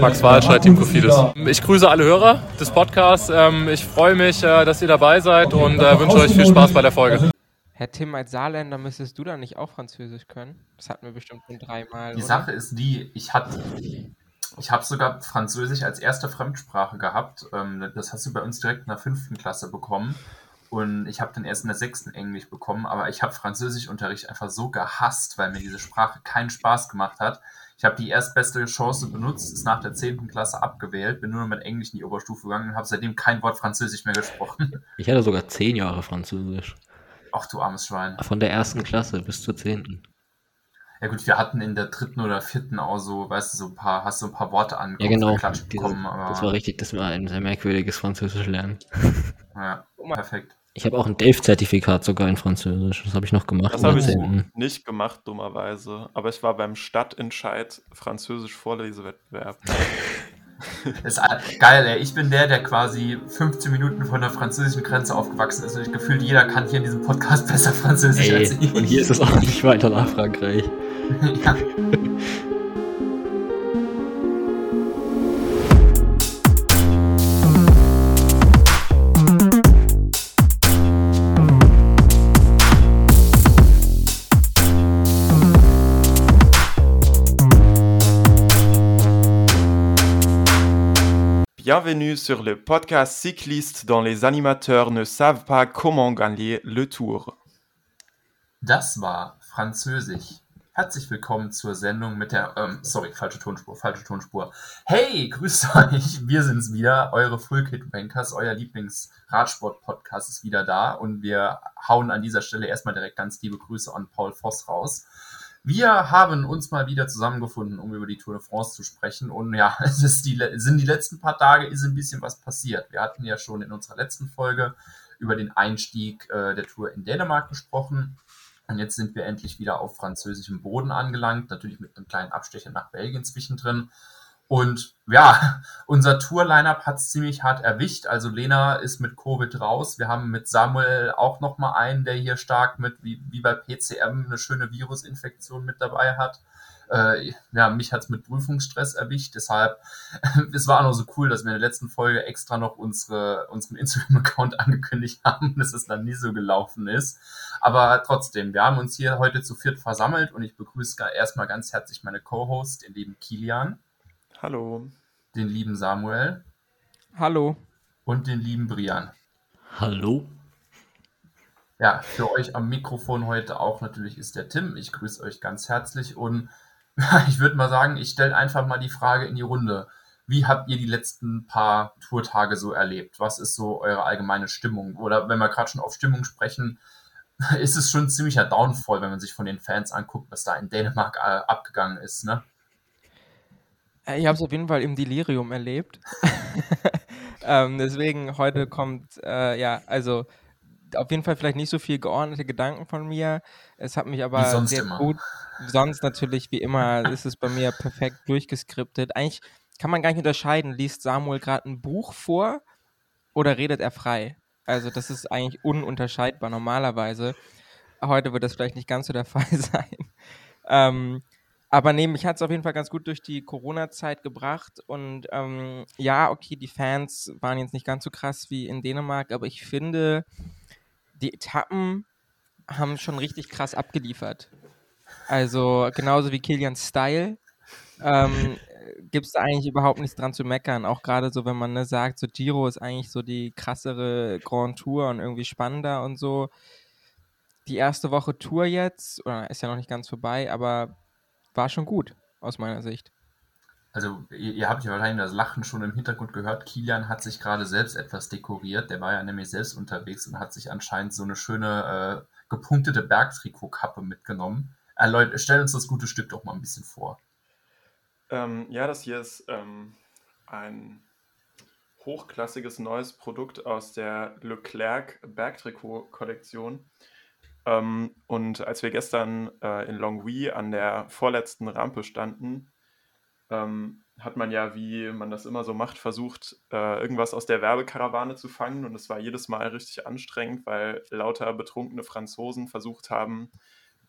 Max Wahlscheid, Team Cofidis. Ich grüße alle Hörer des Podcasts. Ähm, ich freue mich, äh, dass ihr dabei seid und äh, wünsche euch viel Spaß bei der Folge. Herr Tim, als Saarländer müsstest du dann nicht auch Französisch können? Das hatten wir bestimmt schon dreimal. Die oder? Sache ist die, ich hatte, ich habe sogar Französisch als erste Fremdsprache gehabt. Ähm, das hast du bei uns direkt in der fünften Klasse bekommen. Und ich habe dann erst in der sechsten Englisch bekommen, aber ich habe Französischunterricht einfach so gehasst, weil mir diese Sprache keinen Spaß gemacht hat. Ich habe die erstbeste Chance benutzt, ist nach der zehnten Klasse abgewählt, bin nur noch mit Englisch in die Oberstufe gegangen und habe seitdem kein Wort Französisch mehr gesprochen. Ich hatte sogar zehn Jahre Französisch. Ach du armes Schwein. Von der ersten Klasse bis zur zehnten. Ja gut, wir hatten in der dritten oder vierten auch so, weißt du, so ein paar, hast du ein paar Worte an Ja, genau. Diese, bekommen, aber das war richtig, das war ein sehr merkwürdiges Französisch lernen. ja, perfekt. Ich habe auch ein Delft-Zertifikat sogar in Französisch. Das habe ich noch gemacht. Das in habe ich 10.. nicht gemacht, dummerweise. Aber ich war beim Stadtentscheid Französisch Vorlesewettbewerb. Das ist geil, ey. Ich bin der, der quasi 15 Minuten von der französischen Grenze aufgewachsen ist und ich gefühlt jeder kann hier in diesem Podcast besser Französisch als Ey, ich. und hier ist es auch nicht weiter nach Frankreich. ja. Bienvenue sur le podcast cycliste dont les animateurs ne savent pas comment gagner le tour. Das war Französisch. Herzlich willkommen zur Sendung mit der, ähm, sorry, falsche Tonspur, falsche Tonspur. Hey, grüßt euch, wir sind's wieder, eure Full Kit Bankers, euer Lieblings-Radsport-Podcast ist wieder da und wir hauen an dieser Stelle erstmal direkt ganz liebe Grüße an Paul Voss raus. Wir haben uns mal wieder zusammengefunden, um über die Tour de France zu sprechen. Und ja, es die, sind die letzten paar Tage, ist ein bisschen was passiert. Wir hatten ja schon in unserer letzten Folge über den Einstieg äh, der Tour in Dänemark gesprochen. Und jetzt sind wir endlich wieder auf französischem Boden angelangt, natürlich mit einem kleinen Abstecher nach Belgien zwischendrin. Und ja, unser Tour-Lineup hat es ziemlich hart erwischt. Also Lena ist mit Covid raus. Wir haben mit Samuel auch nochmal einen, der hier stark mit, wie, wie bei PCM, eine schöne Virusinfektion mit dabei hat. Äh, ja, mich hat es mit Prüfungsstress erwischt. Deshalb, es war auch noch so cool, dass wir in der letzten Folge extra noch unsere, unseren Instagram-Account angekündigt haben, dass es dann nie so gelaufen ist. Aber trotzdem, wir haben uns hier heute zu viert versammelt und ich begrüße erstmal ganz herzlich meine Co-Host, den lieben Kilian. Hallo. Den lieben Samuel. Hallo. Und den lieben Brian. Hallo. Ja, für euch am Mikrofon heute auch natürlich ist der Tim. Ich grüße euch ganz herzlich und ich würde mal sagen, ich stelle einfach mal die Frage in die Runde. Wie habt ihr die letzten paar Tourtage so erlebt? Was ist so eure allgemeine Stimmung? Oder wenn wir gerade schon auf Stimmung sprechen, ist es schon ein ziemlicher Downfall, wenn man sich von den Fans anguckt, was da in Dänemark äh, abgegangen ist, ne? Ich habe es auf jeden Fall im Delirium erlebt. ähm, deswegen heute kommt, äh, ja, also auf jeden Fall vielleicht nicht so viel geordnete Gedanken von mir. Es hat mich aber sehr immer. gut, sonst natürlich wie immer ist es bei mir perfekt durchgeskriptet. Eigentlich kann man gar nicht unterscheiden, liest Samuel gerade ein Buch vor oder redet er frei? Also das ist eigentlich ununterscheidbar normalerweise. Heute wird das vielleicht nicht ganz so der Fall sein. Ähm, aber nee, mich hat es auf jeden Fall ganz gut durch die Corona-Zeit gebracht. Und ähm, ja, okay, die Fans waren jetzt nicht ganz so krass wie in Dänemark, aber ich finde, die Etappen haben schon richtig krass abgeliefert. Also genauso wie Kilian Style ähm, gibt es eigentlich überhaupt nichts dran zu meckern. Auch gerade so, wenn man ne, sagt, so Giro ist eigentlich so die krassere Grand Tour und irgendwie spannender und so. Die erste Woche Tour jetzt, oder ist ja noch nicht ganz vorbei, aber war schon gut aus meiner Sicht. Also, ihr, ihr habt ja wahrscheinlich das Lachen schon im Hintergrund gehört. Kilian hat sich gerade selbst etwas dekoriert. Der war ja nämlich selbst unterwegs und hat sich anscheinend so eine schöne äh, gepunktete Bergtrikotkappe mitgenommen. Äh, Leute, stell uns das gute Stück doch mal ein bisschen vor. Ähm, ja, das hier ist ähm, ein hochklassiges neues Produkt aus der Leclerc Bergtrikot-Kollektion. Ähm, und als wir gestern äh, in Longwy an der vorletzten Rampe standen, ähm, hat man ja, wie man das immer so macht, versucht, äh, irgendwas aus der Werbekarawane zu fangen. Und es war jedes Mal richtig anstrengend, weil lauter betrunkene Franzosen versucht haben,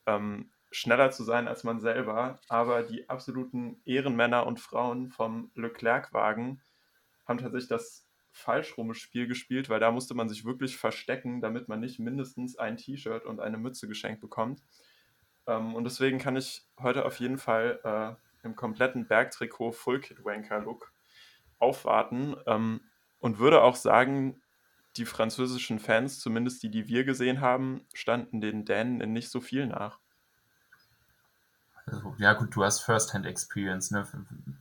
ähm, schneller zu sein als man selber, aber die absoluten Ehrenmänner und Frauen vom Leclerc-Wagen haben tatsächlich das falschrumme Spiel gespielt, weil da musste man sich wirklich verstecken, damit man nicht mindestens ein T-Shirt und eine Mütze geschenkt bekommt. Ähm, und deswegen kann ich heute auf jeden Fall äh, im kompletten Bergtrikot Full Kit Wanker Look aufwarten ähm, und würde auch sagen, die französischen Fans, zumindest die, die wir gesehen haben, standen den Dänen in nicht so viel nach. Ja gut, du hast First-Hand-Experience. Ne?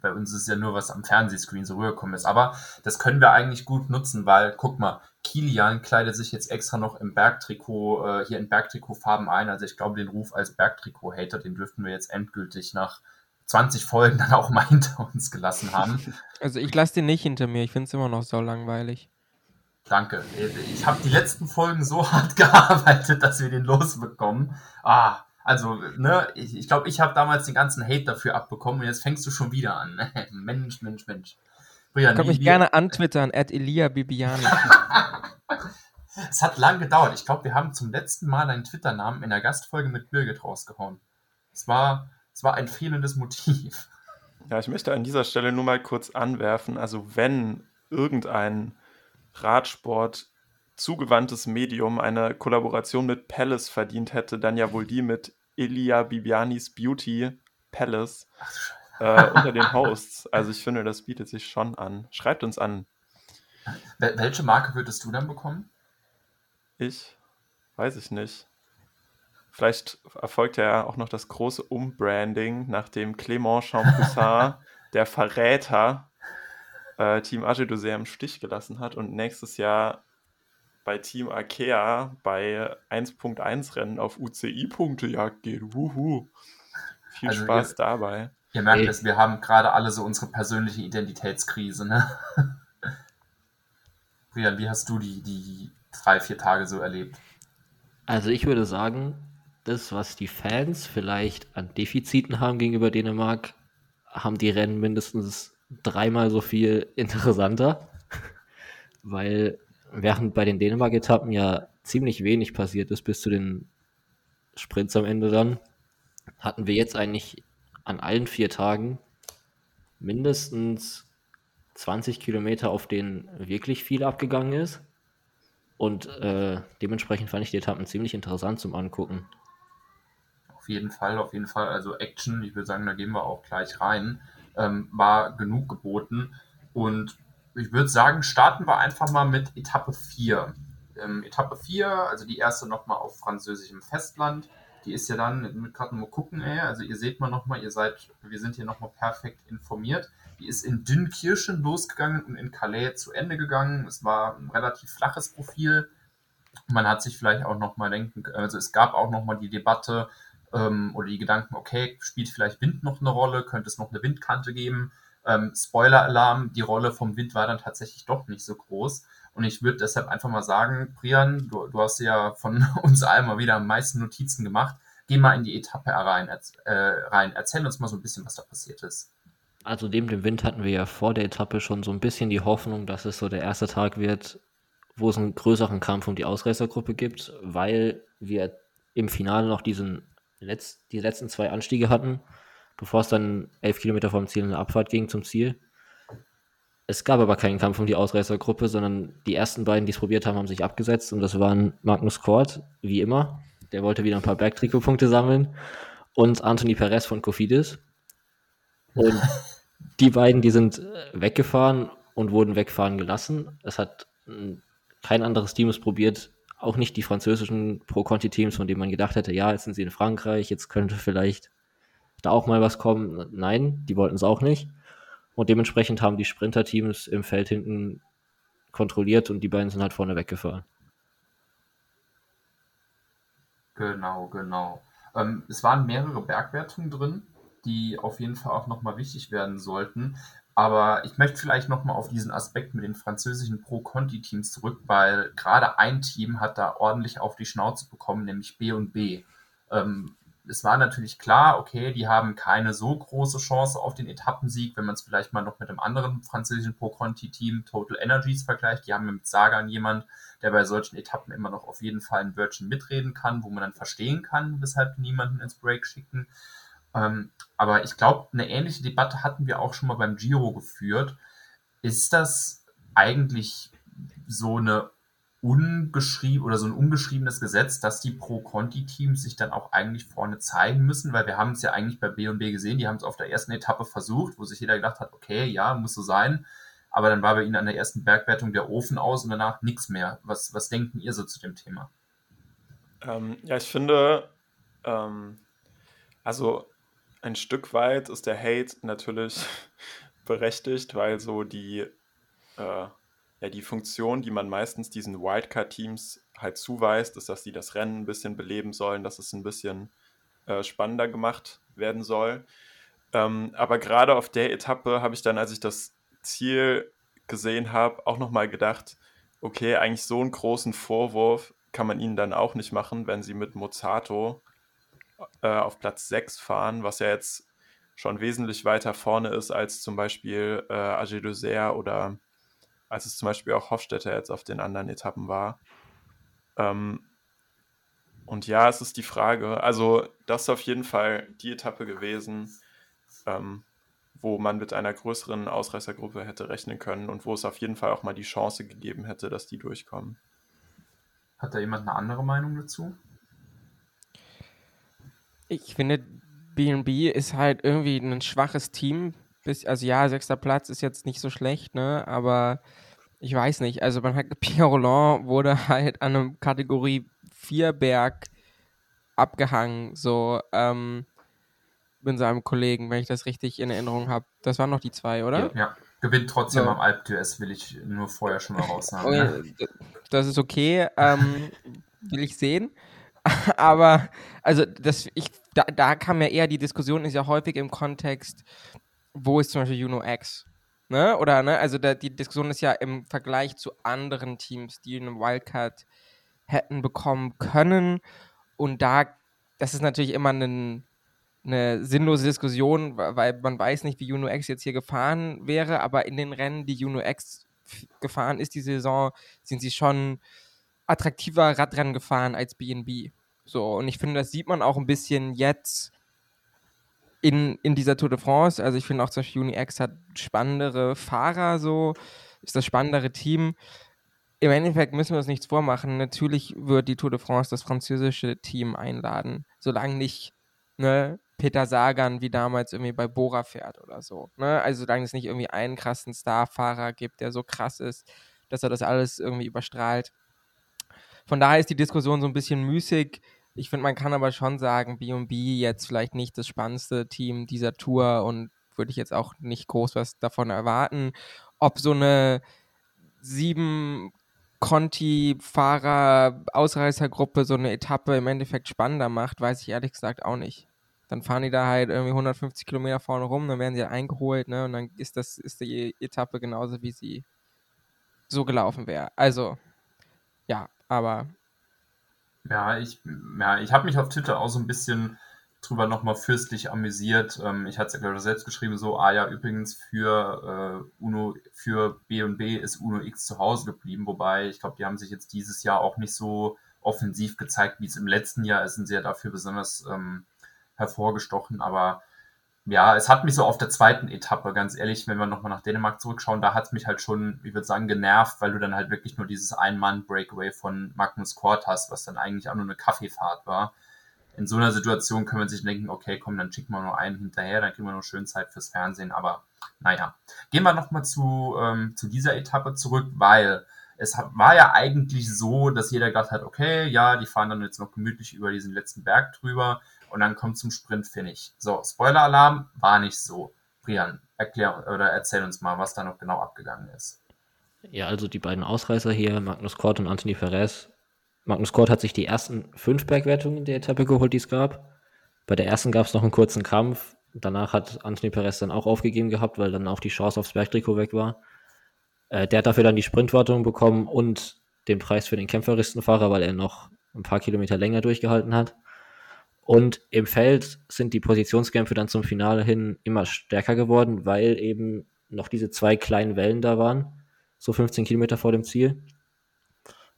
Bei uns ist ja nur, was am Fernsehscreen so rübergekommen ist. Aber das können wir eigentlich gut nutzen, weil, guck mal, Kilian kleidet sich jetzt extra noch im Bergtrikot, äh, hier in Bergtrikotfarben ein. Also ich glaube, den Ruf als Bergtrikot-Hater, den dürften wir jetzt endgültig nach 20 Folgen dann auch mal hinter uns gelassen haben. Also ich lasse den nicht hinter mir. Ich finde es immer noch so langweilig. Danke. Ich habe die letzten Folgen so hart gearbeitet, dass wir den losbekommen. Ah, also, ne, ich glaube, ich, glaub, ich habe damals den ganzen Hate dafür abbekommen und jetzt fängst du schon wieder an. Mensch, Mensch, Mensch. Brian, Kann mich gerne antwittern, at Elia Bibiani. es hat lang gedauert. Ich glaube, wir haben zum letzten Mal einen Twitter-Namen in der Gastfolge mit Birgit rausgehauen. Es war, es war ein fehlendes Motiv. Ja, ich möchte an dieser Stelle nur mal kurz anwerfen, also wenn irgendein Radsport zugewandtes Medium eine Kollaboration mit Palace verdient hätte, dann ja wohl die mit Elia Bibianis Beauty Palace äh, unter den Hosts. Also ich finde, das bietet sich schon an. Schreibt uns an. Welche Marke würdest du dann bekommen? Ich? Weiß ich nicht. Vielleicht erfolgt ja auch noch das große Umbranding, nachdem Clément Champoussin, der Verräter, äh, Team Agildo sehr im Stich gelassen hat und nächstes Jahr bei Team Arkea bei 1.1 Rennen auf UCI-Punkte-Jagd geht. Wuhu. Viel also Spaß ihr, dabei. Ihr merkt es, wir haben gerade alle so unsere persönliche Identitätskrise, ne? Brian, wie hast du die, die drei, vier Tage so erlebt? Also ich würde sagen, das, was die Fans vielleicht an Defiziten haben gegenüber Dänemark, haben die Rennen mindestens dreimal so viel interessanter, weil während bei den Dänemark-Etappen ja ziemlich wenig passiert ist bis zu den Sprints am Ende dann, hatten wir jetzt eigentlich an allen vier Tagen mindestens 20 Kilometer, auf denen wirklich viel abgegangen ist. Und äh, dementsprechend fand ich die Etappen ziemlich interessant zum Angucken. Auf jeden Fall, auf jeden Fall. Also Action, ich würde sagen, da gehen wir auch gleich rein, ähm, war genug geboten. Und ich würde sagen, starten wir einfach mal mit Etappe 4. Ähm, Etappe 4, also die erste nochmal auf französischem Festland. Die ist ja dann, mit gerade mal gucken, ey, also ihr seht mal nochmal, ihr seid, wir sind hier nochmal perfekt informiert. Die ist in Dünnkirchen losgegangen und in Calais zu Ende gegangen. Es war ein relativ flaches Profil. Man hat sich vielleicht auch nochmal denken, also es gab auch nochmal die Debatte ähm, oder die Gedanken, okay, spielt vielleicht Wind noch eine Rolle, könnte es noch eine Windkante geben? Ähm, Spoiler-Alarm, die Rolle vom Wind war dann tatsächlich doch nicht so groß. Und ich würde deshalb einfach mal sagen, Brian, du, du hast ja von uns allen mal wieder am meisten Notizen gemacht. Geh mal in die Etappe rein, äh, rein. Erzähl uns mal so ein bisschen, was da passiert ist. Also neben dem Wind hatten wir ja vor der Etappe schon so ein bisschen die Hoffnung, dass es so der erste Tag wird, wo es einen größeren Kampf um die Ausreißergruppe gibt, weil wir im Finale noch diesen Letz-, die letzten zwei Anstiege hatten bevor es dann elf Kilometer vom Ziel in eine Abfahrt ging zum Ziel. Es gab aber keinen Kampf um die Ausreißergruppe, sondern die ersten beiden, die es probiert haben, haben sich abgesetzt und das waren Magnus Kort, wie immer. Der wollte wieder ein paar Bergtrikotpunkte sammeln und Anthony Perez von Kofidis. Und die beiden, die sind äh, weggefahren und wurden wegfahren gelassen. Es hat kein anderes Team es probiert, auch nicht die französischen Pro-Conti-Teams, von denen man gedacht hätte, ja, jetzt sind sie in Frankreich, jetzt könnte vielleicht da auch mal was kommen? Nein, die wollten es auch nicht. Und dementsprechend haben die Sprinter-Teams im Feld hinten kontrolliert und die beiden sind halt vorne weggefahren. Genau, genau. Ähm, es waren mehrere Bergwertungen drin, die auf jeden Fall auch nochmal wichtig werden sollten. Aber ich möchte vielleicht nochmal auf diesen Aspekt mit den französischen Pro-Conti-Teams zurück, weil gerade ein Team hat da ordentlich auf die Schnauze bekommen, nämlich B und B. Ähm, es war natürlich klar, okay, die haben keine so große Chance auf den Etappensieg, wenn man es vielleicht mal noch mit einem anderen französischen Pro-Conti-Team Total Energies vergleicht. Die haben mit Sagan jemand, der bei solchen Etappen immer noch auf jeden Fall ein Wörtchen mitreden kann, wo man dann verstehen kann, weshalb niemanden ins Break schicken. Ähm, aber ich glaube, eine ähnliche Debatte hatten wir auch schon mal beim Giro geführt. Ist das eigentlich so eine ungeschrieben oder so ein ungeschriebenes Gesetz, dass die Pro-Conti-Teams sich dann auch eigentlich vorne zeigen müssen, weil wir haben es ja eigentlich bei B&B gesehen, die haben es auf der ersten Etappe versucht, wo sich jeder gedacht hat, okay, ja, muss so sein, aber dann war bei ihnen an der ersten Bergwertung der Ofen aus und danach nichts mehr. Was, was denken ihr so zu dem Thema? Ähm, ja, ich finde, ähm, also ein Stück weit ist der Hate natürlich berechtigt, weil so die äh, ja, die Funktion, die man meistens diesen Wildcard-Teams halt zuweist, ist, dass sie das Rennen ein bisschen beleben sollen, dass es ein bisschen äh, spannender gemacht werden soll. Ähm, aber gerade auf der Etappe habe ich dann, als ich das Ziel gesehen habe, auch nochmal gedacht, okay, eigentlich so einen großen Vorwurf kann man ihnen dann auch nicht machen, wenn sie mit Mozzato äh, auf Platz 6 fahren, was ja jetzt schon wesentlich weiter vorne ist als zum Beispiel äh, Agé Dessert oder als es zum Beispiel auch Hofstetter jetzt auf den anderen Etappen war. Ähm, und ja, es ist die Frage, also das ist auf jeden Fall die Etappe gewesen, ähm, wo man mit einer größeren Ausreißergruppe hätte rechnen können und wo es auf jeden Fall auch mal die Chance gegeben hätte, dass die durchkommen. Hat da jemand eine andere Meinung dazu? Ich finde, BNB ist halt irgendwie ein schwaches Team, bis, also ja, sechster Platz ist jetzt nicht so schlecht, ne? Aber ich weiß nicht. Also man hat Pierre Roland wurde halt an einem Kategorie 4 Berg abgehangen, so ähm, mit seinem Kollegen, wenn ich das richtig in Erinnerung habe. Das waren noch die zwei, oder? Ja, ja. gewinnt trotzdem ja. am Alp d'Huez, will ich nur vorher schon mal raushaben. Okay, ne? Das ist okay, ähm, will ich sehen. Aber, also, das, ich, da, da kam ja eher die Diskussion, ist ja häufig im Kontext, wo ist zum Beispiel Juno X? Ne? Oder, ne? Also da, die Diskussion ist ja im Vergleich zu anderen Teams, die eine Wildcard hätten bekommen können. Und da, das ist natürlich immer ein, eine sinnlose Diskussion, weil man weiß nicht, wie Juno X jetzt hier gefahren wäre, aber in den Rennen, die Juno X gefahren ist die Saison, sind sie schon attraktiver Radrennen gefahren als BNB. So, und ich finde, das sieht man auch ein bisschen jetzt in, in dieser Tour de France. Also ich finde auch zum Beispiel UniX hat spannendere Fahrer so, ist das spannendere Team. Im Endeffekt müssen wir uns nichts vormachen. Natürlich wird die Tour de France das französische Team einladen, solange nicht ne, Peter Sagan wie damals irgendwie bei Bora fährt oder so. Ne? Also solange es nicht irgendwie einen krassen Starfahrer gibt, der so krass ist, dass er das alles irgendwie überstrahlt. Von daher ist die Diskussion so ein bisschen müßig. Ich finde, man kann aber schon sagen, B&B jetzt vielleicht nicht das spannendste Team dieser Tour und würde ich jetzt auch nicht groß was davon erwarten. Ob so eine sieben Conti-Fahrer-Ausreißergruppe so eine Etappe im Endeffekt spannender macht, weiß ich ehrlich gesagt auch nicht. Dann fahren die da halt irgendwie 150 Kilometer vorne rum, dann werden sie halt eingeholt, ne? Und dann ist das ist die Etappe genauso, wie sie so gelaufen wäre. Also, ja, aber ja, ich, ja, ich habe mich auf Twitter auch so ein bisschen drüber nochmal fürstlich amüsiert. Ähm, ich hatte es ja gerade selbst geschrieben, so, ah ja, übrigens für äh, Uno, für B&B ist Uno X zu Hause geblieben, wobei ich glaube, die haben sich jetzt dieses Jahr auch nicht so offensiv gezeigt, wie es im letzten Jahr ist, sind sie ja dafür besonders ähm, hervorgestochen, aber ja, es hat mich so auf der zweiten Etappe, ganz ehrlich, wenn wir nochmal nach Dänemark zurückschauen, da hat es mich halt schon, ich würde sagen, genervt, weil du dann halt wirklich nur dieses Ein-Mann-Breakaway von Magnus Kort hast, was dann eigentlich auch nur eine Kaffeefahrt war. In so einer Situation können wir sich denken, okay, komm, dann schicken wir nur einen hinterher, dann kriegen wir noch schön Zeit fürs Fernsehen, aber naja. Gehen wir nochmal zu, ähm, zu dieser Etappe zurück, weil es war ja eigentlich so, dass jeder gedacht hat, okay, ja, die fahren dann jetzt noch gemütlich über diesen letzten Berg drüber und dann kommt zum Sprint-Finish. So, Spoiler-Alarm war nicht so. Brian, erklär oder erzähl uns mal, was da noch genau abgegangen ist. Ja, also die beiden Ausreißer hier, Magnus Kort und Anthony Perez. Magnus Kort hat sich die ersten fünf Bergwertungen der Etappe geholt, die es gab. Bei der ersten gab es noch einen kurzen Kampf. Danach hat Anthony Perez dann auch aufgegeben gehabt, weil dann auch die Chance aufs Bergtrikot weg war. Äh, der hat dafür dann die Sprintwartung bekommen und den Preis für den Kämpferistenfahrer, weil er noch ein paar Kilometer länger durchgehalten hat. Und im Feld sind die Positionskämpfe dann zum Finale hin immer stärker geworden, weil eben noch diese zwei kleinen Wellen da waren, so 15 Kilometer vor dem Ziel.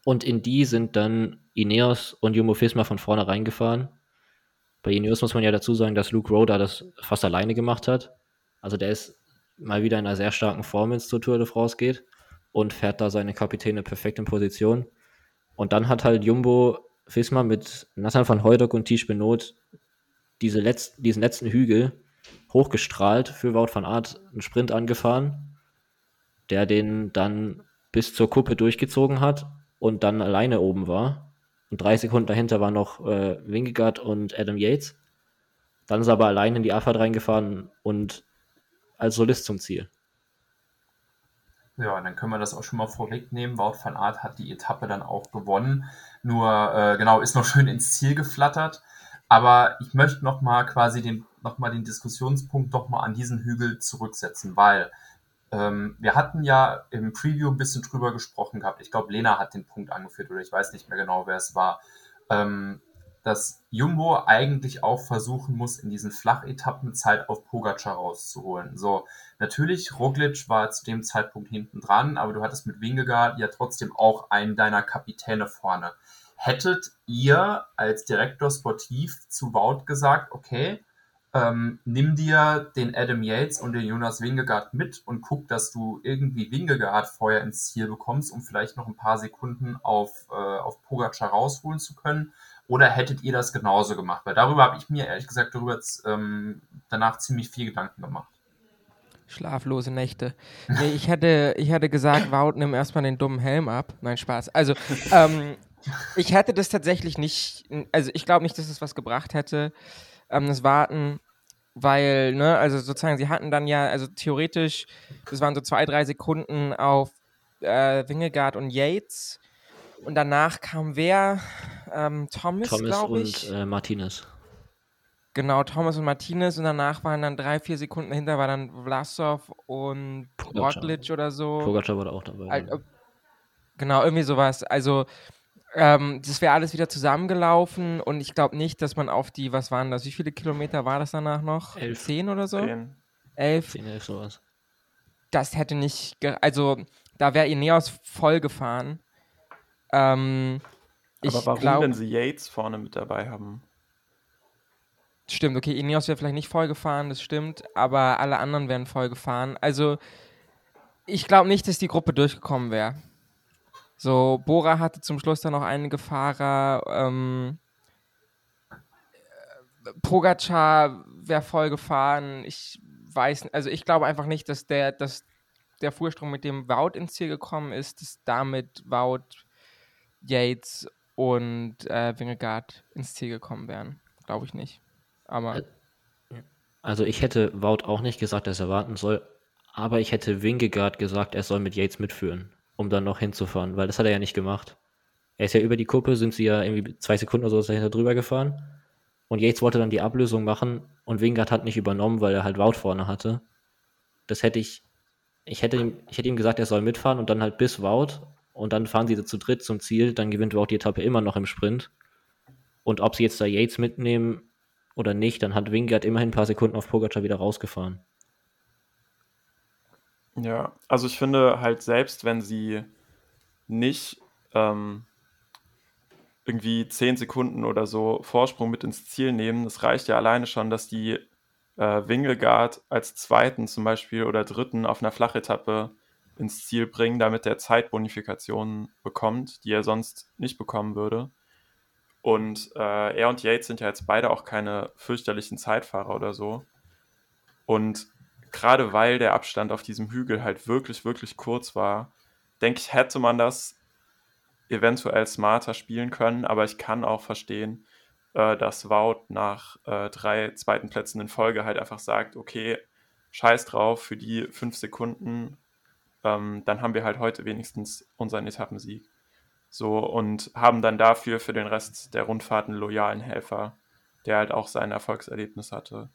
Und in die sind dann Ineos und Jumbo Fisma von vorne reingefahren. Bei Ineos muss man ja dazu sagen, dass Luke Roda das fast alleine gemacht hat. Also der ist mal wieder in einer sehr starken Form, zur Tour de France geht und fährt da seine Kapitäne perfekt in Position. Und dann hat halt Jumbo Fisma mit Nathan van Hooydonk und Tisch Benot diese Letz diesen letzten Hügel hochgestrahlt für Wout van Aert einen Sprint angefahren, der den dann bis zur Kuppe durchgezogen hat und dann alleine oben war. Und drei Sekunden dahinter waren noch äh, Wingegaard und Adam Yates. Dann ist er aber allein in die Abfahrt reingefahren und als Solist zum Ziel. Ja, dann können wir das auch schon mal vorwegnehmen. Wout van Aert hat die Etappe dann auch gewonnen. Nur, äh, genau, ist noch schön ins Ziel geflattert. Aber ich möchte noch mal quasi den, noch mal den Diskussionspunkt doch mal an diesen Hügel zurücksetzen, weil ähm, wir hatten ja im Preview ein bisschen drüber gesprochen gehabt. Ich glaube, Lena hat den Punkt angeführt oder ich weiß nicht mehr genau, wer es war. Ähm, dass Jumbo eigentlich auch versuchen muss, in diesen Flachetappen Zeit auf Pogacar rauszuholen. So, natürlich, Roglic war zu dem Zeitpunkt hinten dran, aber du hattest mit Wingegaard ja trotzdem auch einen deiner Kapitäne vorne. Hättet ihr als Direktor Sportiv zu Wout gesagt, okay, ähm, nimm dir den Adam Yates und den Jonas Wingegaard mit und guck, dass du irgendwie Wingegaard vorher ins Ziel bekommst, um vielleicht noch ein paar Sekunden auf, äh, auf Pogacar rausholen zu können. Oder hättet ihr das genauso gemacht? Weil darüber habe ich mir ehrlich gesagt darüber ähm, danach ziemlich viel Gedanken gemacht. Schlaflose Nächte. Nee, ich hätte, ich hätte gesagt, Wout, nimm erstmal den dummen Helm ab. Nein, Spaß. Also, ähm, ich hätte das tatsächlich nicht, also ich glaube nicht, dass es was gebracht hätte ähm, das Warten, weil, ne, also sozusagen, sie hatten dann ja, also theoretisch, das waren so zwei, drei Sekunden auf äh, Wingegaard und Yates. Und danach kam wer? Ähm, Thomas, Thomas glaube ich. und äh, Martinez. Genau, Thomas und Martinez und danach waren dann drei, vier Sekunden dahinter, war dann Vlasov und. Roglic oder so. Pogacar war da auch dabei. Al- Genau, irgendwie sowas. Also, ähm, das wäre alles wieder zusammengelaufen und ich glaube nicht, dass man auf die, was waren das, wie viele Kilometer war das danach noch? Elf. Zehn oder so? Zehn. Elf? 10, 11, sowas. Das hätte nicht, also da wäre Ineos voll gefahren. Ähm, ich Aber warum, glaube, wenn sie Yates vorne mit dabei haben? Stimmt, okay, Ineos wäre vielleicht nicht voll gefahren, das stimmt, aber alle anderen wären voll gefahren. Also, ich glaube nicht, dass die Gruppe durchgekommen wäre. So, Bora hatte zum Schluss dann noch einige Fahrer. Ähm, äh, Pogacar wäre voll gefahren. Ich weiß, also ich glaube einfach nicht, dass der, dass der Vorsprung, mit dem Wout ins Ziel gekommen ist, dass damit Wout, Yates und äh, Wingegaard ins Ziel gekommen wären. Glaube ich nicht. Aber Also ich hätte Wout auch nicht gesagt, dass er warten soll, aber ich hätte Wingegaard gesagt, er soll mit Yates mitführen, um dann noch hinzufahren, weil das hat er ja nicht gemacht. Er ist ja über die Kuppe, sind sie ja irgendwie zwei Sekunden oder so dahinter drüber gefahren. Und Yates wollte dann die Ablösung machen und Wingegaard hat nicht übernommen, weil er halt Wout vorne hatte. Das hätte ich, ich hätte ich hätte ihm gesagt, er soll mitfahren und dann halt bis Wout und dann fahren sie zu dritt zum Ziel, dann gewinnt Wout die Etappe immer noch im Sprint. Und ob sie jetzt da Yates mitnehmen oder nicht, dann hat Wingard immerhin ein paar Sekunden auf Pogacar wieder rausgefahren. Ja, also ich finde halt selbst, wenn sie nicht ähm, irgendwie 10 Sekunden oder so Vorsprung mit ins Ziel nehmen, das reicht ja alleine schon, dass die äh, Wingegaard als zweiten zum Beispiel oder dritten auf einer Flachetappe ins Ziel bringen, damit er Zeitbonifikationen bekommt, die er sonst nicht bekommen würde. Und äh, er und Yates sind ja jetzt beide auch keine fürchterlichen Zeitfahrer oder so. Und gerade weil der Abstand auf diesem Hügel halt wirklich, wirklich kurz war, denke ich, hätte man das eventuell smarter spielen können, aber ich kann auch verstehen, äh, dass Wout nach äh, drei zweiten Plätzen in Folge halt einfach sagt, okay, scheiß drauf für die fünf Sekunden, ähm, dann haben wir halt heute wenigstens unseren Etappensieg. So und haben dann dafür für den Rest der Rundfahrt einen loyalen Helfer, der halt auch sein Erfolgserlebnis hatte.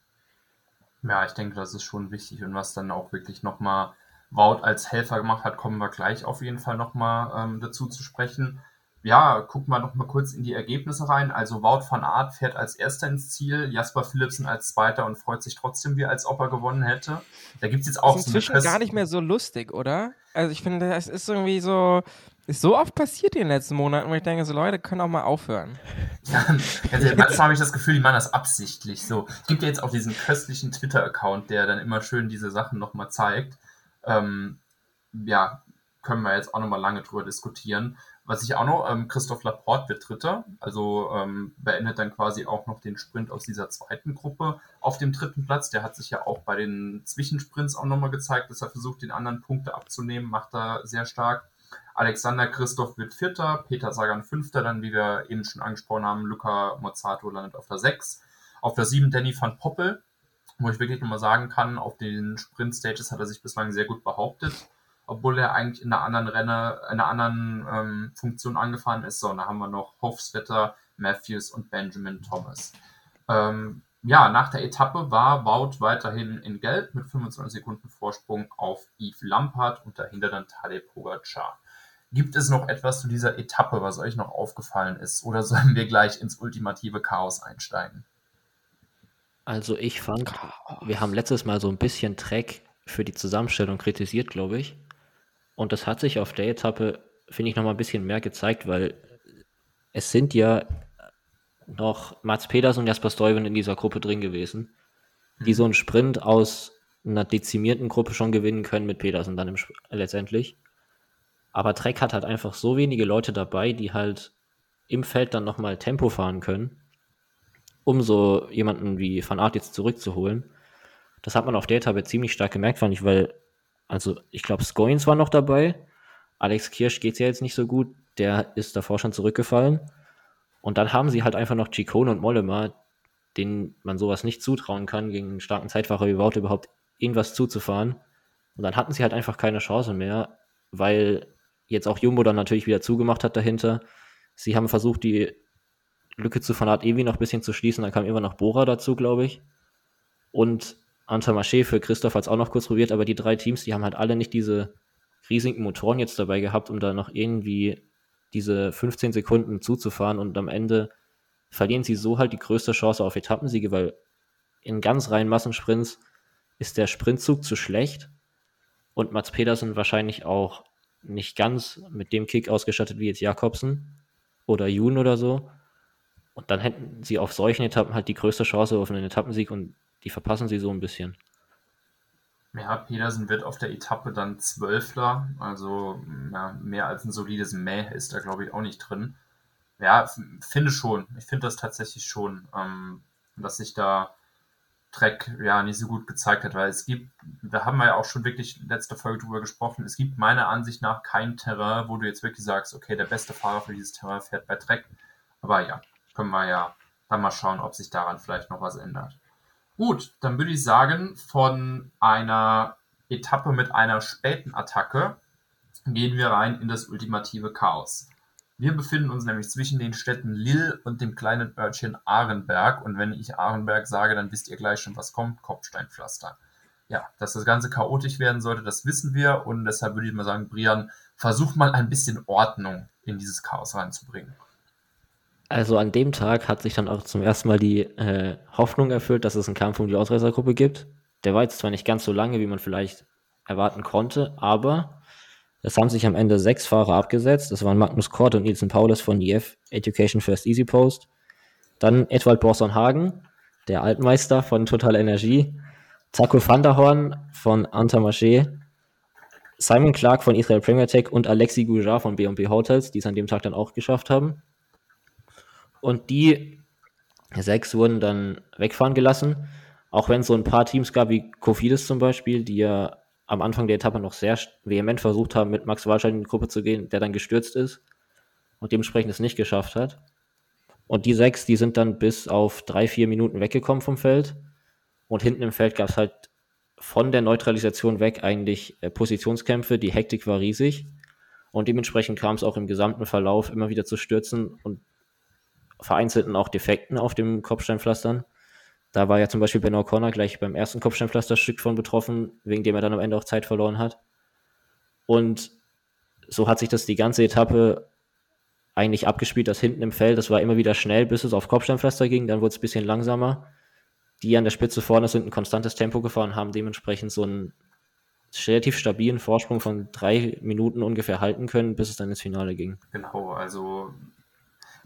Ja, ich denke, das ist schon wichtig. Und was dann auch wirklich nochmal Wout als Helfer gemacht hat, kommen wir gleich auf jeden Fall nochmal ähm, dazu zu sprechen. Ja, gucken wir noch mal kurz in die Ergebnisse rein. Also Wout van Aert fährt als Erster ins Ziel, Jasper Philipsen als Zweiter und freut sich trotzdem wie, als ob er gewonnen hätte. Da gibt es jetzt auch das ist inzwischen so gar nicht mehr so lustig, oder? Also ich finde, das ist irgendwie so, ist so oft passiert in den letzten Monaten, wo ich denke, so Leute können auch mal aufhören. Ja, also manchmal habe ich das Gefühl, die machen das absichtlich. So, es gibt ja jetzt auch diesen köstlichen Twitter-Account, der dann immer schön diese Sachen nochmal zeigt. Ähm, ja, können wir jetzt auch nochmal lange drüber diskutieren. Was ich auch noch, ähm, Christoph Laporte wird Dritter, also ähm, beendet dann quasi auch noch den Sprint aus dieser zweiten Gruppe auf dem dritten Platz. Der hat sich ja auch bei den Zwischensprints auch nochmal gezeigt, dass er versucht, den anderen Punkte abzunehmen, macht er sehr stark. Alexander Christoph wird Vierter, Peter Sagan Fünfter, dann wie wir eben schon angesprochen haben, Luca Mozzato landet auf der Sechs. Auf der Sieben Danny van Poppel, wo ich wirklich nochmal sagen kann, auf den Sprint-Stages hat er sich bislang sehr gut behauptet obwohl er eigentlich in einer anderen Renne, in einer anderen ähm, Funktion angefahren ist. So, und da haben wir noch Hofstetter, Matthews und Benjamin Thomas. Ähm, ja, nach der Etappe war Wout weiterhin in Gelb mit 25 Sekunden Vorsprung auf Yves Lampard und dahinter dann Tadej Pogacar. Gibt es noch etwas zu dieser Etappe, was euch noch aufgefallen ist? Oder sollen wir gleich ins ultimative Chaos einsteigen? Also ich fand, wir haben letztes Mal so ein bisschen Track für die Zusammenstellung kritisiert, glaube ich. Und das hat sich auf der Etappe, finde ich, noch mal ein bisschen mehr gezeigt, weil es sind ja noch Mats Peters und Jasper Stuyven in dieser Gruppe drin gewesen, die so einen Sprint aus einer dezimierten Gruppe schon gewinnen können mit Petersen dann im, letztendlich. Aber Trek hat halt einfach so wenige Leute dabei, die halt im Feld dann nochmal Tempo fahren können, um so jemanden wie Van Aert jetzt zurückzuholen. Das hat man auf der Etappe ziemlich stark gemerkt, fand ich, weil also ich glaube, Scoins war noch dabei. Alex Kirsch geht es ja jetzt nicht so gut. Der ist davor schon zurückgefallen. Und dann haben sie halt einfach noch Chicone und Mollema, denen man sowas nicht zutrauen kann, gegen einen starken Zeitfahrer wie Wout überhaupt irgendwas zuzufahren. Und dann hatten sie halt einfach keine Chance mehr, weil jetzt auch Jumbo dann natürlich wieder zugemacht hat dahinter. Sie haben versucht, die Lücke zu Fanat Ewi noch ein bisschen zu schließen. Dann kam immer noch Bora dazu, glaube ich. Und Intermarché für Christoph hat es auch noch kurz probiert, aber die drei Teams, die haben halt alle nicht diese riesigen Motoren jetzt dabei gehabt, um da noch irgendwie diese 15 Sekunden zuzufahren und am Ende verlieren sie so halt die größte Chance auf Etappensiege, weil in ganz reinen Massensprints ist der Sprintzug zu schlecht und Mats Pedersen wahrscheinlich auch nicht ganz mit dem Kick ausgestattet wie jetzt Jakobsen oder Jun oder so. Und dann hätten sie auf solchen Etappen halt die größte Chance auf einen Etappensieg und die verpassen sie so ein bisschen. Ja, Pedersen wird auf der Etappe dann Zwölfter, also ja, mehr als ein solides Mäh ist da, glaube ich, auch nicht drin. Ja, finde schon. Ich finde das tatsächlich schon, ähm, dass sich da Trek ja nicht so gut gezeigt hat, weil es gibt, da haben wir ja auch schon wirklich letzte Folge drüber gesprochen, es gibt meiner Ansicht nach kein Terrain, wo du jetzt wirklich sagst, okay, der beste Fahrer für dieses Terrain fährt bei Trek. Aber ja, können wir ja dann mal schauen, ob sich daran vielleicht noch was ändert. Gut, dann würde ich sagen, von einer Etappe mit einer späten Attacke gehen wir rein in das ultimative Chaos. Wir befinden uns nämlich zwischen den Städten Lille und dem kleinen Örtchen Ahrenberg. Und wenn ich Ahrenberg sage, dann wisst ihr gleich schon, was kommt. Kopfsteinpflaster. Ja, dass das Ganze chaotisch werden sollte, das wissen wir. Und deshalb würde ich mal sagen, Brian, versuch mal ein bisschen Ordnung in dieses Chaos reinzubringen. Also an dem Tag hat sich dann auch zum ersten Mal die äh, Hoffnung erfüllt, dass es einen Kampf um die Ausreißergruppe gibt. Der war jetzt zwar nicht ganz so lange, wie man vielleicht erwarten konnte, aber es haben sich am Ende sechs Fahrer abgesetzt. Das waren Magnus Kort und Nielsen Paulus von EF Education First Easy Post. Dann Edwald Borson Hagen, der Altmeister von Total Energie. Taco van der Horn von Antamarché. Simon Clark von Israel Premier Tech und Alexi Goujar von B&B Hotels, die es an dem Tag dann auch geschafft haben. Und die sechs wurden dann wegfahren gelassen. Auch wenn es so ein paar Teams gab, wie Kofidis zum Beispiel, die ja am Anfang der Etappe noch sehr vehement versucht haben, mit Max Walscheid in die Gruppe zu gehen, der dann gestürzt ist und dementsprechend es nicht geschafft hat. Und die sechs, die sind dann bis auf drei, vier Minuten weggekommen vom Feld. Und hinten im Feld gab es halt von der Neutralisation weg eigentlich äh, Positionskämpfe. Die Hektik war riesig. Und dementsprechend kam es auch im gesamten Verlauf immer wieder zu Stürzen und vereinzelten auch Defekten auf dem Kopfsteinpflastern. Da war ja zum Beispiel Ben O'Connor gleich beim ersten Kopfsteinpflasterstück von betroffen, wegen dem er dann am Ende auch Zeit verloren hat. Und so hat sich das die ganze Etappe eigentlich abgespielt, dass hinten im Feld, das war immer wieder schnell, bis es auf Kopfsteinpflaster ging, dann wurde es ein bisschen langsamer. Die an der Spitze vorne sind ein konstantes Tempo gefahren, haben dementsprechend so einen relativ stabilen Vorsprung von drei Minuten ungefähr halten können, bis es dann ins Finale ging. Genau, also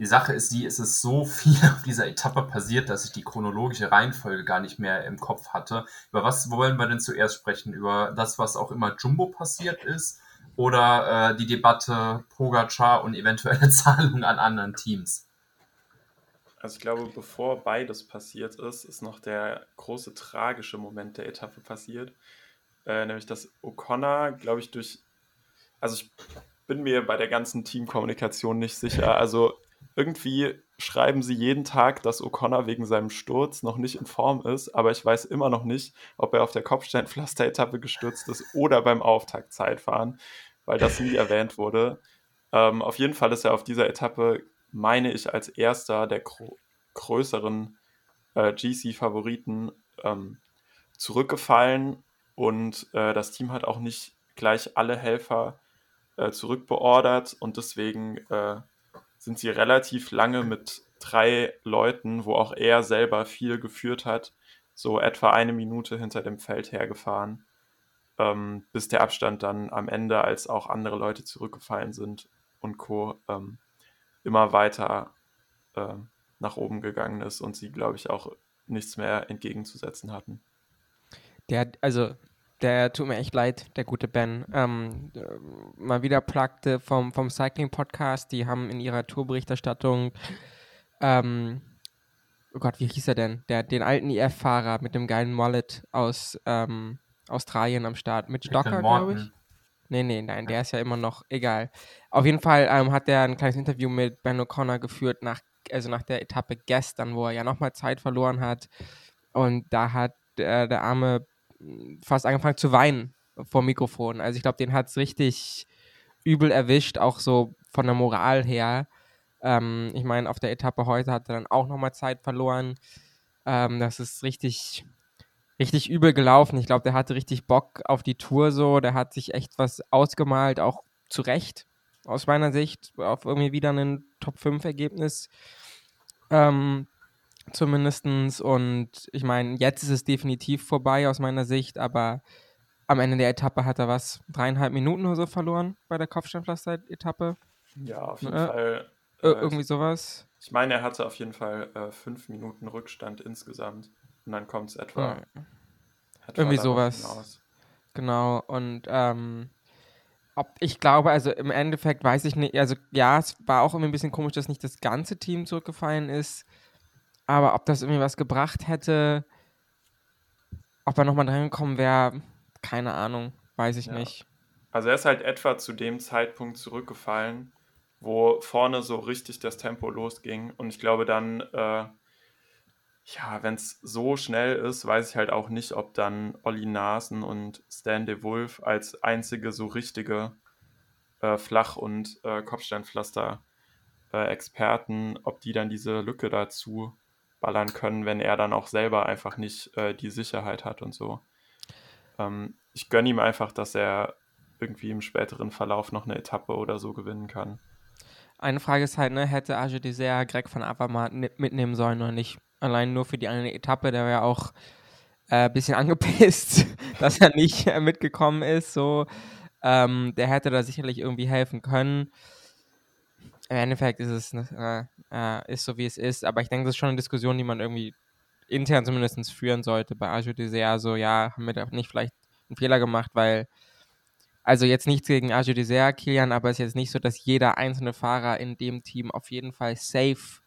die Sache ist die, es ist so viel auf dieser Etappe passiert, dass ich die chronologische Reihenfolge gar nicht mehr im Kopf hatte. Über was wollen wir denn zuerst sprechen? Über das, was auch immer Jumbo passiert ist oder äh, die Debatte Pogacar und eventuelle Zahlungen an anderen Teams? Also ich glaube, bevor beides passiert ist, ist noch der große tragische Moment der Etappe passiert. Äh, nämlich, dass O'Connor, glaube ich, durch. Also ich bin mir bei der ganzen Teamkommunikation nicht sicher. Also irgendwie schreiben sie jeden Tag, dass O'Connor wegen seinem Sturz noch nicht in Form ist, aber ich weiß immer noch nicht, ob er auf der Kopfsteinpflaster-Etappe gestürzt ist oder beim Auftaktzeitfahren, weil das nie erwähnt wurde. Ähm, auf jeden Fall ist er auf dieser Etappe, meine ich, als erster der größeren äh, GC-Favoriten ähm, zurückgefallen und äh, das Team hat auch nicht gleich alle Helfer äh, zurückbeordert und deswegen äh, sind sie relativ lange mit drei Leuten, wo auch er selber viel geführt hat, so etwa eine Minute hinter dem Feld hergefahren, ähm, bis der Abstand dann am Ende, als auch andere Leute zurückgefallen sind und Co., ähm, immer weiter äh, nach oben gegangen ist und sie, glaube ich, auch nichts mehr entgegenzusetzen hatten. Der, also der tut mir echt leid, der gute Ben. Ähm, mal wieder plagte vom, vom Cycling-Podcast, die haben in ihrer Tourberichterstattung, ähm, oh Gott, wie hieß er denn? Der, den alten IF-Fahrer mit dem geilen Mullet aus ähm, Australien am Start. Mit Stocker, glaube ich. Nee, nee, nein, der ist ja immer noch egal. Auf jeden Fall ähm, hat er ein kleines Interview mit Ben O'Connor geführt, nach, also nach der Etappe gestern, wo er ja nochmal Zeit verloren hat. Und da hat äh, der arme fast angefangen zu weinen vor Mikrofon. Also ich glaube, den hat es richtig übel erwischt, auch so von der Moral her. Ähm, ich meine, auf der Etappe heute hat er dann auch nochmal Zeit verloren. Ähm, das ist richtig, richtig übel gelaufen. Ich glaube, der hatte richtig Bock auf die Tour so. Der hat sich echt was ausgemalt, auch zu Recht, aus meiner Sicht, auf irgendwie wieder ein Top-5-Ergebnis. Ähm, zumindestens. Und ich meine, jetzt ist es definitiv vorbei aus meiner Sicht, aber am Ende der Etappe hat er was, dreieinhalb Minuten oder so verloren bei der Kopfsteinpflaster-Etappe. Ja, auf jeden äh, Fall. Äh, irgendwie sowas. Ich meine, er hatte auf jeden Fall äh, fünf Minuten Rückstand insgesamt. Und dann kommt es etwa. Ja. etwa irgendwie sowas. Hinaus. Genau. Und ähm, ob, ich glaube, also im Endeffekt weiß ich nicht, also ja, es war auch irgendwie ein bisschen komisch, dass nicht das ganze Team zurückgefallen ist. Aber ob das irgendwie was gebracht hätte, ob er nochmal drangekommen wäre, keine Ahnung, weiß ich ja. nicht. Also er ist halt etwa zu dem Zeitpunkt zurückgefallen, wo vorne so richtig das Tempo losging. Und ich glaube dann, äh, ja, wenn es so schnell ist, weiß ich halt auch nicht, ob dann Olli Nasen und Stan de Wolf als einzige so richtige äh, Flach- und äh, Kopfsteinpflaster-Experten, ob die dann diese Lücke dazu ballern können, wenn er dann auch selber einfach nicht äh, die Sicherheit hat und so. Ähm, ich gönne ihm einfach, dass er irgendwie im späteren Verlauf noch eine Etappe oder so gewinnen kann. Eine Frage ist halt, ne, hätte Age Dessert Greg von Avermaet mitnehmen sollen oder nicht? Allein nur für die eine Etappe, der ja auch ein äh, bisschen angepisst, dass er nicht äh, mitgekommen ist. So, ähm, der hätte da sicherlich irgendwie helfen können im Endeffekt ist es äh, äh, ist so, wie es ist. Aber ich denke, das ist schon eine Diskussion, die man irgendwie intern zumindest führen sollte bei Arjo Dessert. So, ja, haben wir da nicht vielleicht einen Fehler gemacht, weil, also jetzt nichts gegen Arjo Dessert, Kilian, aber es ist jetzt nicht so, dass jeder einzelne Fahrer in dem Team auf jeden Fall safe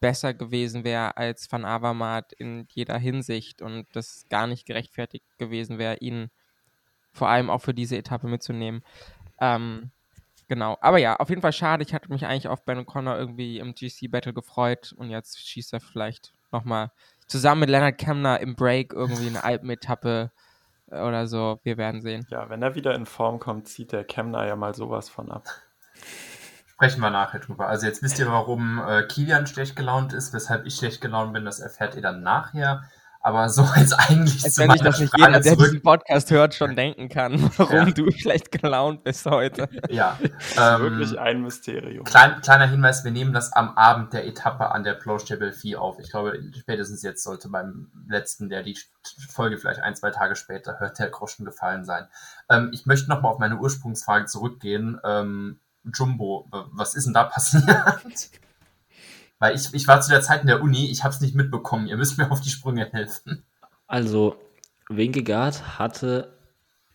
besser gewesen wäre als Van Avermaet in jeder Hinsicht und das gar nicht gerechtfertigt gewesen wäre, ihn vor allem auch für diese Etappe mitzunehmen. Ähm, Genau. Aber ja, auf jeden Fall schade. Ich hatte mich eigentlich auf Ben O'Connor irgendwie im GC-Battle gefreut und jetzt schießt er vielleicht nochmal zusammen mit Leonard Kemner im Break irgendwie eine Alpenetappe oder so. Wir werden sehen. Ja, wenn er wieder in Form kommt, zieht der Kemner ja mal sowas von ab. Sprechen wir nachher drüber. Also jetzt wisst ihr, warum äh, Kilian schlecht gelaunt ist, weshalb ich schlecht gelaunt bin. Das erfährt ihr dann nachher. Aber so als eigentlich Als zu wenn meiner das nicht Frage jeder, der zurück. diesen Podcast hört, schon denken kann, warum Ja. du schlecht gelaunt bist heute. Ja, ähm, wirklich ein Mysterium. Klein, kleiner Hinweis, wir nehmen das am Abend der Etappe an der Plauchstable 4 auf. Ich glaube, spätestens jetzt sollte beim letzten, der die Folge vielleicht ein, zwei Tage später hört, der Groschen gefallen sein. Ähm, ich möchte nochmal auf meine Ursprungsfrage zurückgehen. Ähm, Jumbo, was ist denn da passiert? Weil ich, ich war zu der Zeit in der Uni, ich habe es nicht mitbekommen. Ihr müsst mir auf die Sprünge helfen. Also, Wingegaard hatte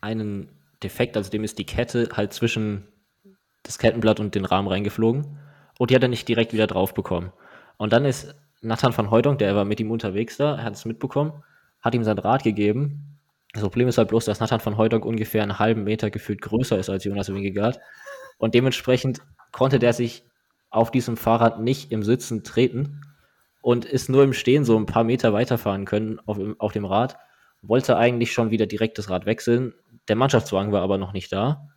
einen Defekt, also dem ist die Kette halt zwischen das Kettenblatt und den Rahmen reingeflogen und die hat er nicht direkt wieder drauf bekommen. Und dann ist Nathan van Hooydonk, der war mit ihm unterwegs da, hat es mitbekommen, hat ihm sein Rad gegeben. Das Problem ist halt bloß, dass Nathan van Hooydonk ungefähr einen halben Meter gefühlt größer ist als Jonas Wingegaard und dementsprechend konnte der sich auf diesem Fahrrad nicht im Sitzen treten und ist nur im Stehen so ein paar Meter weiterfahren können auf, dem- auf dem Rad. Wollte eigentlich schon wieder direkt das Rad wechseln. Der Mannschaftswagen war aber noch nicht da.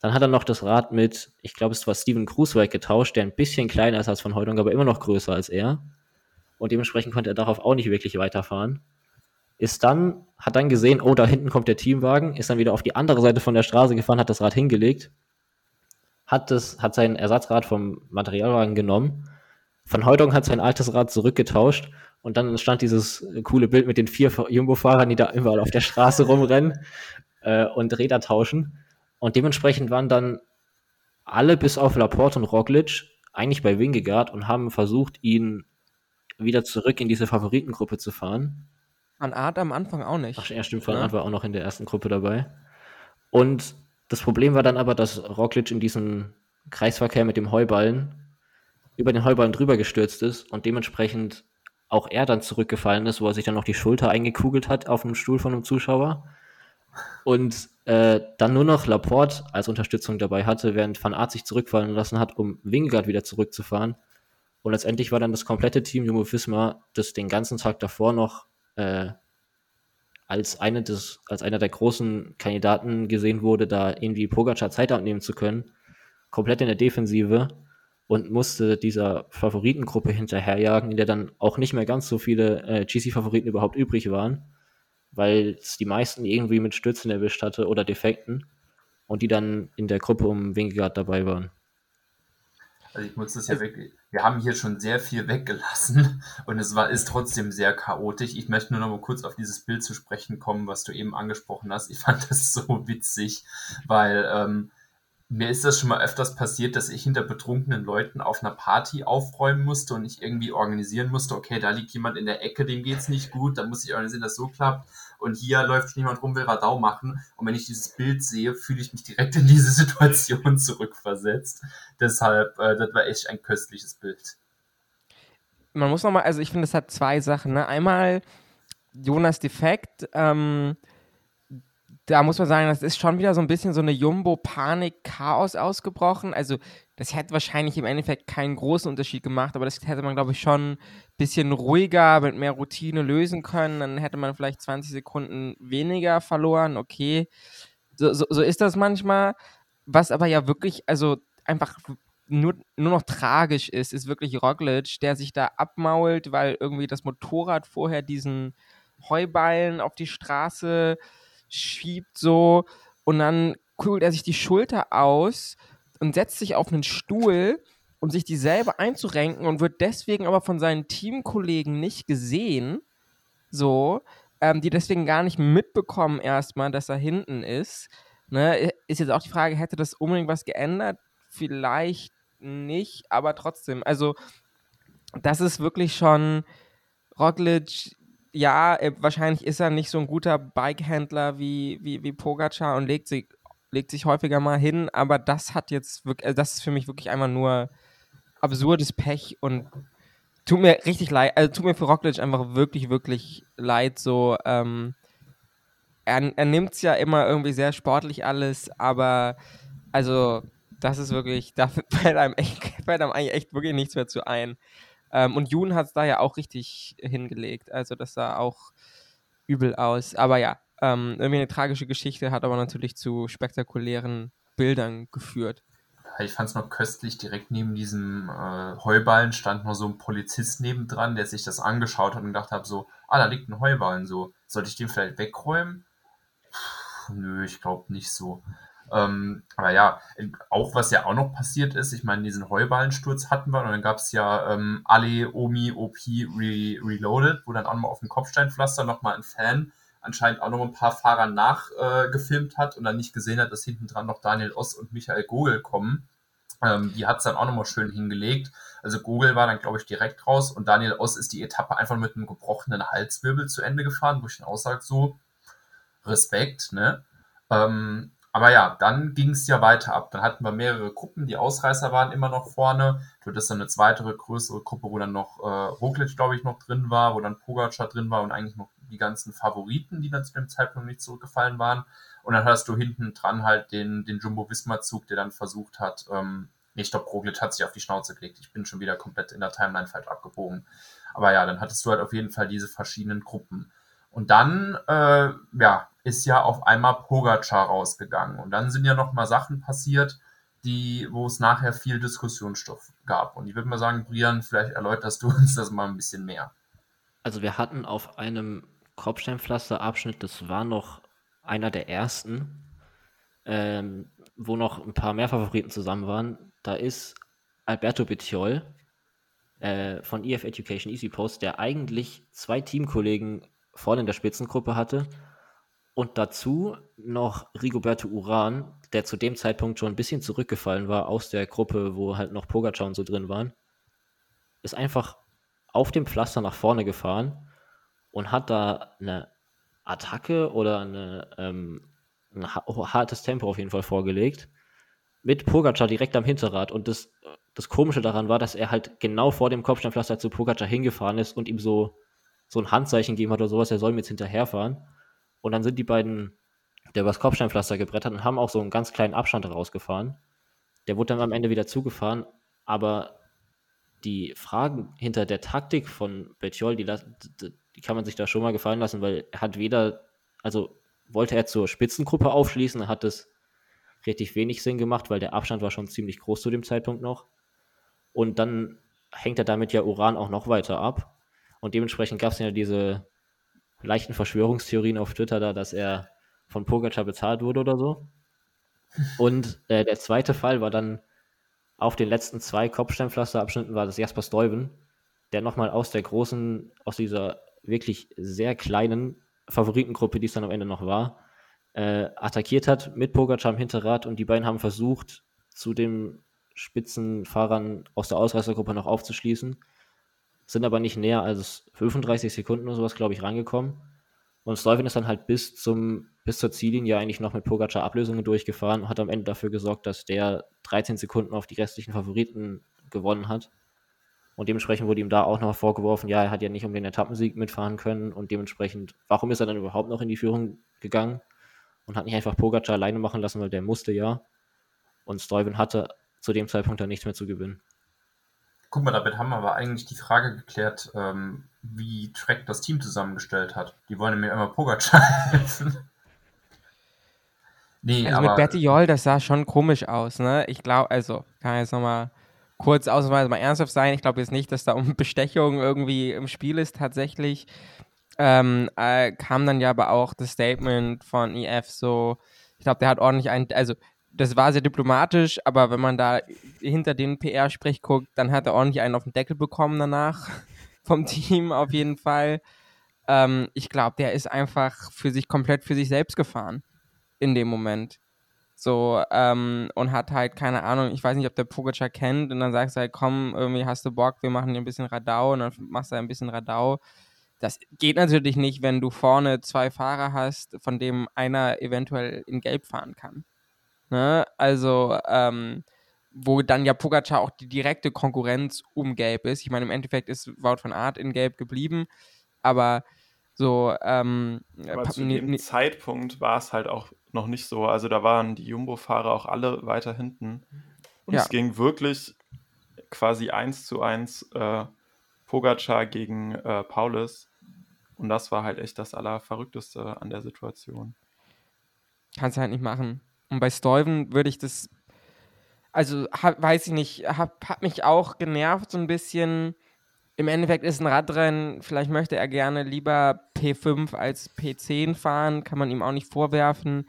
Dann hat er noch das Rad mit, ich glaube, es war Steven Kruswijk getauscht, der ein bisschen kleiner ist als von Heudong, aber immer noch größer als er. Und dementsprechend konnte er darauf auch nicht wirklich weiterfahren. Ist dann, hat dann gesehen, oh, da hinten kommt der Teamwagen, ist dann wieder auf die andere Seite von der Straße gefahren, hat das Rad hingelegt, hat, das, hat sein Ersatzrad vom Materialwagen genommen Van Hooydonk hat sein altes Rad zurückgetauscht und dann entstand dieses äh, coole Bild mit den vier Fa- Jumbo-Fahrern, die da überall auf der Straße rumrennen äh, und Räder tauschen. Und dementsprechend waren dann alle bis auf Laporte und Roglic eigentlich bei Wingegaard und haben versucht, ihn wieder zurück in diese Favoritengruppe zu fahren. An Art am Anfang auch nicht. Ach, ja, stimmt, Van Ja. Aert war auch noch in der ersten Gruppe dabei. Und das Problem war dann aber, dass Roglic in diesen Kreisverkehr mit dem Heuballen über den Heuballen drüber gestürzt ist und dementsprechend auch er dann zurückgefallen ist, wo er sich dann noch die Schulter eingekugelt hat auf dem Stuhl von einem Zuschauer. Und äh, dann nur noch Laporte als Unterstützung dabei hatte, während Van Aert sich zurückfallen lassen hat, um Wingegaard wieder zurückzufahren. Und letztendlich war dann das komplette Team Jumbo Visma, das den ganzen Tag davor noch äh, als, eine des, als einer der großen Kandidaten gesehen wurde, da irgendwie Pogacar Zeit abnehmen zu können, komplett in der Defensive und musste dieser Favoritengruppe hinterherjagen, in der dann auch nicht mehr ganz so viele äh, GC-Favoriten überhaupt übrig waren, weil es die meisten irgendwie mit Stürzen erwischt hatte oder Defekten und die dann in der Gruppe um Wingegaard dabei waren. Also ich muss das ja wirklich, wir haben hier schon sehr viel weggelassen und es war, ist trotzdem sehr chaotisch. Ich möchte nur noch mal kurz auf dieses Bild zu sprechen kommen, was du eben angesprochen hast. Ich fand das so witzig, weil ähm, mir ist das schon mal öfters passiert, dass ich hinter betrunkenen Leuten auf einer Party aufräumen musste und ich irgendwie organisieren musste, okay, da liegt jemand in der Ecke, dem geht's nicht gut, da muss ich organisieren, dass so klappt und hier läuft schon jemand rum, will Radau machen und wenn ich dieses Bild sehe, fühle ich mich direkt in diese Situation zurückversetzt. Deshalb, äh, das war echt ein köstliches Bild. man muss nochmal, also ich finde, es hat zwei Sachen. Ne? Einmal Jonas Defekt, ähm, da muss man sagen, das ist schon wieder so ein bisschen so eine Jumbo-Panik-Chaos ausgebrochen. Also, das hätte wahrscheinlich im Endeffekt keinen großen Unterschied gemacht, aber das hätte man, glaube ich, schon ein bisschen ruhiger, mit mehr Routine lösen können. Dann hätte man vielleicht 20 Sekunden weniger verloren. Okay, so, so, so ist das manchmal. Was aber ja wirklich, also einfach nur, nur noch tragisch ist, ist wirklich Roglic, der sich da abmault, weil irgendwie das Motorrad vorher diesen Heuballen auf die Straße schiebt so und dann kugelt er sich die Schulter aus und setzt sich auf einen Stuhl, um sich dieselbe einzurenken und wird deswegen aber von seinen Teamkollegen nicht gesehen, so, ähm, die deswegen gar nicht mitbekommen erstmal, dass er hinten ist. Ne? Ist jetzt auch die Frage, hätte das unbedingt was geändert? Vielleicht nicht, aber trotzdem. Also, das ist wirklich schon Roglic. Ja, wahrscheinlich ist er nicht so ein guter Bikehändler wie, wie, wie Pogacar und legt sich, legt sich häufiger mal hin, aber das hat jetzt wirklich, also das ist für mich wirklich einfach nur absurdes Pech und tut mir richtig leid, also tut mir für Roglic einfach wirklich, wirklich leid, so, ähm, er, er nimmt es ja immer irgendwie sehr sportlich alles, aber also das ist wirklich, da fällt einem, echt, fällt einem eigentlich echt wirklich nichts mehr zu ein. Ähm, und Jun hat es da ja auch richtig hingelegt, also das sah auch übel aus. Aber ja, ähm, irgendwie eine tragische Geschichte, hat aber natürlich zu spektakulären Bildern geführt. ich fand es noch köstlich, direkt neben diesem äh, Heuballen stand noch so ein Polizist nebendran, der sich das angeschaut hat und gedacht hat, so, ah, da liegt ein Heuballen, so, sollte ich den vielleicht wegräumen? Puh, nö, ich glaube nicht so. Ähm, aber ja, auch was ja auch noch passiert ist, ich meine, diesen Heuballensturz hatten wir und dann gab es ja ähm, Ali, Omi, OP Re Reloaded, wo dann auch nochmal auf dem Kopfsteinpflaster nochmal ein Fan anscheinend auch noch ein paar Fahrer nachgefilmt äh, hat und dann nicht gesehen hat, dass hinten dran noch Daniel Oss und Michael Gogel kommen. Ähm, die hat es dann auch nochmal schön hingelegt. Also Gogel war dann, glaube ich, direkt raus und Daniel Oss ist die Etappe einfach mit einem gebrochenen Halswirbel zu Ende gefahren, wo ich dann auch so Respekt, ne? Ähm, aber ja, dann ging es ja weiter ab. Dann hatten wir mehrere Gruppen, die Ausreißer waren immer noch vorne. Du hattest dann eine zweite, größere Gruppe, wo dann noch äh, Roglic, glaube ich, noch drin war, wo dann Pogacar drin war und eigentlich noch die ganzen Favoriten, die dann zu dem Zeitpunkt nicht zurückgefallen waren. Und dann hast du hinten dran halt den, den Jumbo-Visma-Zug, der dann versucht hat, ähm, nee, stopp, Roglic hat sich auf die Schnauze gelegt. Ich bin schon wieder komplett in der Timeline falsch abgebogen. Aber ja, dann hattest du halt auf jeden Fall diese verschiedenen Gruppen. Und dann, äh, ja, ist ja auf einmal Pogacar rausgegangen. Und dann sind ja noch mal Sachen passiert, die, wo es nachher viel Diskussionsstoff gab. Und ich würde mal sagen, Brian, vielleicht erläuterst du uns das mal ein bisschen mehr. Also wir hatten auf einem Kopfsteinpflasterabschnitt, das war noch einer der ersten, ähm, wo noch ein paar mehr Favoriten zusammen waren. Da ist Alberto Bettiol äh, von EF Education Easy Post, der eigentlich zwei Teamkollegen vorne in der Spitzengruppe hatte. Und dazu noch Rigoberto Uran, der zu dem Zeitpunkt schon ein bisschen zurückgefallen war aus der Gruppe, wo halt noch Pogacar und so drin waren, ist einfach auf dem Pflaster nach vorne gefahren und hat da eine Attacke oder eine, ähm, ein hartes Tempo auf jeden Fall vorgelegt. Mit Pogacar direkt am Hinterrad. Und das, das Komische daran war, dass er halt genau vor dem Kopfsteinpflaster zu Pogacar hingefahren ist und ihm so, so ein Handzeichen gegeben hat oder sowas, er soll mir jetzt hinterherfahren. Und dann sind die beiden, der übers Kopfsteinpflaster gebrettert und haben auch so einen ganz kleinen Abstand rausgefahren. Der wurde dann am Ende wieder zugefahren, aber die Fragen hinter der Taktik von Betjol, die, die kann man sich da schon mal gefallen lassen, weil er hat weder, also wollte er zur Spitzengruppe aufschließen, hat es richtig wenig Sinn gemacht, weil der Abstand war schon ziemlich groß zu dem Zeitpunkt noch. Und dann hängt er damit ja Uran auch noch weiter ab. Und dementsprechend gab es ja diese leichten Verschwörungstheorien auf Twitter da, dass er von Pogacar bezahlt wurde oder so. Und äh, der zweite Fall war dann auf den letzten zwei Kopfsteinpflasterabschnitten war das Jasper Stuyven, der nochmal aus der großen, aus dieser wirklich sehr kleinen Favoritengruppe, die es dann am Ende noch war, äh, attackiert hat mit Pogacar im Hinterrad und die beiden haben versucht, zu den Spitzenfahrern aus der Ausreißergruppe noch aufzuschließen sind aber nicht näher als 35 Sekunden oder sowas, glaube ich, rangekommen. Und Stuyven ist dann halt bis zum bis zur Ziellinie eigentlich noch mit Pogacar Ablösungen durchgefahren und hat am Ende dafür gesorgt, dass der 13 Sekunden auf die restlichen Favoriten gewonnen hat. Und dementsprechend wurde ihm da auch noch vorgeworfen, ja, er hat ja nicht um den Etappensieg mitfahren können und dementsprechend, warum ist er dann überhaupt noch in die Führung gegangen und hat nicht einfach Pogacar alleine machen lassen, weil der musste ja. Und Stuyven hatte zu dem Zeitpunkt dann nichts mehr zu gewinnen. Guck mal, damit haben wir aber eigentlich die Frage geklärt, ähm, wie Trek das Team zusammengestellt hat. Die wollen mir immer Pogacar helfen. nee, also aber, mit Betty Joll, das sah schon komisch aus, ne? Ich glaube, also, kann jetzt nochmal kurz ausnahmsweise mal ernsthaft sein. Ich glaube jetzt nicht, dass da um Bestechung irgendwie im Spiel ist tatsächlich. Ähm, äh, kam dann ja aber auch das Statement von EF so, ich glaube, der hat ordentlich einen, also das war sehr diplomatisch, aber wenn man da hinter den PR-Sprech guckt, dann hat er ordentlich einen auf den Deckel bekommen danach vom Team auf jeden Fall. Ähm, ich glaube, der ist einfach für sich komplett für sich selbst gefahren in dem Moment. So, ähm, und hat halt, keine Ahnung, ich weiß nicht, ob der Pogacar kennt, und dann sagst du halt, komm, irgendwie hast du Bock, wir machen hier ein bisschen Radau, und dann machst du ein bisschen Radau. Das geht natürlich nicht, wenn du vorne zwei Fahrer hast, von dem einer eventuell in Gelb fahren kann. Ne? Also, ähm, wo dann ja Pogacar auch die direkte Konkurrenz um Gelb ist. Ich meine, im Endeffekt ist Wout von Art in Gelb geblieben, aber so. Ähm, aber zu dem Zeitpunkt war es halt auch noch nicht so. Also da waren die Jumbo-Fahrer auch alle weiter hinten. Und ja. es ging wirklich quasi eins zu eins äh, Pogacar gegen äh, Paulus. Und das war halt echt das Allerverrückteste an der Situation. Kannst du halt nicht machen. Und bei Stuyven würde ich das, also hab, weiß ich nicht, hab, hat mich auch genervt so ein bisschen. Im Endeffekt ist ein Radrennen, vielleicht möchte er gerne lieber P5 als P10 fahren, kann man ihm auch nicht vorwerfen.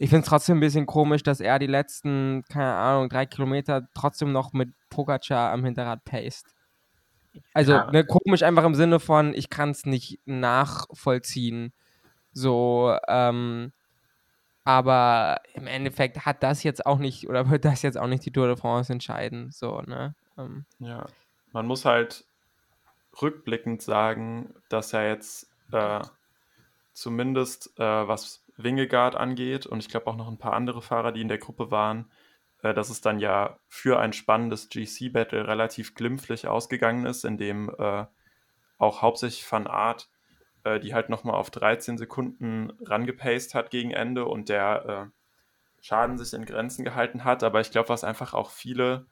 Ich finde es trotzdem ein bisschen komisch, dass er die letzten, keine Ahnung, drei Kilometer trotzdem noch mit Pogacar am Hinterrad paced. Also Ja. ne, komisch einfach im Sinne von, ich kann es nicht nachvollziehen. So, ähm, aber im Endeffekt hat das jetzt auch nicht, oder wird das jetzt auch nicht die Tour de France entscheiden. So, ne? Ähm, Ja, man muss halt rückblickend sagen, dass er jetzt äh, zumindest äh, was Wingegaard angeht und ich glaube auch noch ein paar andere Fahrer, die in der Gruppe waren, äh, dass es dann ja für ein spannendes GC-Battle relativ glimpflich ausgegangen ist, in dem äh, auch hauptsächlich Van Aert äh, die halt nochmal auf 13 Sekunden rangepaced hat gegen Ende und der äh, Schaden sich in Grenzen gehalten hat. Aber ich glaube, was einfach auch viele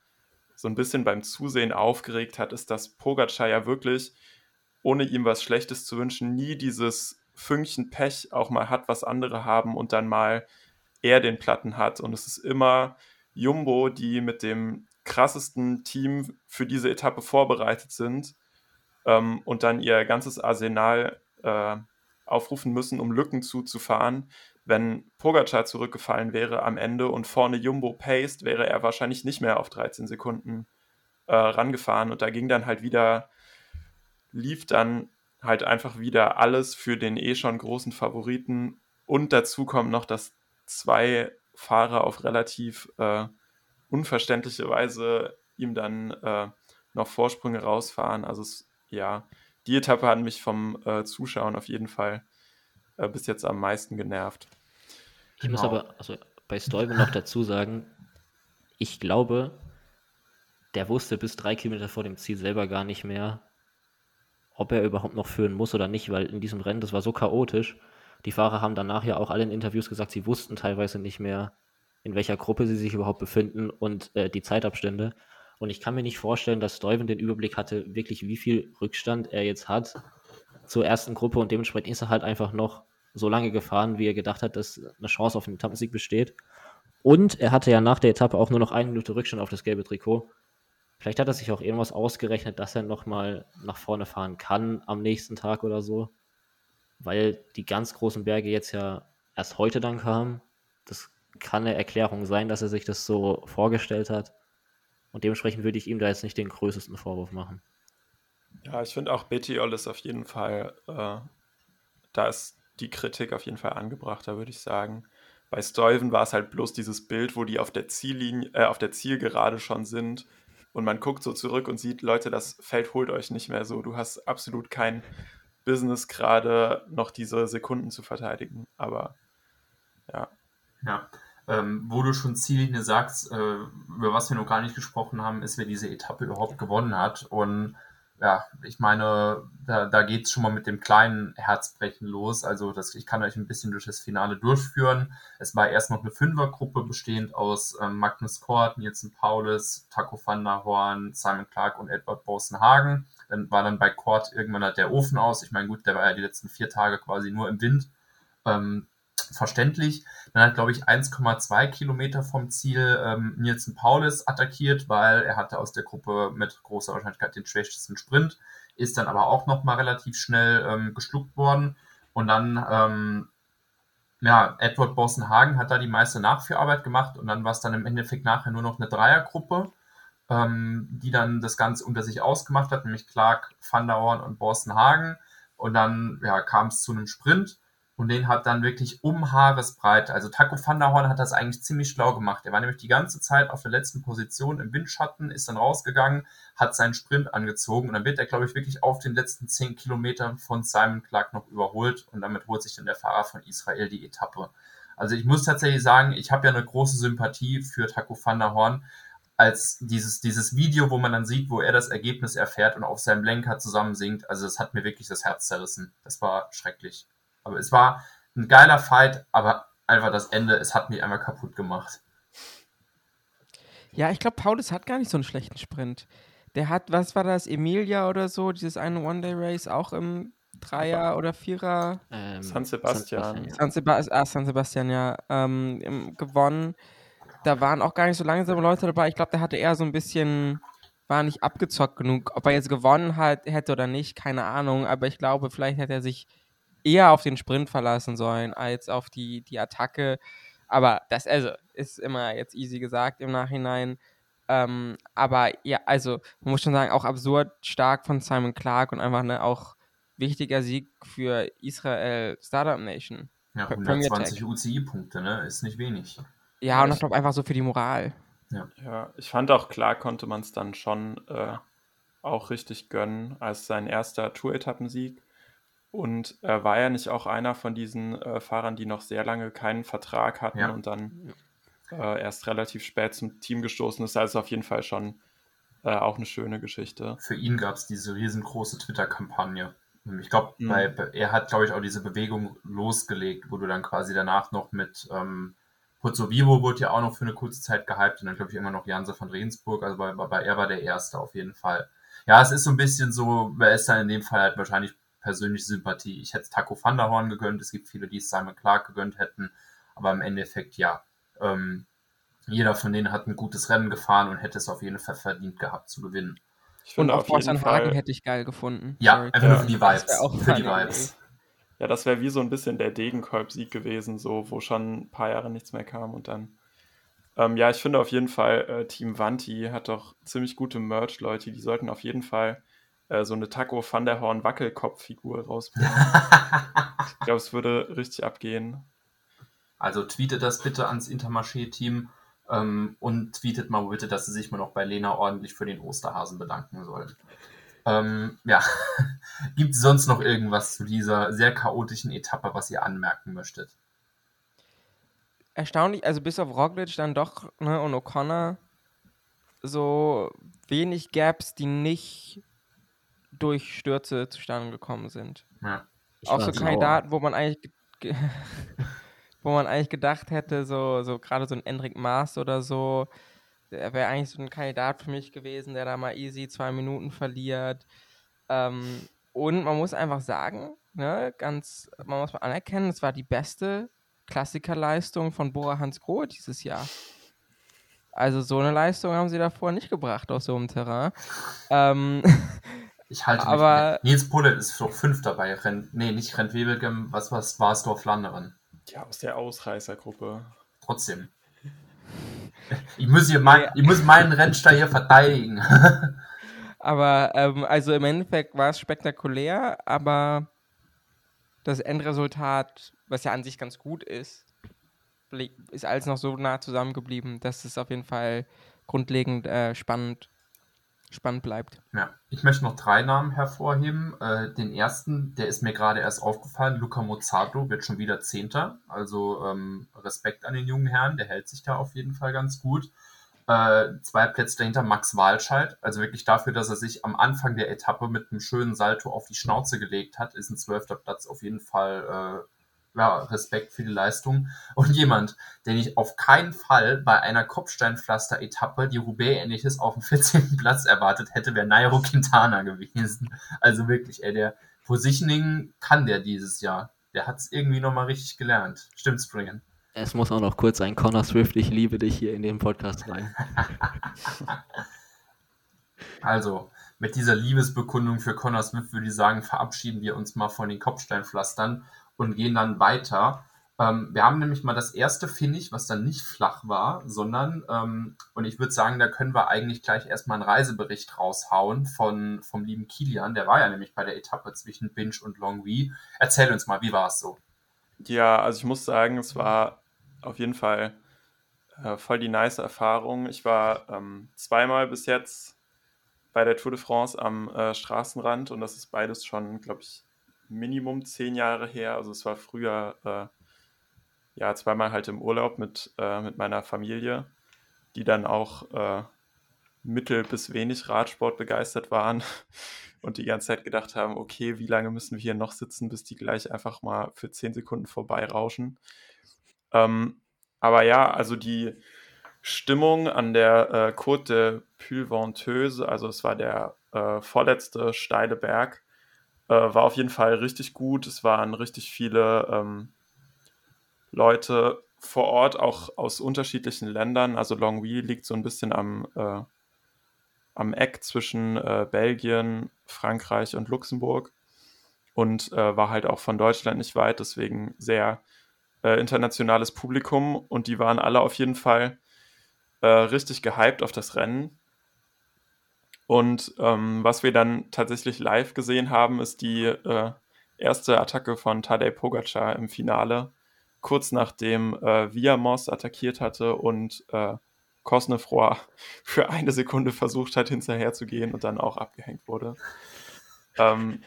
so ein bisschen beim Zusehen aufgeregt hat, ist, dass Pogacar ja wirklich, ohne ihm was Schlechtes zu wünschen, nie dieses Fünkchen Pech auch mal hat, was andere haben und dann mal er den Platten hat. Und es ist immer Jumbo, die mit dem krassesten Team für diese Etappe vorbereitet sind ähm, und dann ihr ganzes Arsenal äh, aufrufen müssen, um Lücken zuzufahren. Wenn Pogacar zurückgefallen wäre am Ende und vorne Jumbo paced, wäre er wahrscheinlich nicht mehr auf 13 Sekunden äh, rangefahren. Und da ging dann halt wieder, lief dann halt einfach wieder alles für den eh schon großen Favoriten. Und dazu kommt noch, dass zwei Fahrer auf relativ äh, unverständliche Weise ihm dann äh, noch Vorsprünge rausfahren. Also es, ja, die Etappe hat mich vom äh, Zuschauen auf jeden Fall äh, bis jetzt am meisten genervt. Ich muss Genau. aber also bei Stuyven noch dazu sagen, ich glaube, der wusste bis drei Kilometer vor dem Ziel selber gar nicht mehr, ob er überhaupt noch führen muss oder nicht, weil in diesem Rennen, das war so chaotisch. Die Fahrer haben danach ja auch alle in Interviews gesagt, sie wussten teilweise nicht mehr, in welcher Gruppe sie sich überhaupt befinden und äh, die Zeitabstände. Und ich kann mir nicht vorstellen, dass Stuyven den Überblick hatte, wirklich wie viel Rückstand er jetzt hat zur ersten Gruppe und dementsprechend ist er halt einfach noch so lange gefahren, wie er gedacht hat, dass eine Chance auf den Etappensieg besteht. Und er hatte ja nach der Etappe auch nur noch eine Minute Rückstand auf das gelbe Trikot. Vielleicht hat er sich auch irgendwas ausgerechnet, dass er nochmal nach vorne fahren kann am nächsten Tag oder so. Weil die ganz großen Berge jetzt ja erst heute dann kamen. Das kann eine Erklärung sein, dass er sich das so vorgestellt hat. Und dementsprechend würde ich ihm da jetzt nicht den größten Vorwurf machen. Ja, ich finde auch Bettiol ist auf jeden Fall, äh, da ist die Kritik auf jeden Fall angebrachter, würde ich sagen. Bei Stuyven war es halt bloß dieses Bild, wo die auf der Ziellinie, äh, auf der Zielgerade schon sind und man guckt so zurück und sieht, Leute, das Feld holt euch nicht mehr so. Du hast absolut kein Business gerade noch diese Sekunden zu verteidigen. Aber ja, Ja. Ähm, wo du schon Ziellinie sagst, äh, über was wir noch gar nicht gesprochen haben, ist, wer diese Etappe überhaupt gewonnen hat. Und ja, ich meine, da, da geht es schon mal mit dem kleinen Herzbrechen los. Also das, ich kann euch ein bisschen durch das Finale durchführen. Es war erst noch eine Fünfergruppe bestehend aus ähm, Magnus Kort, Nielsen Paulus, Taco van der Horn, Simon Clark und Edward Bosenhagen. Dann war dann bei Kort irgendwann halt der Ofen aus. Ich meine, gut, der war ja die letzten vier Tage quasi nur im Wind. Ähm, verständlich. Dann hat, glaube ich, 1,2 Kilometer vom Ziel ähm, Nielsen Paulus attackiert, weil er hatte aus der Gruppe mit großer Wahrscheinlichkeit den schwächsten Sprint, ist dann aber auch nochmal relativ schnell ähm, geschluckt worden. Und dann, ähm, ja, Edward Bosenhagen hat da die meiste Nachführarbeit gemacht und dann war es dann im Endeffekt nachher nur noch eine Dreiergruppe, ähm, die dann das Ganze unter sich ausgemacht hat, nämlich Clark, Van der Horn und Bosenhagen. Und dann ja, kam es zu einem Sprint und den hat dann wirklich um Haaresbreite. Also Taco van der Horn hat das eigentlich ziemlich schlau gemacht. Er war nämlich die ganze Zeit auf der letzten Position im Windschatten, ist dann rausgegangen, hat seinen Sprint angezogen und dann wird er, glaube ich, wirklich auf den letzten 10 Kilometern von Simon Clark noch überholt und damit holt sich dann der Fahrer von Israel die Etappe. Also ich muss tatsächlich sagen, ich habe ja eine große Sympathie für Taco van der Horn, als dieses, dieses Video, wo man dann sieht, wo er das Ergebnis erfährt und auf seinem Lenker zusammen singt. Also das hat mir wirklich das Herz zerrissen. Das war schrecklich. Aber es war ein geiler Fight, aber einfach das Ende, es hat mich einmal kaputt gemacht. Ja, ich glaube, Paulus hat gar nicht so einen schlechten Sprint. Der hat, was war das, Emilia oder so, dieses eine One-Day-Race auch im Dreier- oder Vierer Ähm, San Sebastian. ja. San, Sebas ah, San Sebastian, ja, ähm, im- gewonnen. da waren auch gar nicht so langsame Leute dabei. Ich glaube, der hatte eher so ein bisschen, war nicht abgezockt genug. Ob er jetzt gewonnen hat, hätte oder nicht, keine Ahnung. Aber ich glaube, vielleicht hätte er sich eher auf den Sprint verlassen sollen, als auf die, die Attacke. Aber das also, ist immer jetzt easy gesagt im Nachhinein. Ähm, aber ja, also man muss schon sagen, auch absurd stark von Simon Clark und einfach ne, auch wichtiger Sieg für Israel Startup Nation. Ja, 120 UCI-Punkte, ne? Ist nicht wenig. Ja, und ich glaube einfach so für die Moral. Ja. ja, ich fand auch klar, konnte man es dann schon äh, auch richtig gönnen als sein erster Tour-Etappensieg. Und er war ja nicht auch einer von diesen äh, Fahrern, die noch sehr lange keinen Vertrag hatten ja. und dann äh, erst relativ spät zum Team gestoßen ist. Also auf jeden Fall schon äh, auch eine schöne Geschichte. Für ihn gab es diese riesengroße Twitter-Kampagne. Ich glaube, mhm. er hat, glaube ich, auch diese Bewegung losgelegt, wo du dann quasi danach noch mit ähm, Pozzo Vivo wurde ja auch noch für eine kurze Zeit gehypt und dann glaube ich immer noch Janse von Regensburg, also bei, bei, er war der Erste auf jeden Fall. Ja, es ist so ein bisschen so, wer ist dann in dem Fall halt wahrscheinlich persönliche Sympathie. Ich hätte Taco van der Horn gegönnt, es gibt viele, die es Simon Clark gegönnt hätten, aber im Endeffekt ja. Ähm, jeder von denen hat ein gutes Rennen gefahren und hätte es auf jeden Fall verdient gehabt zu gewinnen. Ich und auch Force Hagen hätte ich geil gefunden. Ja, Sorry. einfach nur für die Vibes. Für die Vibes. Ja, das wäre wie so ein bisschen der Degenkolb-Sieg gewesen, so wo schon ein paar Jahre nichts mehr kam und dann. Ähm, ja, ich finde auf jeden Fall, äh, Team Vanti hat doch ziemlich gute Merch-Leute. Die sollten auf jeden Fall äh, so eine Taco van der Horn Wackelkopf-Figur rausbringen. ich glaube, es würde richtig abgehen. Also tweetet das bitte ans Intermarché-Team ähm, und tweetet mal bitte, dass sie sich mal noch bei Lena ordentlich für den Osterhasen bedanken sollen. Ähm, ja, gibt es sonst noch irgendwas zu dieser sehr chaotischen Etappe, was ihr anmerken möchtet? Erstaunlich, also bis auf Roglic dann doch ne, und O'Connor so wenig Gaps, die nicht durch Stürze zustande gekommen sind. Ja. Auch so Kandidaten, wo man eigentlich wo man eigentlich gedacht hätte, so, so gerade so ein Enric Maas oder so, der wäre eigentlich so ein Kandidat für mich gewesen, der da mal easy zwei Minuten verliert. Ähm, und man muss einfach sagen, ne, ganz, man muss mal anerkennen, es war die beste Klassikerleistung von Bora Hans Grohe dieses Jahr. Also so eine Leistung haben sie davor nicht gebracht aus so einem Terrain. Ähm, Ich halte aber, mich. Nils Pullet ist doch Fünfter bei Renn. Nee, nicht Rentwebelgem, was, was war es Dorf Flanderen? Ja, aus der Ausreißergruppe. Trotzdem. Ich muss, hier mein, ich muss meinen Rennstall hier verteidigen. aber, ähm, also im Endeffekt war es spektakulär, aber das Endresultat, was ja an sich ganz gut ist, ist alles noch so nah zusammengeblieben, dass es auf jeden Fall grundlegend äh, spannend spannend bleibt. Ja, ich möchte noch drei Namen hervorheben. Äh, den ersten, der ist mir gerade erst aufgefallen, Luca Mozzato wird schon wieder Zehnter. Also ähm, Respekt an den jungen Herrn, der hält sich da auf jeden Fall ganz gut. Äh, zwei Plätze dahinter Max Walscheid. Also wirklich dafür, dass er sich am Anfang der Etappe mit einem schönen Salto auf die Schnauze gelegt hat, ist ein zwölfter Platz auf jeden Fall äh, ja, Respekt für die Leistung. Und jemand, den ich auf keinen Fall bei einer Kopfsteinpflaster-Etappe, die Roubaix-ähnliches, auf dem 14. Platz erwartet hätte, wäre Nairo Quintana gewesen. Also wirklich, ey, der Positioning kann der dieses Jahr. Der hat es irgendwie nochmal richtig gelernt. Stimmt's, Brian? Es muss auch noch kurz ein Connor Swift, ich liebe dich hier in den Podcast rein. also, mit dieser Liebesbekundung für Connor Swift würde ich sagen, verabschieden wir uns mal von den Kopfsteinpflastern und gehen dann weiter. Ähm, wir haben nämlich mal das erste Finish, was dann nicht flach war, sondern, ähm, und ich würde sagen, da können wir eigentlich gleich erstmal einen Reisebericht raushauen von, vom lieben Kilian. Der war ja nämlich bei der Etappe zwischen Binge und Longwy. Erzähl uns mal, wie war es so? Ja, also ich muss sagen, es war auf jeden Fall äh, voll die nice Erfahrung. Ich war ähm, zweimal bis jetzt bei der Tour de France am äh, Straßenrand und das ist beides schon, glaube ich, Minimum zehn Jahre her. Also es war früher äh, ja zweimal halt im Urlaub mit, äh, mit meiner Familie, die dann auch äh, mittel bis wenig Radsport begeistert waren und die ganze Zeit gedacht haben, okay, wie lange müssen wir hier noch sitzen, bis die gleich einfach mal für zehn Sekunden vorbeirauschen. Ähm, aber ja, also die Stimmung an der äh, Côte de Pulventeuse, also es war der äh, vorletzte steile Berg, äh, war auf jeden Fall richtig gut. Es waren richtig viele ähm, Leute vor Ort auch aus unterschiedlichen Ländern. Also Longwy liegt so ein bisschen am, äh, am Eck zwischen äh, Belgien, Frankreich und Luxemburg und äh, war halt auch von Deutschland nicht weit, deswegen sehr äh, internationales Publikum und die waren alle auf jeden Fall äh, richtig gehypt auf das Rennen. Und ähm, was wir dann tatsächlich live gesehen haben, ist die äh, erste Attacke von Tadej Pogacar im Finale, kurz nachdem äh, Viamos attackiert hatte und äh, Kosnefroy für eine Sekunde versucht hat, hinterher zu gehen und dann auch abgehängt wurde. Ähm,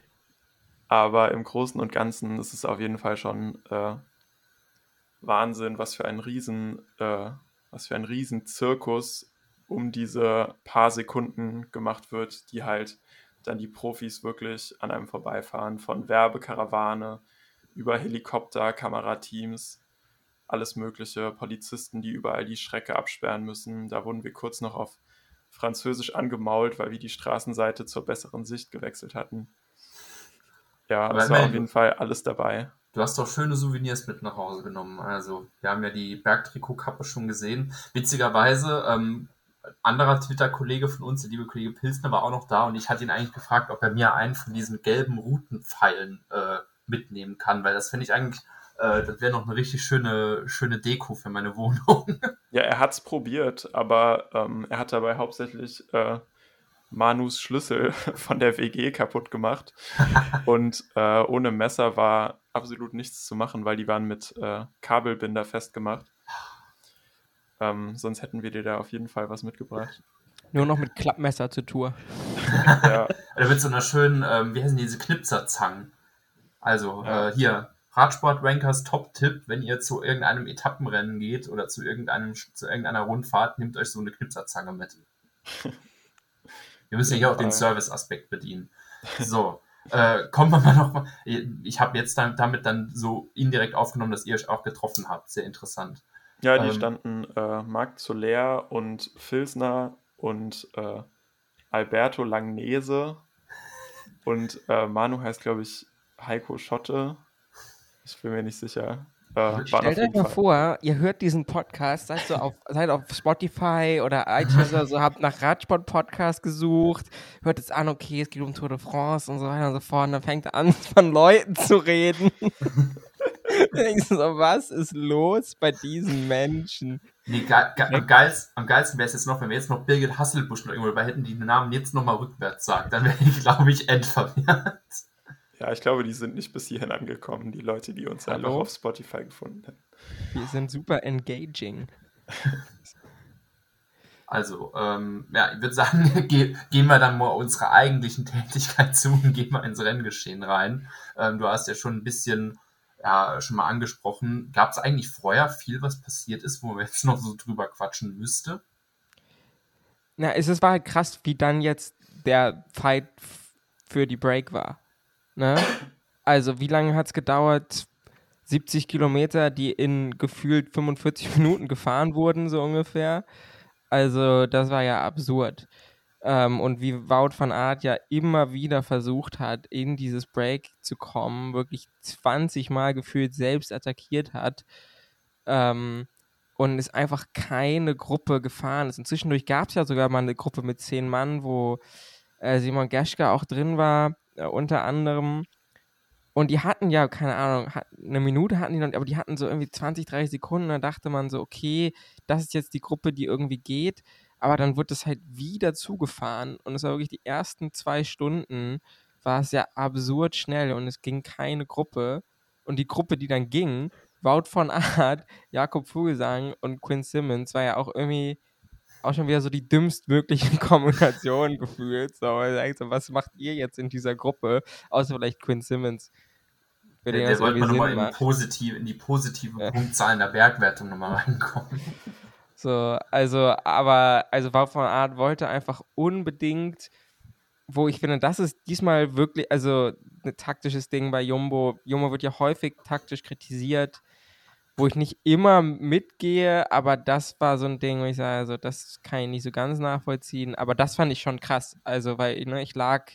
aber im Großen und Ganzen ist es auf jeden Fall schon äh, Wahnsinn, was für ein Riesen, äh, was für ein Riesenzirkus um diese paar Sekunden gemacht wird, die halt dann die Profis wirklich an einem vorbeifahren, von Werbekarawane über Helikopter, Kamerateams, alles mögliche, Polizisten, die überall die Schrecke absperren müssen. Da wurden wir kurz noch auf Französisch angemault, weil wir die Straßenseite zur besseren Sicht gewechselt hatten. Ja, es war auf jeden Fall alles dabei. Du hast doch schöne Souvenirs mit nach Hause genommen. Also, wir haben ja die Bergtrikot-Kappe schon gesehen. Witzigerweise, ähm, anderer Twitter-Kollege von uns, der liebe Kollege Pilsner, war auch noch da und ich hatte ihn eigentlich gefragt, ob er mir einen von diesen gelben Routenpfeilen äh, mitnehmen kann, weil das finde ich eigentlich, äh, das wäre noch eine richtig schöne, schöne Deko für meine Wohnung. Ja, er hat es probiert, aber ähm, er hat dabei hauptsächlich äh, Manus Schlüssel von der WG kaputt gemacht. und äh, ohne Messer war absolut nichts zu machen, weil die waren mit äh, Kabelbinder festgemacht. Ähm, sonst hätten wir dir da auf jeden Fall was mitgebracht. Nur noch mit Klappmesser zur Tour. ja. Oder mit so einer schönen, ähm, wie heißen diese Knipserzangen? Also ja. äh, hier, Radsport-Rankers Top-Tipp, wenn ihr zu irgendeinem Etappenrennen geht oder zu, irgendeinem, zu irgendeiner Rundfahrt, nehmt euch so eine Knipserzange mit. Wir müssen ja hier auch den Service-Aspekt bedienen. So, äh, kommen wir mal noch mal. Ich habe jetzt dann, damit dann so indirekt aufgenommen, dass ihr euch auch getroffen habt. Sehr interessant. Ja, die ähm, standen äh, Marc Soler und Filsner und äh, Alberto Langnese und äh, Manu heißt, glaube ich, Heiko Schotte. Ich bin mir nicht sicher. Äh, Stellt euch mal Fall. vor, ihr hört diesen Podcast, seid, so auf, seid auf Spotify oder iTunes oder so, habt nach Radsport-Podcast gesucht, hört jetzt an, okay, es geht um Tour de France und so weiter und so fort, und dann fängt er an, von Leuten zu reden. so, was ist los bei diesen Menschen? Nee, ge ge am, geilsten, am geilsten wäre es jetzt noch, wenn wir jetzt noch Birgit Hasselbusch noch irgendwo dabei hätten, die den Namen jetzt nochmal rückwärts sagt. Dann wäre ich, glaube ich, endverwirrt. Ja, ich glaube, die sind nicht bis hierhin angekommen, die Leute, die uns Hallo? einfach auf Spotify gefunden haben. Wir sind super engaging. Also, ähm, ja, ich würde sagen, ge gehen wir dann mal unserer eigentlichen Tätigkeit zu und gehen mal ins Renngeschehen rein. Ähm, du hast ja schon ein bisschen, ja, schon mal angesprochen. Gab es eigentlich vorher viel, was passiert ist, wo man jetzt noch so drüber quatschen müsste? Na, es war halt krass, wie dann jetzt der Fight für die Break war. Ne? Also, wie lange hat es gedauert? 70 Kilometer, die in gefühlt 45 Minuten gefahren wurden, so ungefähr. Also, das war ja absurd. Ähm, und wie Wout van Aert ja immer wieder versucht hat, in dieses Break zu kommen, wirklich 20 Mal gefühlt selbst attackiert hat. Ähm, und es einfach keine Gruppe gefahren ist. Und zwischendurch gab es ja sogar mal eine Gruppe mit zehn Mann, wo äh, Simon Geschke auch drin war äh, unter anderem. Und die hatten ja, keine Ahnung, eine Minute hatten die noch, aber die hatten so irgendwie 20, 30 Sekunden. Da dachte man so, okay, das ist jetzt die Gruppe, die irgendwie geht. Aber dann wurde es halt wieder zugefahren. Und es war wirklich die ersten zwei Stunden, war es ja absurd schnell und es ging keine Gruppe. Und die Gruppe, die dann ging, Wout von Art, Jakob Vogelsang und Quinn Simmons, war ja auch irgendwie auch schon wieder so die dümmstmögliche Kommunikation gefühlt. So, so, was macht ihr jetzt in dieser Gruppe? Außer vielleicht Quinn Simmons. Der, der wollte man nochmal in, positiv, in die positive ja. Punktzahl der Bergwertung nochmal reinkommen. So, also, aber, also Wout von Art wollte einfach unbedingt, wo ich finde, das ist diesmal wirklich, also ein taktisches Ding bei Jumbo. Jumbo wird ja häufig taktisch kritisiert wo ich nicht immer mitgehe, aber das war so ein Ding, wo ich sage, also das kann ich nicht so ganz nachvollziehen, aber das fand ich schon krass, also weil ne, ich lag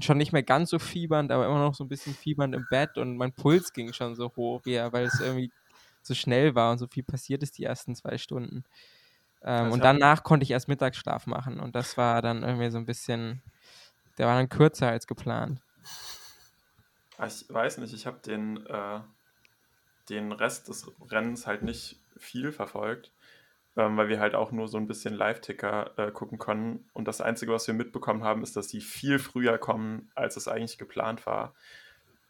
schon nicht mehr ganz so fiebernd, aber immer noch so ein bisschen fiebernd im Bett und mein Puls ging schon so hoch, ja, weil es irgendwie so schnell war und so viel passiert ist die ersten zwei Stunden. Ähm, Also und danach konnte ich erst Mittagsschlaf machen und das war dann irgendwie so ein bisschen, der war dann kürzer als geplant. Ah, Ich weiß nicht, ich habe den, äh, den Rest des Rennens halt nicht viel verfolgt, ähm, weil wir halt auch nur so ein bisschen Live-Ticker äh, gucken konnten. Und das Einzige, was wir mitbekommen haben, ist, dass die viel früher kommen, als es eigentlich geplant war.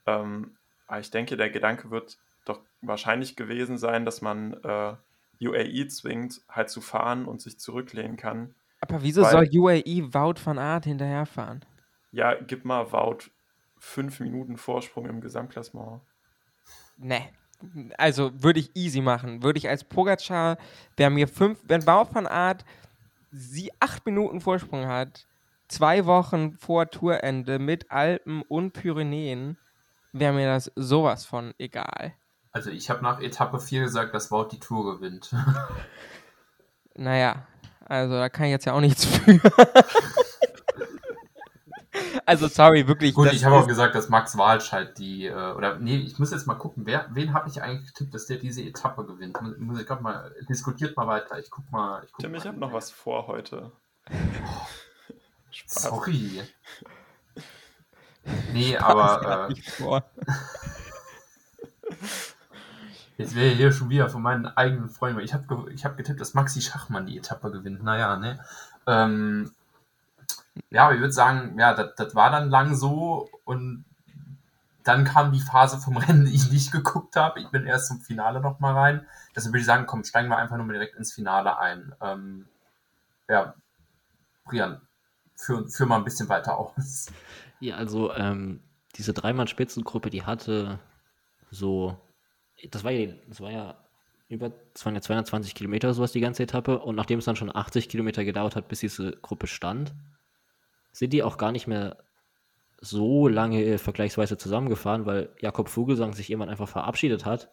Ähm, aber ich denke, der Gedanke wird doch wahrscheinlich gewesen sein, dass man äh, UAE zwingt, halt zu fahren und sich zurücklehnen kann. Aber wieso Weil- soll UAE Wout van Aert hinterherfahren? Ja, gib mal Wout fünf Minuten Vorsprung im Gesamtklassement. Ne. Also würde ich easy machen. Würde ich als Pogacar, der mir fünf, wenn Wout van Aert sie acht Minuten Vorsprung hat, zwei Wochen vor Tourende mit Alpen und Pyrenäen, wäre mir das sowas von egal. Also ich habe nach Etappe 4 gesagt, dass Wout die Tour gewinnt. Naja, also da kann ich jetzt ja auch nichts für. also sorry, wirklich. Gut, ich habe auch gesagt, dass Max Walscheid die, äh, oder nee, ich muss jetzt mal gucken, wer, wen habe ich eigentlich getippt, dass der diese Etappe gewinnt? Muss, ich gerade mal, diskutiert mal weiter, ich guck mal. Ich guck Tim, mal ich habe noch was vor heute. Spaß. Sorry. Nee, Pass aber äh. Jetzt wäre hier schon wieder von meinen eigenen Freunden. Ich habe ich hab getippt, dass Maxi Schachmann die Etappe gewinnt. Naja, ne? Ähm, ja, aber ich würde sagen, ja, das das war dann lang so und dann kam die Phase vom Rennen, die ich nicht geguckt habe. Ich bin erst zum Finale nochmal rein. Deshalb würde ich sagen, komm, steigen wir einfach nur mal direkt ins Finale ein. Ähm, ja, Brian, führ, führ mal ein bisschen weiter aus. Ja, also ähm, diese Dreimann-Spitzengruppe, die hatte so, das war ja, das war ja über, das waren ja 220 Kilometer sowas die ganze Etappe und nachdem es dann schon 80 Kilometer gedauert hat, bis diese Gruppe stand, sind die auch gar nicht mehr so lange äh, vergleichsweise zusammengefahren, weil Jakob Vogelsang sich irgendwann einfach verabschiedet hat.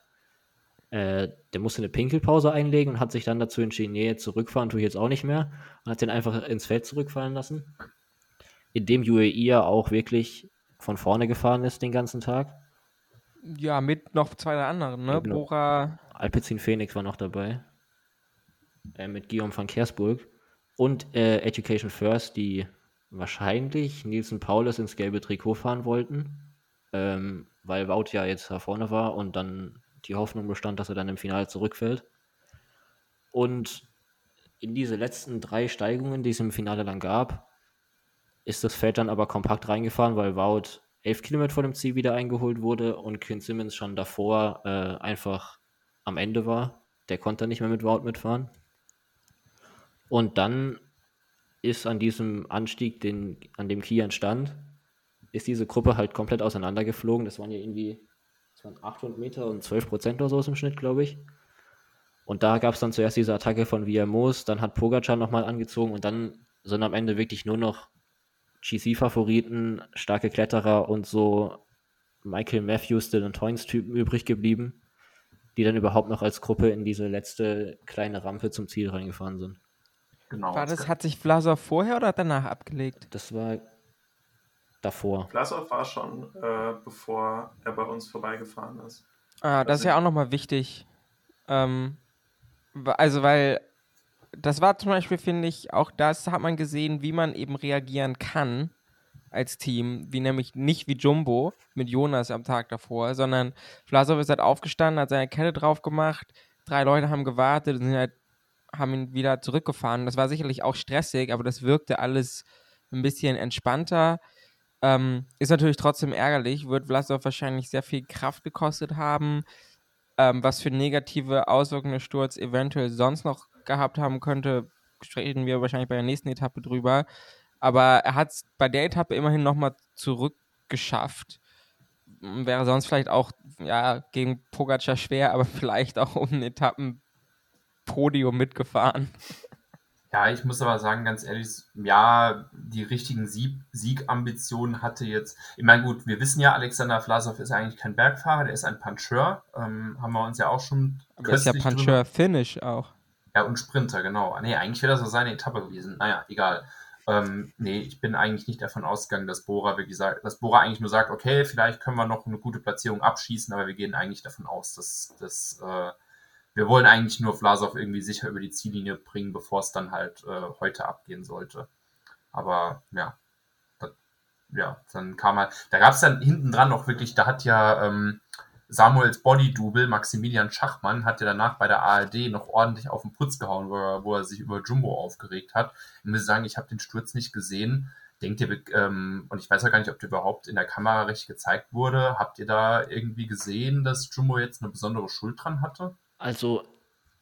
Äh, der musste eine Pinkelpause einlegen und hat sich dann dazu entschieden, nee, zurückfahren tue ich jetzt auch nicht mehr und hat den einfach ins Feld zurückfallen lassen in dem UAE ja auch wirklich von vorne gefahren ist den ganzen Tag. Ja, mit noch zwei der anderen, ne? Genau. Bora, Alpecin Phoenix war noch dabei. Äh, mit Guillaume van Kersburg. Und äh, Education First, die wahrscheinlich Nielsen Paulus ins gelbe Trikot fahren wollten. Ähm, weil Wout ja jetzt da vorne war und dann die Hoffnung bestand, dass er dann im Finale zurückfällt. Und in diese letzten drei Steigungen, die es im Finale dann gab, ist das Feld dann aber kompakt reingefahren, weil Wout elf Kilometer vor dem Ziel wieder eingeholt wurde und Quinn Simmons schon davor äh, einfach am Ende war. Der konnte nicht mehr mit Wout mitfahren. Und dann ist an diesem Anstieg, den, an dem Kian stand, ist diese Gruppe halt komplett auseinandergeflogen. Das waren ja irgendwie das waren 800 Meter und 12 Prozent oder so im Schnitt, glaube ich. Und da gab es dann zuerst diese Attacke von Villamos, dann hat Pogacar nochmal angezogen und dann sind am Ende wirklich nur noch GC-Favoriten, starke Kletterer und so Michael Matthews, Dylan Toynes-Typen übrig geblieben, die dann überhaupt noch als Gruppe in diese letzte kleine Rampe zum Ziel reingefahren sind. Genau. war das, hat sich Vlasov vorher oder danach abgelegt? Das war davor. Vlasov war schon, äh, bevor er bei uns vorbeigefahren ist. Ah, das ist ja auch nochmal wichtig. Ähm, also, weil das war zum Beispiel, finde ich, auch das hat man gesehen, wie man eben reagieren kann als Team, wie nämlich nicht wie Jumbo mit Jonas am Tag davor, sondern Vlasov ist halt aufgestanden, hat seine Kette drauf gemacht, drei Leute haben gewartet und sind halt, haben ihn wieder zurückgefahren. Das war sicherlich auch stressig, aber das wirkte alles ein bisschen entspannter. Ähm, ist natürlich trotzdem ärgerlich, wird Vlasov wahrscheinlich sehr viel Kraft gekostet haben, ähm, was für negative Auswirkungen der Sturz eventuell sonst noch gehabt haben könnte, reden wir wahrscheinlich bei der nächsten Etappe drüber. Aber er hat es bei der Etappe immerhin nochmal zurückgeschafft. Wäre sonst vielleicht auch ja, gegen Pogacar schwer, aber vielleicht auch um ein Etappenpodium mitgefahren. Ja, ich muss aber sagen, ganz ehrlich, ja, die richtigen Sieg Siegambitionen hatte jetzt. Ich meine, gut, wir wissen ja, Alexander Vlasov ist eigentlich kein Bergfahrer, der ist ein Puncheur. Ähm, haben wir uns ja auch schon. Aber er ist ja köstlich drüber- Puncheur Finish auch. Ja, und Sprinter, genau. Nee, eigentlich wäre das so seine Etappe gewesen. Naja, egal. Ähm, nee, ich bin eigentlich nicht davon ausgegangen, dass Bora, wie gesagt, dass Bora eigentlich nur sagt, okay, vielleicht können wir noch eine gute Platzierung abschießen, aber wir gehen eigentlich davon aus, dass, dass äh, wir wollen eigentlich nur Vlasov irgendwie sicher über die Ziellinie bringen, bevor es dann halt äh, heute abgehen sollte. Aber ja, das, ja, dann kam halt, da gab es dann hinten dran noch wirklich, da hat ja ähm, Samuels Body-Double, Maximilian Schachmann, hat ja danach bei der ARD noch ordentlich auf den Putz gehauen, wo er, sich über Jumbo aufgeregt hat. Ich muss sagen, ich habe den Sturz nicht gesehen. Denkt ihr, ähm, und ich weiß ja gar nicht, ob der überhaupt in der Kamera richtig gezeigt wurde. Habt ihr da irgendwie gesehen, dass Jumbo jetzt eine besondere Schuld dran hatte? Also,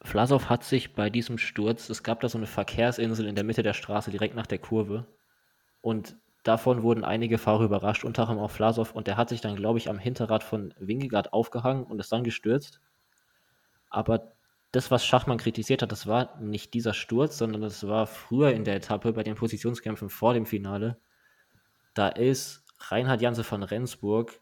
Vlasov hat sich bei diesem Sturz, es gab da so eine Verkehrsinsel in der Mitte der Straße, direkt nach der Kurve. Und Davon wurden einige Fahrer überrascht, unter anderem auch Vlasov, und der hat sich dann, glaube ich, am Hinterrad von Wingegaard aufgehangen und ist dann gestürzt. Aber das, was Schachmann kritisiert hat, das war nicht dieser Sturz, sondern das war früher in der Etappe bei den Positionskämpfen vor dem Finale. Da ist Reinhard Janse von Rendsburg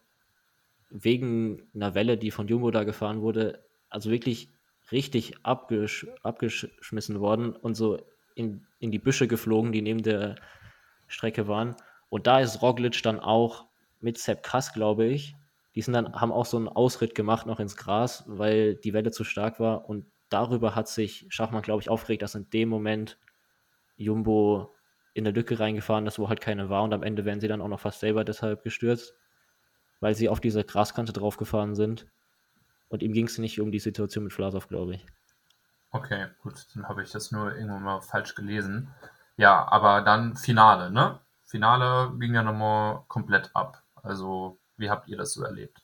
wegen einer Welle, die von Jumbo da gefahren wurde, also wirklich richtig abgesch abgeschmissen worden und so in, in die Büsche geflogen, die neben der Strecke waren. Und da ist Roglic dann auch mit Sepp Kass, glaube ich. Die sind dann, haben auch so einen Ausritt gemacht noch ins Gras, weil die Welle zu stark war. Und darüber hat sich Schachmann, glaube ich, aufgeregt, dass in dem Moment Jumbo in eine Lücke reingefahren ist, wo halt keine war. Und am Ende werden sie dann auch noch fast selber deshalb gestürzt, weil sie auf diese Graskante draufgefahren sind. Und ihm ging es nicht um die Situation mit Vlasov, glaube ich. Okay, gut, dann habe ich das nur irgendwann mal falsch gelesen. Ja, aber dann Finale, ne? Finale ging ja nochmal komplett ab. Also, wie habt ihr das so erlebt?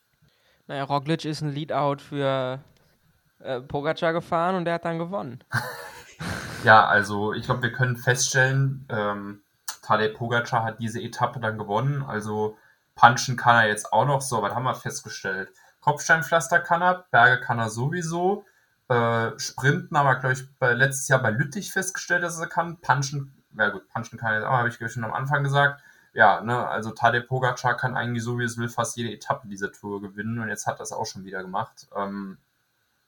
Naja, Roglic ist ein Leadout für äh, Pogacar gefahren und der hat dann gewonnen. ja, also ich glaube, wir können feststellen, ähm, Tadej Pogacar hat diese Etappe dann gewonnen. Also punchen kann er jetzt auch noch. So, was haben wir festgestellt? Kopfsteinpflaster kann er, Berge kann er sowieso. Äh, Sprinten haben wir, glaube ich, bei, letztes Jahr bei Lüttich festgestellt, dass er kann. Punchen ja gut, punchen kann jetzt auch, habe ich schon am Anfang gesagt. Ja, ne, also Tadej Pogacar kann eigentlich so wie es will fast jede Etappe dieser Tour gewinnen und jetzt hat das auch schon wieder gemacht. Ähm,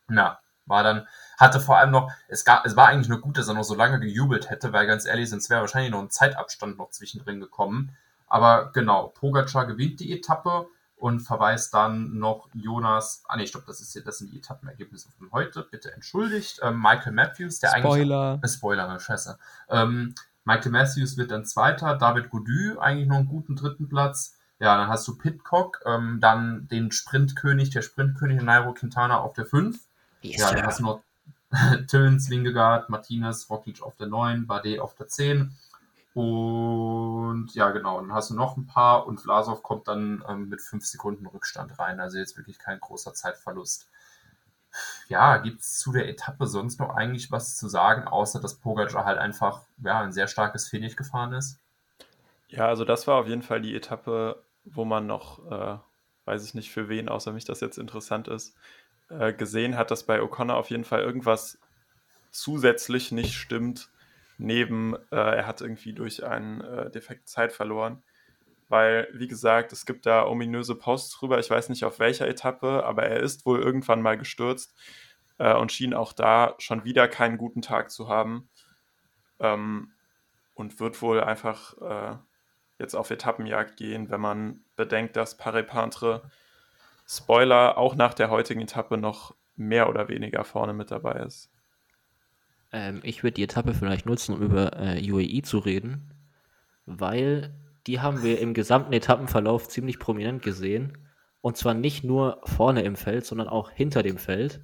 ja, war dann, hatte vor allem noch, es, gab, es war eigentlich nur gut, dass er noch so lange gejubelt hätte, weil ganz ehrlich, sonst wäre wahrscheinlich noch ein Zeitabstand noch zwischendrin gekommen. Aber genau, Pogacar gewinnt die Etappe und verweist dann noch Jonas, ah nee, stopp, das ist hier, das sind die Etappenergebnisse von heute, bitte entschuldigt. Ähm, Michael Matthews, der Spoiler. eigentlich. Äh, Spoiler, scheiße. Ähm, Michael Matthews wird dann Zweiter, David Gody eigentlich noch einen guten dritten Platz. Ja, dann hast du Pitcock, ähm, dann den Sprintkönig, der Sprintkönig Nairo Quintana auf der 5. Yes, ja, dann hast du noch Tillens, Lingegaard, Martinez, Roglic auf der 9, Bardet auf der 10. Und ja, genau, dann hast du noch ein paar und Vlasov kommt dann ähm, mit 5 Sekunden Rückstand rein. Also jetzt wirklich kein großer Zeitverlust ja, gibt es zu der Etappe sonst noch eigentlich was zu sagen, außer dass Pogacar halt einfach ja, ein sehr starkes Finish gefahren ist? Ja, also das war auf jeden Fall die Etappe, wo man noch, äh, weiß ich nicht für wen, außer mich das jetzt interessant ist, äh, gesehen hat, dass bei O'Connor auf jeden Fall irgendwas zusätzlich nicht stimmt. Neben, äh, er hat irgendwie durch einen äh, Defekt Zeit verloren weil, wie gesagt, es gibt da ominöse Posts drüber. Ich weiß nicht auf welcher Etappe, aber er ist wohl irgendwann mal gestürzt äh, und schien auch da schon wieder keinen guten Tag zu haben. Ähm, und wird wohl einfach äh, jetzt auf Etappenjagd gehen, wenn man bedenkt, dass Paris-Pantre Spoiler auch nach der heutigen Etappe noch mehr oder weniger vorne mit dabei ist. Ähm, ich würde die Etappe vielleicht nutzen, um über äh, UAE zu reden, weil die haben wir im gesamten Etappenverlauf ziemlich prominent gesehen. Und zwar nicht nur vorne im Feld, sondern auch hinter dem Feld,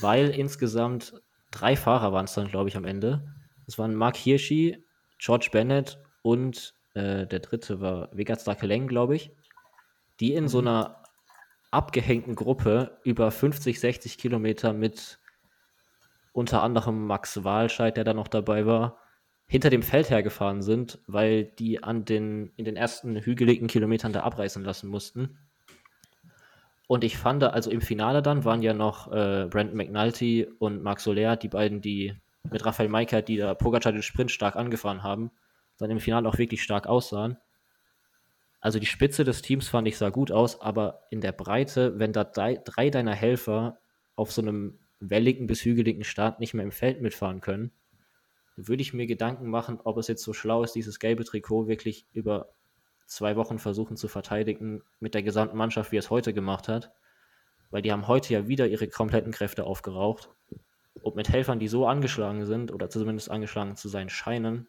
weil insgesamt drei Fahrer waren es dann, glaube ich, am Ende. Es waren Mark Hirschi, George Bennett und äh, der dritte war Vegat Stakeleng, glaube ich, die in so mhm. einer abgehängten Gruppe über 50, 60 Kilometer mit unter anderem Max Walscheid, der da noch dabei war, hinter dem Feld hergefahren sind, weil die an den, in den ersten hügeligen Kilometern da abreißen lassen mussten. Und ich fand, also im Finale dann waren ja noch äh, Brandon McNulty und Marc Soler, die beiden, die mit Raphael Maika, die da Pogacar den Sprint stark angefahren haben, dann im Finale auch wirklich stark aussahen. Also die Spitze des Teams fand ich sah gut aus, aber in der Breite, wenn da drei, drei deiner Helfer auf so einem welligen bis hügeligen Start nicht mehr im Feld mitfahren können, würde ich mir Gedanken machen, ob es jetzt so schlau ist, dieses gelbe Trikot wirklich über zwei Wochen versuchen zu verteidigen mit der gesamten Mannschaft, wie er es heute gemacht hat. weil die haben heute ja wieder ihre kompletten Kräfte aufgeraucht. Und mit Helfern, die so angeschlagen sind, oder zumindest angeschlagen zu sein scheinen,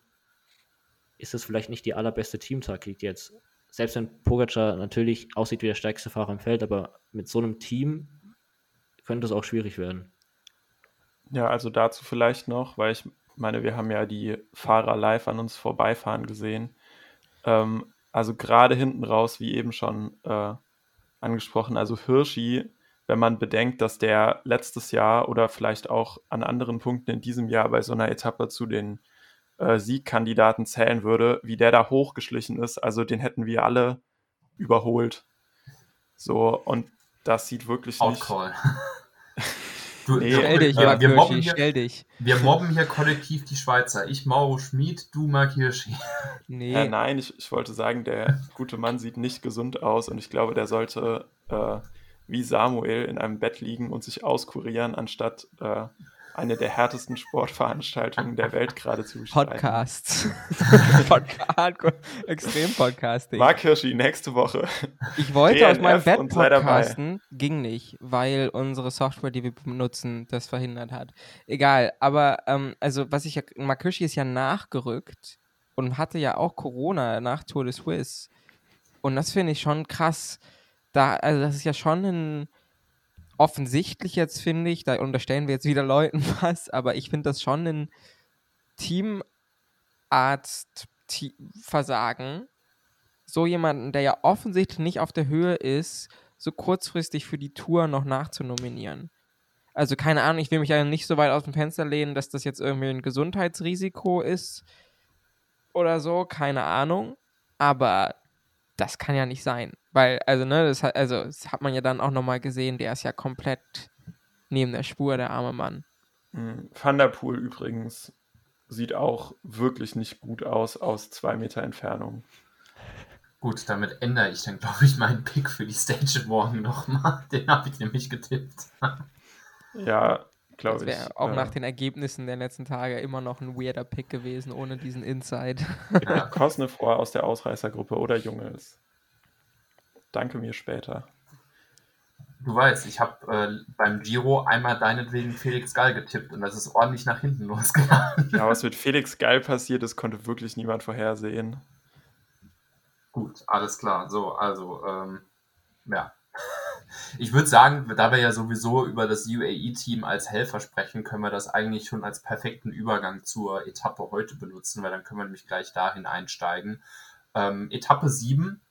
ist es vielleicht nicht die allerbeste Teamtaktik jetzt. Selbst wenn Pogacar natürlich aussieht wie der stärkste Fahrer im Feld, aber mit so einem Team könnte es auch schwierig werden. Ja, also dazu vielleicht noch, weil ich meine, wir haben ja die Fahrer live an uns vorbeifahren gesehen. Ähm, also gerade hinten raus, wie eben schon äh, angesprochen, also Hirschi, wenn man bedenkt, dass der letztes Jahr oder vielleicht auch an anderen Punkten in diesem Jahr bei so einer Etappe zu den äh, Siegkandidaten zählen würde, wie der da hochgeschlichen ist, also den hätten wir alle überholt. So, und das sieht wirklich Outcall. nicht. Du, nee, stell dich, äh, wir, mobben hier, stell dich. Wir mobben hier kollektiv die Schweizer. Ich Mauro Schmid, du Mark Hirschi. Nee. Äh, nein, ich, ich wollte sagen, der gute Mann sieht nicht gesund aus und ich glaube, der sollte äh, wie Samuel in einem Bett liegen und sich auskurieren, anstatt äh, eine der härtesten Sportveranstaltungen der Welt gerade zu bestreiten. Podcasts. Podcast, extrem Podcasting. Mark Hirschi, nächste Woche. Ich wollte DNF aus meinem Bett podcasten, ging nicht, weil unsere Software, die wir benutzen, das verhindert hat. Egal, aber ähm, also was ich ja, Mark Hirschi ist ja nachgerückt und hatte ja auch Corona nach Tour de Suisse. Und das finde ich schon krass. Da, also das ist ja schon ein offensichtlich jetzt, finde ich, da unterstellen wir jetzt wieder Leuten was, aber ich finde das schon ein Teamarzt-Versagen, so jemanden, der ja offensichtlich nicht auf der Höhe ist, so kurzfristig für die Tour noch nachzunominieren. Also keine Ahnung, ich will mich ja nicht so weit aus dem Fenster lehnen, dass das jetzt irgendwie ein Gesundheitsrisiko ist oder so, keine Ahnung. Aber das kann ja nicht sein. Weil, also, ne, das hat, also, das hat man ja dann auch nochmal gesehen, der ist ja komplett neben der Spur, der arme Mann. Mhm. Van der Poel übrigens sieht auch wirklich nicht gut aus, aus zwei Meter Entfernung. Gut, damit ändere ich dann, glaube ich, meinen Pick für die Stage morgen nochmal. Den habe ich nämlich getippt. ja, glaube ich. Auch äh, nach den Ergebnissen der letzten Tage immer noch ein weirder Pick gewesen, ohne diesen Insight. ja, Kosnefroy aus der Ausreißergruppe oder Junges. Danke mir später. Du weißt, ich habe äh, beim Giro einmal deinetwegen Felix Gall getippt und das ist ordentlich nach hinten losgegangen. Ja, was mit Felix Gall passiert ist, konnte wirklich niemand vorhersehen. Gut, alles klar. So, also, ähm, ja. Ich würde sagen, da wir ja sowieso über das UAE-Team als Helfer sprechen, können wir das eigentlich schon als perfekten Übergang zur Etappe heute benutzen, weil dann können wir nämlich gleich dahin einsteigen. Ähm, Etappe 7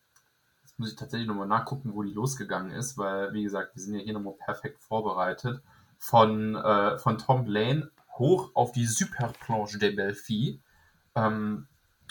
muss ich tatsächlich nochmal nachgucken, wo die losgegangen ist, weil, wie gesagt, wir sind ja hier nochmal perfekt vorbereitet. Von, äh, von Tom Lane hoch auf die Superplanche de Belfi. Ähm,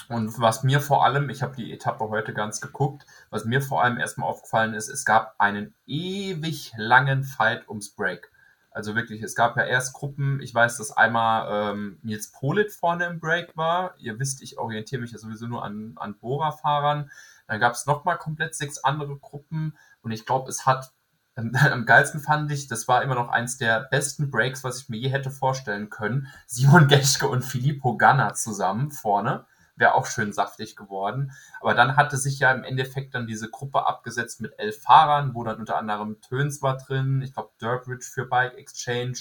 und was mir vor allem, ich habe die Etappe heute ganz geguckt, was mir vor allem erstmal aufgefallen ist, es gab einen ewig langen Fight ums Break. Also wirklich, es gab ja erst Gruppen, ich weiß, dass einmal ähm, Nils Polit vorne im Break war. Ihr wisst, ich orientiere mich ja sowieso nur an, an Bora-Fahrern. Dann gab es nochmal komplett sechs andere Gruppen und ich glaube, es hat am geilsten fand ich, das war immer noch eins der besten Breaks, was ich mir je hätte vorstellen können. Simon Geschke und Filippo Ganna zusammen vorne. Wäre auch schön saftig geworden. Aber dann hatte sich ja im Endeffekt dann diese Gruppe abgesetzt mit elf Fahrern, wo dann unter anderem Töns war drin, ich glaube Durbridge für Bike Exchange,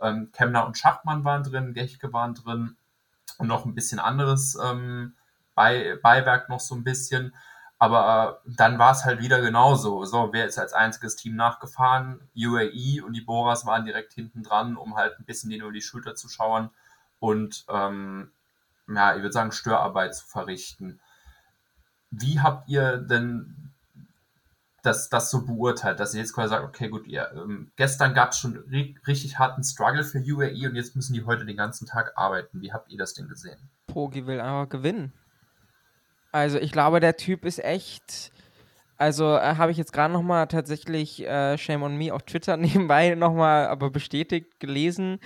ähm, Kemner und Schachmann waren drin, Gechke waren drin und noch ein bisschen anderes ähm, Bei Beiwerk noch so ein bisschen. Aber äh, dann war es halt wieder genauso. So, wer ist als einziges Team nachgefahren? UAE und die Boras waren direkt hinten dran, um halt ein bisschen denen über die Schulter zu schauen und ähm, ja, ich würde sagen, Störarbeit zu verrichten. Wie habt ihr denn das, das so beurteilt, dass ihr jetzt quasi sagt, okay, gut, ihr, ähm, gestern gab es schon richtig harten Struggle für UAE und jetzt müssen die heute den ganzen Tag arbeiten. Wie habt ihr das denn gesehen? Pogi will einfach gewinnen. Also ich glaube, der Typ ist echt. Also äh, habe ich jetzt gerade nochmal tatsächlich äh, Shame on Me auf Twitter nebenbei nochmal aber bestätigt gelesen.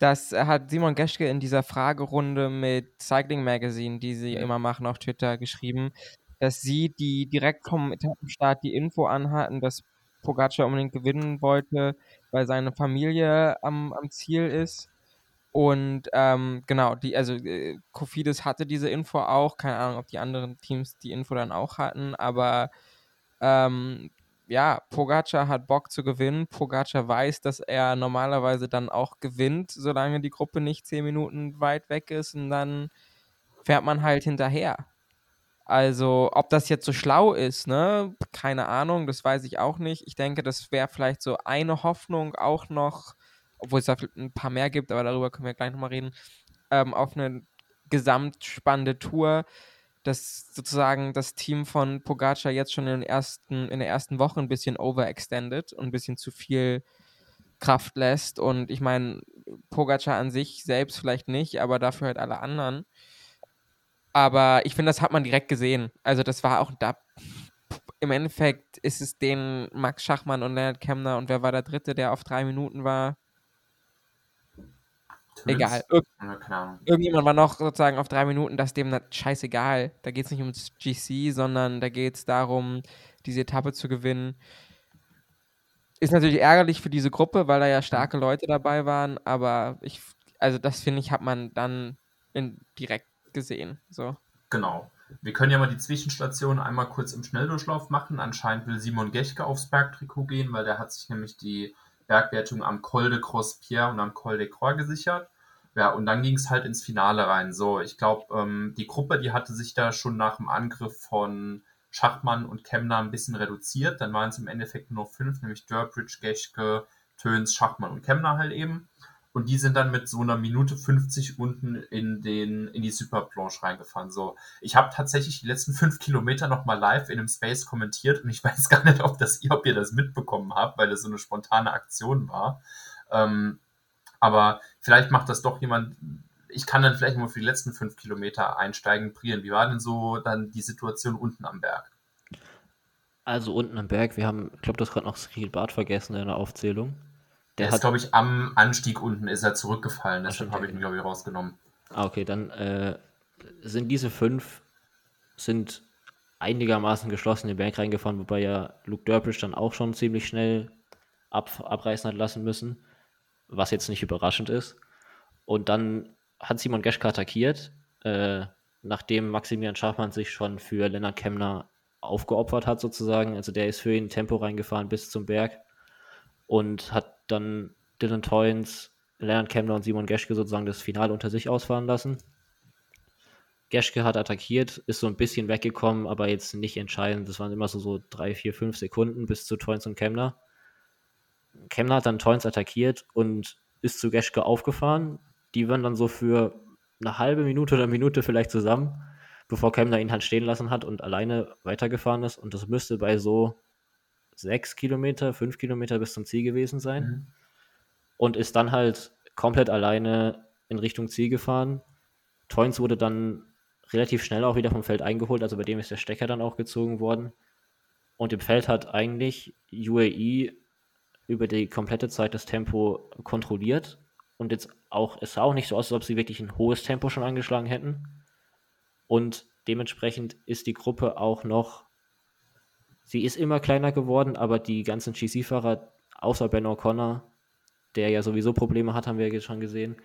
Das hat Simon Geschke in dieser Fragerunde mit Cycling Magazine, die sie ja. immer machen, auf Twitter geschrieben, dass sie, die direkt vom Etappenstart die Info anhatten, dass Pogacar unbedingt gewinnen wollte, weil seine Familie am, am Ziel ist. Und ähm, genau, die, also äh, Kofidis hatte diese Info auch, keine Ahnung, ob die anderen Teams die Info dann auch hatten, aber ähm, ja, Pogacar hat Bock zu gewinnen. Pogacar weiß, dass er normalerweise dann auch gewinnt, solange die Gruppe nicht zehn Minuten weit weg ist und dann fährt man halt hinterher. Also, ob das jetzt so schlau ist, ne? Keine Ahnung, das weiß ich auch nicht. Ich denke, das wäre vielleicht so eine Hoffnung auch noch, obwohl es da ein paar mehr gibt, aber darüber können wir gleich nochmal reden, ähm, auf eine gesamtspannende Tour, dass sozusagen das Team von Pogacar jetzt schon in, den ersten, in der ersten Woche ein bisschen overextended und ein bisschen zu viel Kraft lässt. Und ich meine, Pogacar an sich selbst vielleicht nicht, aber dafür halt alle anderen. Aber ich finde, das hat man direkt gesehen. Also das war auch da. Im Endeffekt ist es den Max Schachmann und Leonard Kemner und wer war der Dritte, der auf drei Minuten war? Egal. Ir irgendjemand war noch sozusagen auf drei Minuten, das ist dem scheißegal. Da geht es nicht ums GC, sondern da geht es darum, diese Etappe zu gewinnen. Ist natürlich ärgerlich für diese Gruppe, weil da ja starke Leute dabei waren, aber ich, also das finde ich, hat man dann in, direkt gesehen. So. Genau. Wir können ja mal die Zwischenstation einmal kurz im Schnelldurchlauf machen. Anscheinend will Simon Gechke aufs Bergtrikot gehen, weil der hat sich nämlich die Bergwertung am Col de Croix-Pierre und am Col de Croix gesichert. Ja, und dann ging es halt ins Finale rein. So, ich glaube, ähm, die Gruppe, die hatte sich da schon nach dem Angriff von Schachmann und Kemner ein bisschen reduziert. Dann waren es im Endeffekt nur fünf, nämlich Durbridge, Geschke, Töns, Schachmann und Kemner halt eben. Und die sind dann mit so einer Minute 50 unten in, den, in die Superplanche reingefahren. So, ich habe tatsächlich die letzten fünf Kilometer nochmal live in einem Space kommentiert und ich weiß gar nicht, ob, das, ob ihr das mitbekommen habt, weil das so eine spontane Aktion war. Ähm, aber vielleicht macht das doch jemand. Ich kann dann vielleicht nur für die letzten fünf Kilometer einsteigen. Brian, wie war denn so dann die Situation unten am Berg? Also unten am Berg, wir haben, ich glaube, das gerade noch Cyril Barth vergessen in der Aufzählung. Der, der ist, glaube ich, am Anstieg unten ist er zurückgefallen, deshalb habe ich ihn, glaube ich, rausgenommen. Ah, okay, dann äh, sind diese fünf sind einigermaßen geschlossen in den Berg reingefahren, wobei ja Luke Durbridge dann auch schon ziemlich schnell ab, abreißen hat lassen müssen, was jetzt nicht überraschend ist. Und dann hat Simon Geschke attackiert, äh, nachdem Maximilian Schachmann sich schon für Lennart Kemner aufgeopfert hat, sozusagen. Also der ist für ihn Tempo reingefahren bis zum Berg und hat dann Dylan Toynes, Leonard Kemner und Simon Geschke sozusagen das Finale unter sich ausfahren lassen. Geschke hat attackiert, ist so ein bisschen weggekommen, aber jetzt nicht entscheidend. Das waren immer so, so drei, vier, fünf Sekunden bis zu Toynes und Kemner. Kemner hat dann Toynes attackiert und ist zu Geschke aufgefahren. Die waren dann so für eine halbe Minute oder Minute vielleicht zusammen, bevor Kemner ihn halt stehen lassen hat und alleine weitergefahren ist. Und das müsste bei so sechs Kilometer, fünf Kilometer bis zum Ziel gewesen sein. Mhm. Und ist dann halt komplett alleine in Richtung Ziel gefahren. Toynes wurde dann relativ schnell auch wieder vom Feld eingeholt, also bei dem ist der Stecker dann auch gezogen worden. Und im Feld hat eigentlich UAE über die komplette Zeit das Tempo kontrolliert. Und jetzt auch, es sah auch nicht so aus, als ob sie wirklich ein hohes Tempo schon angeschlagen hätten. Und dementsprechend ist die Gruppe auch noch sie ist immer kleiner geworden, aber die ganzen GC-Fahrer, außer Ben O'Connor, der ja sowieso Probleme hat, haben wir jetzt schon gesehen,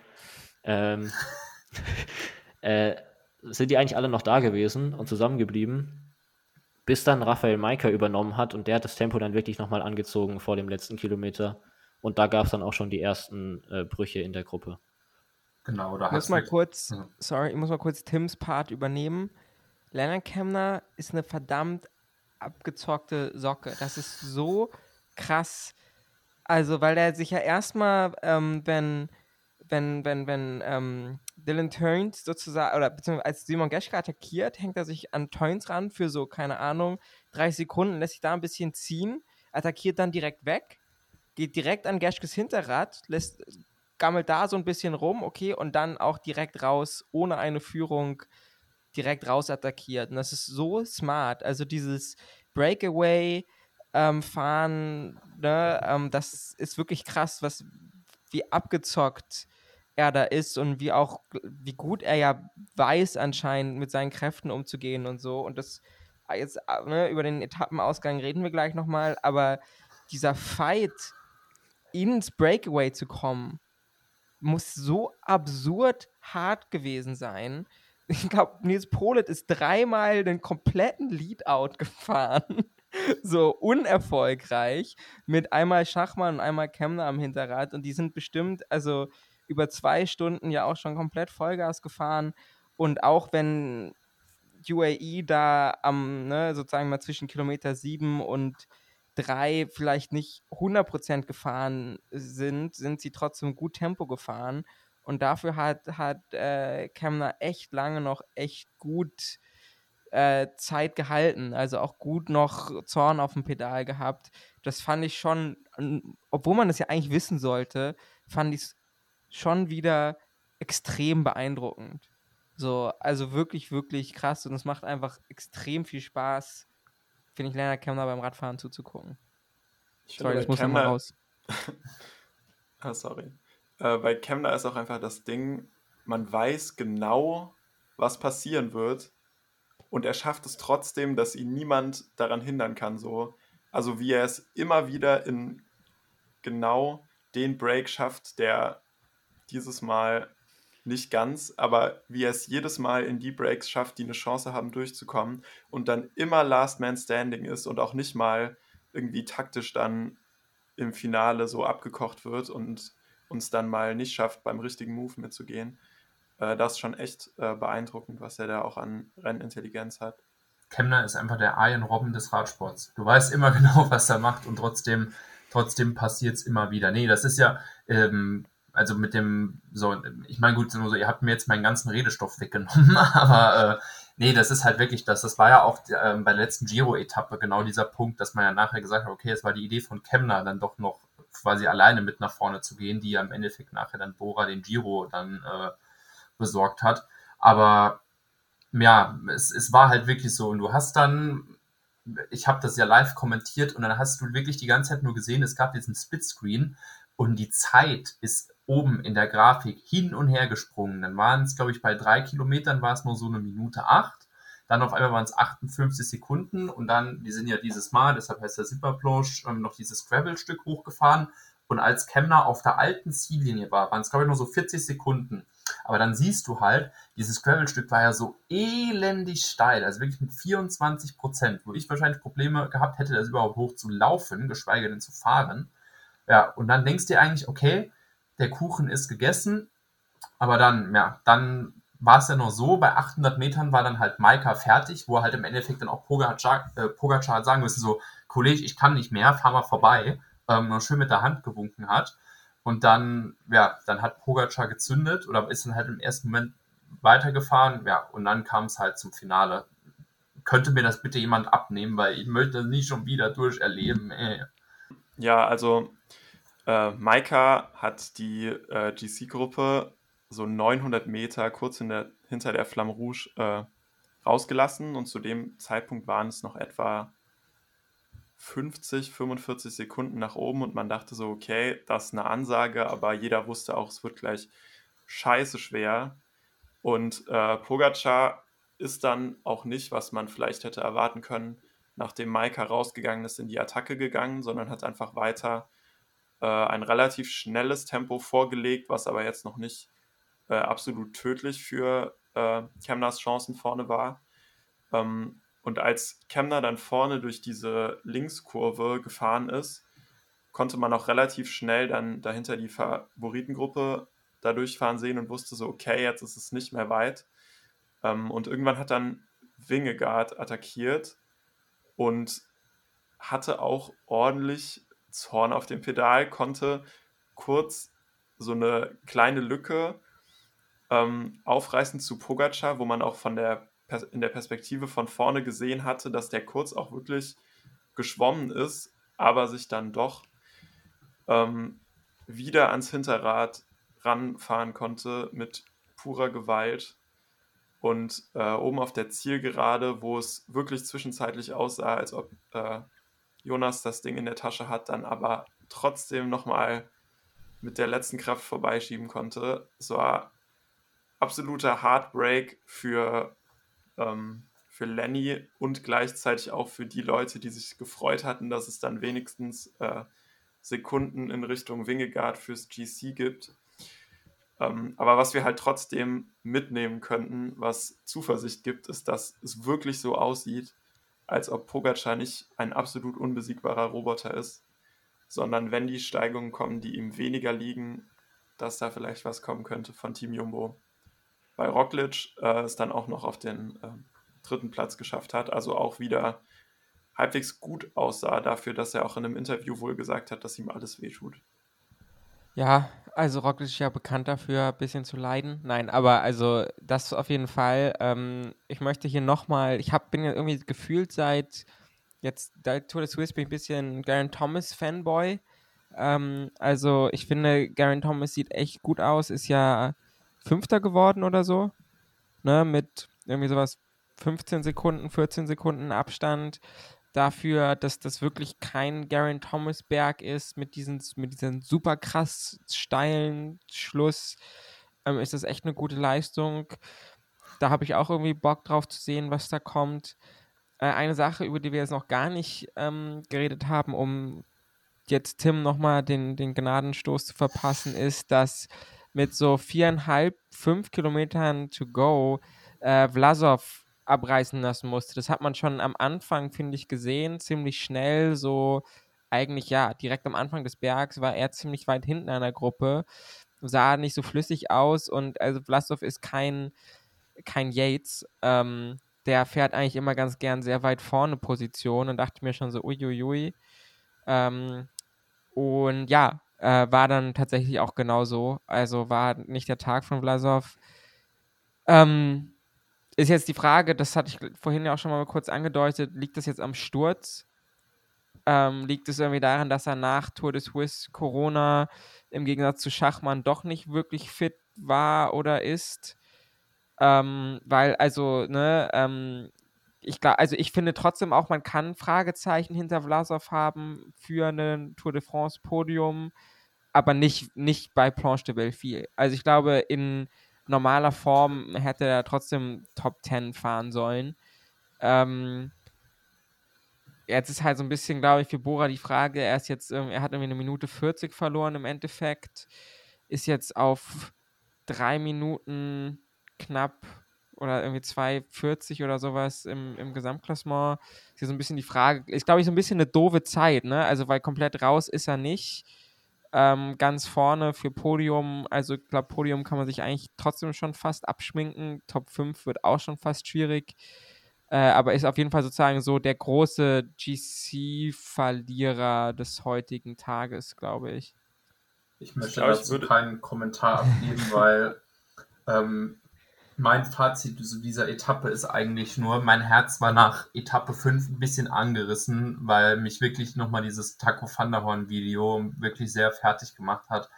ähm, äh, sind die eigentlich alle noch da gewesen und zusammengeblieben, bis dann Raphael Maika übernommen hat und der hat das Tempo dann wirklich nochmal angezogen vor dem letzten Kilometer. Und da gab es dann auch schon die ersten äh, Brüche in der Gruppe. Genau, da ich muss mal kurz, ja. sorry, ich muss mal kurz Tims Part übernehmen. Leonard Kemner ist eine verdammt abgezockte Socke. Das ist so krass. Also, weil er sich ja erstmal, ähm, wenn, wenn, wenn, wenn ähm, Dylan Turns sozusagen, oder beziehungsweise als Simon Geschke attackiert, hängt er sich an Turns ran für so, keine Ahnung, 30 Sekunden, lässt sich da ein bisschen ziehen, attackiert dann direkt weg, geht direkt an Geschkes Hinterrad, lässt, gammelt da so ein bisschen rum, okay, und dann auch direkt raus, ohne eine Führung direkt raus attackiert. Und das ist so smart. Also dieses Breakaway ähm, fahren, ne, ähm, das ist wirklich krass, was wie abgezockt er da ist und wie auch, wie gut er ja weiß anscheinend mit seinen Kräften umzugehen und so. Und das äh, jetzt, äh, ne, über den Etappenausgang reden wir gleich nochmal, aber dieser Fight ins Breakaway zu kommen, muss so absurd hart gewesen sein ich glaube, Nils Polet ist dreimal den kompletten Leadout gefahren. so unerfolgreich. Mit einmal Schachmann und einmal Kemner am Hinterrad. Und die sind bestimmt, also über zwei Stunden ja auch schon komplett Vollgas gefahren. Und auch wenn UAE da am, ne, sozusagen mal zwischen Kilometer 7 und 3 vielleicht nicht 100% gefahren sind, sind sie trotzdem gut Tempo gefahren und dafür hat, hat äh, Kemner echt lange noch echt gut äh, Zeit gehalten. Also auch gut noch Zorn auf dem Pedal gehabt. Das fand ich schon, obwohl man das ja eigentlich wissen sollte, fand ich es schon wieder extrem beeindruckend. So, also wirklich, wirklich krass und es macht einfach extrem viel Spaß, finde ich, Lennart Kemner beim Radfahren zuzugucken. Ich sorry, das muss Kemner... mal raus. ah, sorry. Äh, bei Kemner ist auch einfach das Ding, man weiß genau, was passieren wird und er schafft es trotzdem, dass ihn niemand daran hindern kann. So. Also wie er es immer wieder in genau den Break schafft, der dieses Mal nicht ganz, aber wie er es jedes Mal in die Breaks schafft, die eine Chance haben durchzukommen und dann immer Last Man Standing ist und auch nicht mal irgendwie taktisch dann im Finale so abgekocht wird und uns dann mal nicht schafft, beim richtigen Move mitzugehen. Äh, das ist schon echt äh, beeindruckend, was er da auch an Rennintelligenz hat. Kemner ist einfach der Iron Robben des Radsports. Du weißt immer genau, was er macht und trotzdem, trotzdem passiert es immer wieder. Nee, das ist ja, ähm, also mit dem, so, ich meine, gut, so, ihr habt mir jetzt meinen ganzen Redestoff weggenommen, aber äh, nee, das ist halt wirklich das. Das war ja auch äh, bei der letzten Giro-Etappe genau dieser Punkt, dass man ja nachher gesagt hat, okay, es war die Idee von Kemner, dann doch noch quasi alleine mit nach vorne zu gehen, die ja im Endeffekt nachher dann Bora den Giro dann äh, besorgt hat. Aber ja, es, es war halt wirklich so. Und du hast dann, ich habe das ja live kommentiert und dann hast du wirklich die ganze Zeit nur gesehen, es gab diesen Splitscreen und die Zeit ist oben in der Grafik hin und her gesprungen. Dann waren es, glaube ich, bei drei Kilometern war es nur so eine Minute acht. Dann auf einmal waren es 58 Sekunden und dann, die sind ja dieses Mal, deshalb heißt der Zipperplosch, ähm, noch dieses Gravel-Stück hochgefahren. Und als Kemner auf der alten Ziellinie war, waren es, glaube ich, nur so 40 Sekunden. Aber dann siehst du halt, dieses Gravel-Stück war ja so elendig steil, also wirklich mit 24 Prozent, wo ich wahrscheinlich Probleme gehabt hätte, das überhaupt hoch zu laufen, geschweige denn zu fahren. Ja, und dann denkst du dir eigentlich, okay, der Kuchen ist gegessen, aber dann, ja, dann war es ja noch so, bei 800 Metern war dann halt Maika fertig, wo halt im Endeffekt dann auch Pogacar, äh, sagen müssen, so, Kollege, ich kann nicht mehr, fahr mal vorbei, ähm, noch schön mit der Hand gewunken hat. Und dann, ja, dann hat Pogacar gezündet oder ist dann halt im ersten Moment weitergefahren. Ja, und dann kam es halt zum Finale. Könnte mir das bitte jemand abnehmen, weil ich möchte das nicht schon wieder durcherleben. Ey. Ja, also äh, Maika hat die äh, GC-Gruppe so 900 Meter kurz der, hinter der Flamme Rouge äh, rausgelassen und zu dem Zeitpunkt waren es noch etwa 50, 45 Sekunden nach oben und man dachte so, okay, das ist eine Ansage, aber jeder wusste auch, es wird gleich scheiße schwer. Und äh, Pogacar ist dann auch nicht, was man vielleicht hätte erwarten können, nachdem Maika rausgegangen ist, in die Attacke gegangen, sondern hat einfach weiter äh, ein relativ schnelles Tempo vorgelegt, was aber jetzt noch nicht äh, absolut tödlich für äh, Kemners Chancen vorne war. Ähm, und als Kemner dann vorne durch diese Linkskurve gefahren ist, konnte man auch relativ schnell dann dahinter die Favoritengruppe da durchfahren sehen und wusste so, okay, jetzt ist es nicht mehr weit. Ähm, und irgendwann hat dann Wingegaard attackiert und hatte auch ordentlich Zorn auf dem Pedal, konnte kurz so eine kleine Lücke ähm, aufreißen zu Pogacar, wo man auch von der in der Perspektive von vorne gesehen hatte, dass der kurz auch wirklich geschwommen ist, aber sich dann doch ähm, wieder ans Hinterrad ranfahren konnte mit purer Gewalt. Und äh, oben auf der Zielgerade, wo es wirklich zwischenzeitlich aussah, als ob äh, Jonas das Ding in der Tasche hat, dann aber trotzdem nochmal mit der letzten Kraft vorbeischieben konnte. Es war absoluter Heartbreak für ähm, für Lenny und gleichzeitig auch für die Leute, die sich gefreut hatten, dass es dann wenigstens äh, Sekunden in Richtung Wingegaard fürs GC gibt. Ähm, aber was wir halt trotzdem mitnehmen könnten, was Zuversicht gibt, ist, dass es wirklich so aussieht, als ob Pogacar nicht ein absolut unbesiegbarer Roboter ist, sondern wenn die Steigungen kommen, die ihm weniger liegen, dass da vielleicht was kommen könnte von Team Jumbo. Weil Roglic äh, es dann auch noch auf den äh, dritten Platz geschafft hat, also auch wieder halbwegs gut aussah dafür, dass er auch in einem Interview wohl gesagt hat, dass ihm alles wehtut. Ja, also Roglic ist ja bekannt dafür, ein bisschen zu leiden. Nein, aber also das auf jeden Fall. Ähm, ich möchte hier nochmal, ich hab, bin ja irgendwie gefühlt seit jetzt der Tour de Suisse bin ich ein bisschen Garen Thomas Fanboy. Ähm, also ich finde, Garen Thomas sieht echt gut aus, ist ja Fünfter geworden oder so. Ne, mit irgendwie sowas 15 Sekunden, 14 Sekunden Abstand dafür, dass das wirklich kein Garen Thomas Berg ist mit diesen, mit diesen super krass steilen Schluss. Ähm, ist das echt eine gute Leistung. Da habe ich auch irgendwie Bock drauf zu sehen, was da kommt. Äh, eine Sache, über die wir jetzt noch gar nicht ähm, geredet haben, um jetzt Tim nochmal den, den Gnadenstoß zu verpassen, ist, dass mit so viereinhalb, fünf Kilometern to go äh, Vlasov abreißen lassen musste. Das hat man schon am Anfang, finde ich, gesehen, ziemlich schnell, so eigentlich ja, direkt am Anfang des Bergs war er ziemlich weit hinten an der Gruppe, sah nicht so flüssig aus und also Vlasov ist kein, kein Yates, ähm, der fährt eigentlich immer ganz gern sehr weit vorne Position und dachte mir schon so, uiuiui. Ähm, und ja, äh, war dann tatsächlich auch genauso. Also war nicht der Tag von Vlasov. Ähm, ist jetzt die Frage, das hatte ich vorhin ja auch schon mal kurz angedeutet, liegt das jetzt am Sturz? Ähm, liegt es irgendwie daran, dass er nach Tour de Suisse Corona im Gegensatz zu Schachmann doch nicht wirklich fit war oder ist? Ähm, weil, also, ne, ähm, ich glaube, also ich finde trotzdem auch, man kann Fragezeichen hinter Vlasov haben für ein Tour de France Podium, aber nicht, nicht bei Planche de Belleville. Also ich glaube, in normaler Form hätte er trotzdem Top 10 fahren sollen. Ähm, jetzt ist halt so ein bisschen, glaube ich, für Bora die Frage, er ist jetzt, er hat irgendwie eine Minute 40 verloren im Endeffekt, ist jetzt auf drei Minuten knapp oder irgendwie 2,40 oder sowas im, im Gesamtklassement. Ist hier so ein bisschen die Frage, ist glaube ich so ein bisschen eine doofe Zeit, ne? Also weil komplett raus ist er nicht. Ähm, ganz vorne für Podium, also ich glaube, Podium kann man sich eigentlich trotzdem schon fast abschminken. Top 5 wird auch schon fast schwierig. Äh, aber ist auf jeden Fall sozusagen so der große GC-Verlierer des heutigen Tages, glaube ich. Ich möchte ich dazu keinen Kommentar abgeben, weil ähm, mein Fazit zu dieser Etappe ist eigentlich nur, mein Herz war nach Etappe 5 ein bisschen angerissen, weil mich wirklich nochmal dieses Taco van der Horn Video wirklich sehr fertig gemacht hat.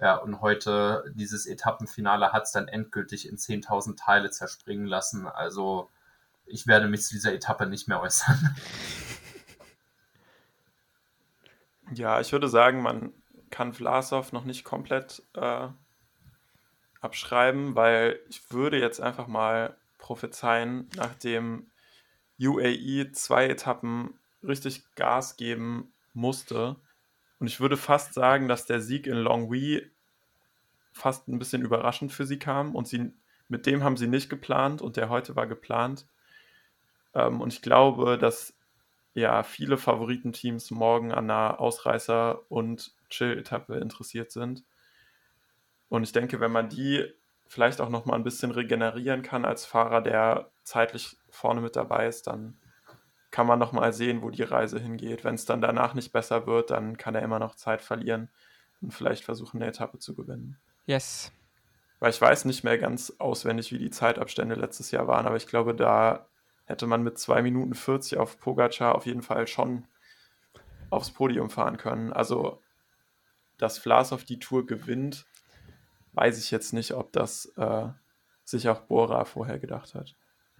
Ja, und heute dieses Etappenfinale hat es dann endgültig in 10.000 Teile zerspringen lassen. Also ich werde mich zu dieser Etappe nicht mehr äußern. Ja, ich würde sagen, man kann Vlasov noch nicht komplett äh, abschreiben, weil ich würde jetzt einfach mal prophezeien, nachdem UAE zwei Etappen richtig Gas geben musste. Und ich würde fast sagen, dass der Sieg in Longwy fast ein bisschen überraschend für sie kam und sie mit dem haben sie nicht geplant und der heute war geplant. Ähm, und ich glaube, dass ja viele Favoritenteams morgen an einer Ausreißer- und Chill-Etappe interessiert sind. Und ich denke, wenn man die vielleicht auch noch mal ein bisschen regenerieren kann als Fahrer, der zeitlich vorne mit dabei ist, dann kann man noch mal sehen, wo die Reise hingeht. Wenn es dann danach nicht besser wird, dann kann er immer noch Zeit verlieren und vielleicht versuchen, eine Etappe zu gewinnen. Yes. Weil ich weiß nicht mehr ganz auswendig, wie die Zeitabstände letztes Jahr waren, aber ich glaube, da hätte man mit 2 Minuten 40 auf Pogacar auf jeden Fall schon aufs Podium fahren können. Also, dass Flas auf die Tour gewinnt, weiß ich jetzt nicht, ob das äh, sich auch Bora vorher gedacht hat.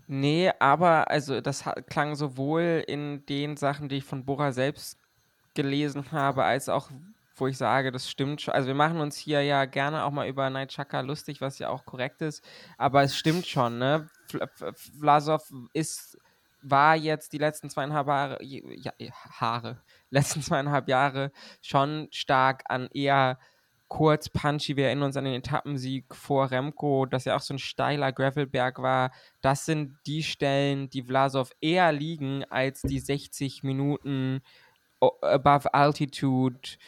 Nee, aber also das klang sowohl in den Sachen, die ich von Bora selbst gelesen habe, als auch, wo ich sage, das stimmt schon. Also wir machen uns hier ja gerne auch mal über Nightchaka lustig, was ja auch korrekt ist, aber es stimmt schon, ne? Vlasov ist, war jetzt die letzten zweieinhalb Jahre, ja, Haare, letzten zweieinhalb Jahre schon stark an eher kurz, punchy. Wir erinnern uns an den Etappensieg vor Remco, das ja auch so ein steiler Gravelberg war. Das sind die Stellen, die Vlasov eher liegen als die 60 Minuten above altitude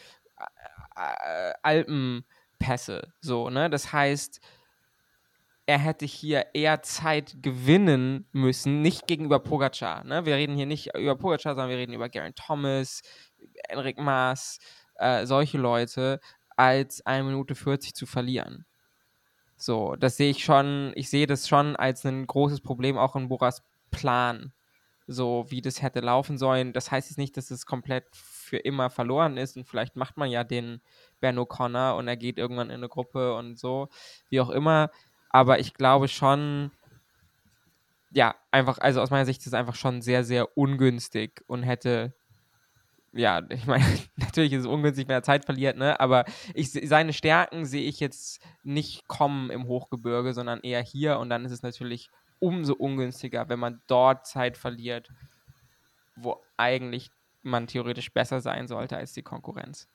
Alpenpässe. So, ne? Das heißt, er hätte hier eher Zeit gewinnen müssen, nicht gegenüber Pogacar. Ne? Wir reden hier nicht über Pogacar, sondern wir reden über Garen Thomas, Enric Maas, äh, solche Leute, als 1 Minute 40 zu verlieren. So, das sehe ich schon, ich sehe das schon als ein großes Problem auch in Boras Plan, so wie das hätte laufen sollen. Das heißt jetzt nicht, dass es komplett für immer verloren ist und vielleicht macht man ja den Ben O'Connor und er geht irgendwann in eine Gruppe und so, wie auch immer. Aber ich glaube schon, ja, einfach, also aus meiner Sicht ist es einfach schon sehr, sehr ungünstig und hätte, ja, ich meine, natürlich ist es ungünstig, wenn er Zeit verliert, ne? Aber ich, seine Stärken sehe ich jetzt nicht kommen im Hochgebirge, sondern eher hier und dann ist es natürlich umso ungünstiger, wenn man dort Zeit verliert, wo eigentlich man theoretisch besser sein sollte als die Konkurrenz.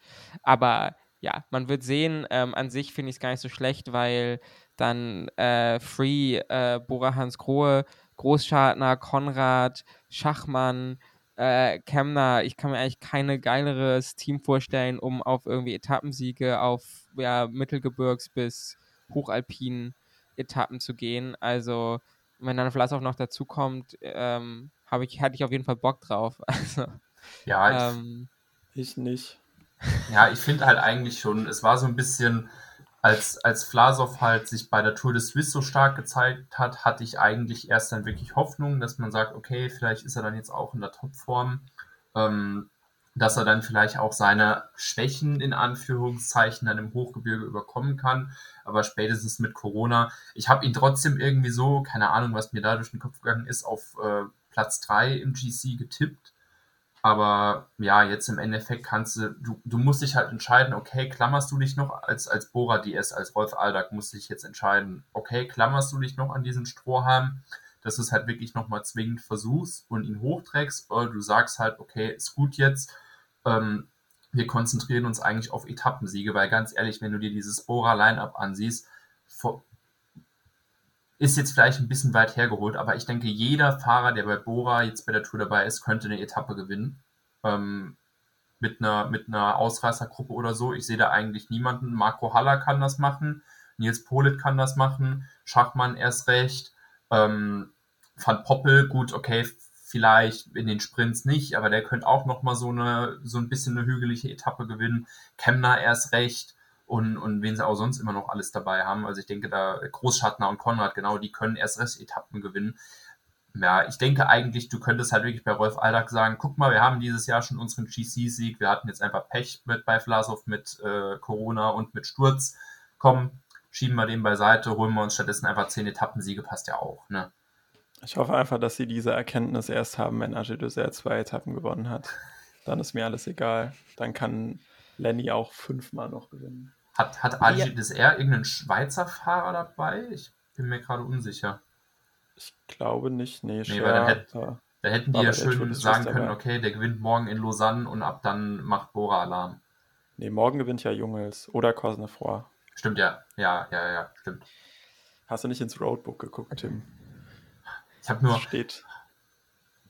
Aber ja, man wird sehen, ähm, an sich finde ich es gar nicht so schlecht, weil dann äh, Free, äh, Bora Hans Grohe, Großschartner, Konrad, Schachmann, äh, Kemner, ich kann mir eigentlich kein geileres Team vorstellen, um auf irgendwie Etappensiege auf ja, Mittelgebirgs- bis hochalpinen Etappen zu gehen. Also, wenn dann Vlasov noch dazukommt, ähm, ich, hatte ich auf jeden Fall Bock drauf. Also, ja, ich, ähm, ich nicht. Ja, ich finde halt eigentlich schon, es war so ein bisschen, als, als Vlasov halt sich bei der Tour de Suisse so stark gezeigt hat, hatte ich eigentlich erst dann wirklich Hoffnung, dass man sagt, okay, vielleicht ist er dann jetzt auch in der Topform, ähm, dass er dann vielleicht auch seine Schwächen in Anführungszeichen dann im Hochgebirge überkommen kann. Aber spätestens mit Corona, ich habe ihn trotzdem irgendwie so, keine Ahnung, was mir da durch den Kopf gegangen ist, auf äh, Platz 3 im GC getippt. Aber ja, jetzt im Endeffekt kannst du, du, du musst dich halt entscheiden, okay, klammerst du dich noch als, als Bora DS, als Rolf Aldag, musst du dich jetzt entscheiden, okay, klammerst du dich noch an diesen Strohhalm, dass du es halt wirklich nochmal zwingend versuchst und ihn hochträgst, oder du sagst halt, okay, ist gut jetzt, ähm, wir konzentrieren uns eigentlich auf Etappensiege, weil ganz ehrlich, wenn du dir dieses Bora-Line-Up ansiehst, vor, ist jetzt vielleicht ein bisschen weit hergeholt, aber ich denke, jeder Fahrer, der bei Bora jetzt bei der Tour dabei ist, könnte eine Etappe gewinnen. Ähm, mit einer, mit einer Ausreißergruppe oder so. Ich sehe da eigentlich niemanden. Marco Haller kann das machen. Nils Polit kann das machen. Schachmann erst recht. Ähm, Van Poppel, gut, okay, vielleicht in den Sprints nicht, aber der könnte auch nochmal so eine, so ein bisschen eine hügelige Etappe gewinnen. Kemner erst recht und, und wen sie auch sonst immer noch alles dabei haben. Also ich denke, da Großschattner und Konrad, genau, die können erst Rest-Etappen gewinnen. Ja, ich denke eigentlich, du könntest halt wirklich bei Rolf Aldag sagen, guck mal, wir haben dieses Jahr schon unseren GC-Sieg, wir hatten jetzt einfach Pech mit bei Vlasov mit äh, Corona und mit Sturz. Komm, schieben wir den beiseite, holen wir uns stattdessen einfach zehn Etappensiege, passt ja auch, ne? Ich hoffe einfach, dass sie diese Erkenntnis erst haben, wenn Agile Dessert zwei Etappen gewonnen hat. Dann ist mir alles egal. Dann kann Lenny auch fünfmal noch gewinnen. Hat, hat Ali ja. irgendeinen Schweizer Fahrer dabei? Ich bin mir gerade unsicher. Ich glaube nicht. Nee, nee weil dann hätt, da hätten die ja schön sagen können, dabei. okay, der gewinnt morgen in Lausanne und ab dann macht Bora Alarm. Nee, morgen gewinnt ja Jungels oder Cosnefroy. Stimmt, ja. Ja, ja, ja, stimmt. Hast du nicht ins Roadbook geguckt, Tim? Ich habe nur. Steht.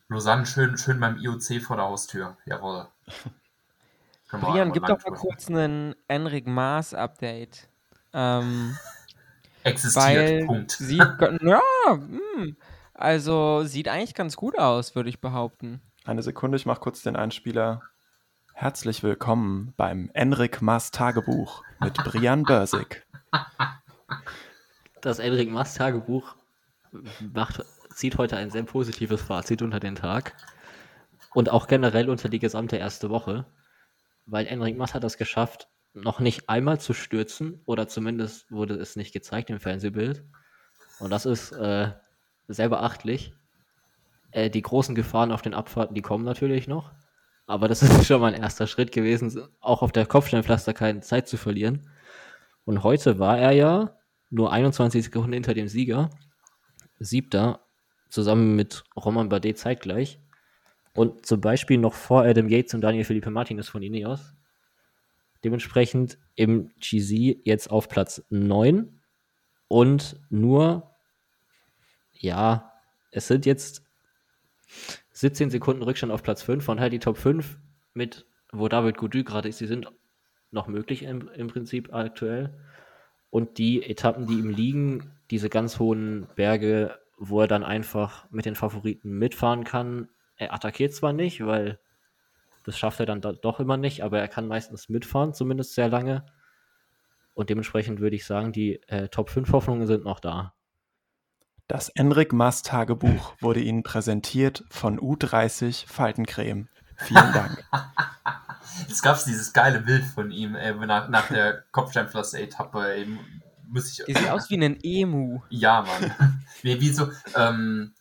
Lausanne schön, schön beim IOC vor der Haustür. Jawohl. Brian, gib doch mal kurz einen Enric Maas Update. Ähm, Existiert, Punkt. Sieht, ja, mh, hm, also sieht eigentlich ganz gut aus, würde ich behaupten. Eine Sekunde, ich mache kurz den Einspieler. Herzlich willkommen beim Enric Maas Tagebuch mit Brian Börsig. Das Enric Maas Tagebuch macht, zieht heute ein sehr positives Fazit unter den Tag und auch generell unter die gesamte erste Woche weil Enric Mas hat das geschafft, noch nicht einmal zu stürzen oder zumindest wurde es nicht gezeigt im Fernsehbild. Und das ist äh, sehr beachtlich. Äh, die großen Gefahren auf den Abfahrten, die kommen natürlich noch. Aber das ist schon mal ein erster Schritt gewesen, auch auf der Kopfsteinpflaster keine Zeit zu verlieren. Und heute war er ja nur 21 Sekunden hinter dem Sieger. Siebter, zusammen mit Roman Bardet zeitgleich. Und zum Beispiel noch vor Adam Yates und Daniel Felipe Martinez von Ineos. Dementsprechend im GZ jetzt auf Platz 9 und nur, ja, es sind jetzt 17 Sekunden Rückstand auf Platz 5 und halt die Top 5 mit, wo David Goudy gerade ist, die sind noch möglich im, im Prinzip aktuell. Und die Etappen, die ihm liegen, diese ganz hohen Berge, wo er dann einfach mit den Favoriten mitfahren kann. Er attackiert zwar nicht, weil das schafft er dann doch immer nicht, aber er kann meistens mitfahren, zumindest sehr lange. Und dementsprechend würde ich sagen, die äh, Top 5 Hoffnungen sind noch da. Das Enrik Maas Tagebuch wurde Ihnen präsentiert von U30 Faltencreme. Vielen Dank. Es gab dieses geile Bild von ihm ey, nach, nach der Kopfsteinpflaster-Etappe. Ich, sieht aus wie ein Emu. Ja, Mann. wie, wie so, ähm,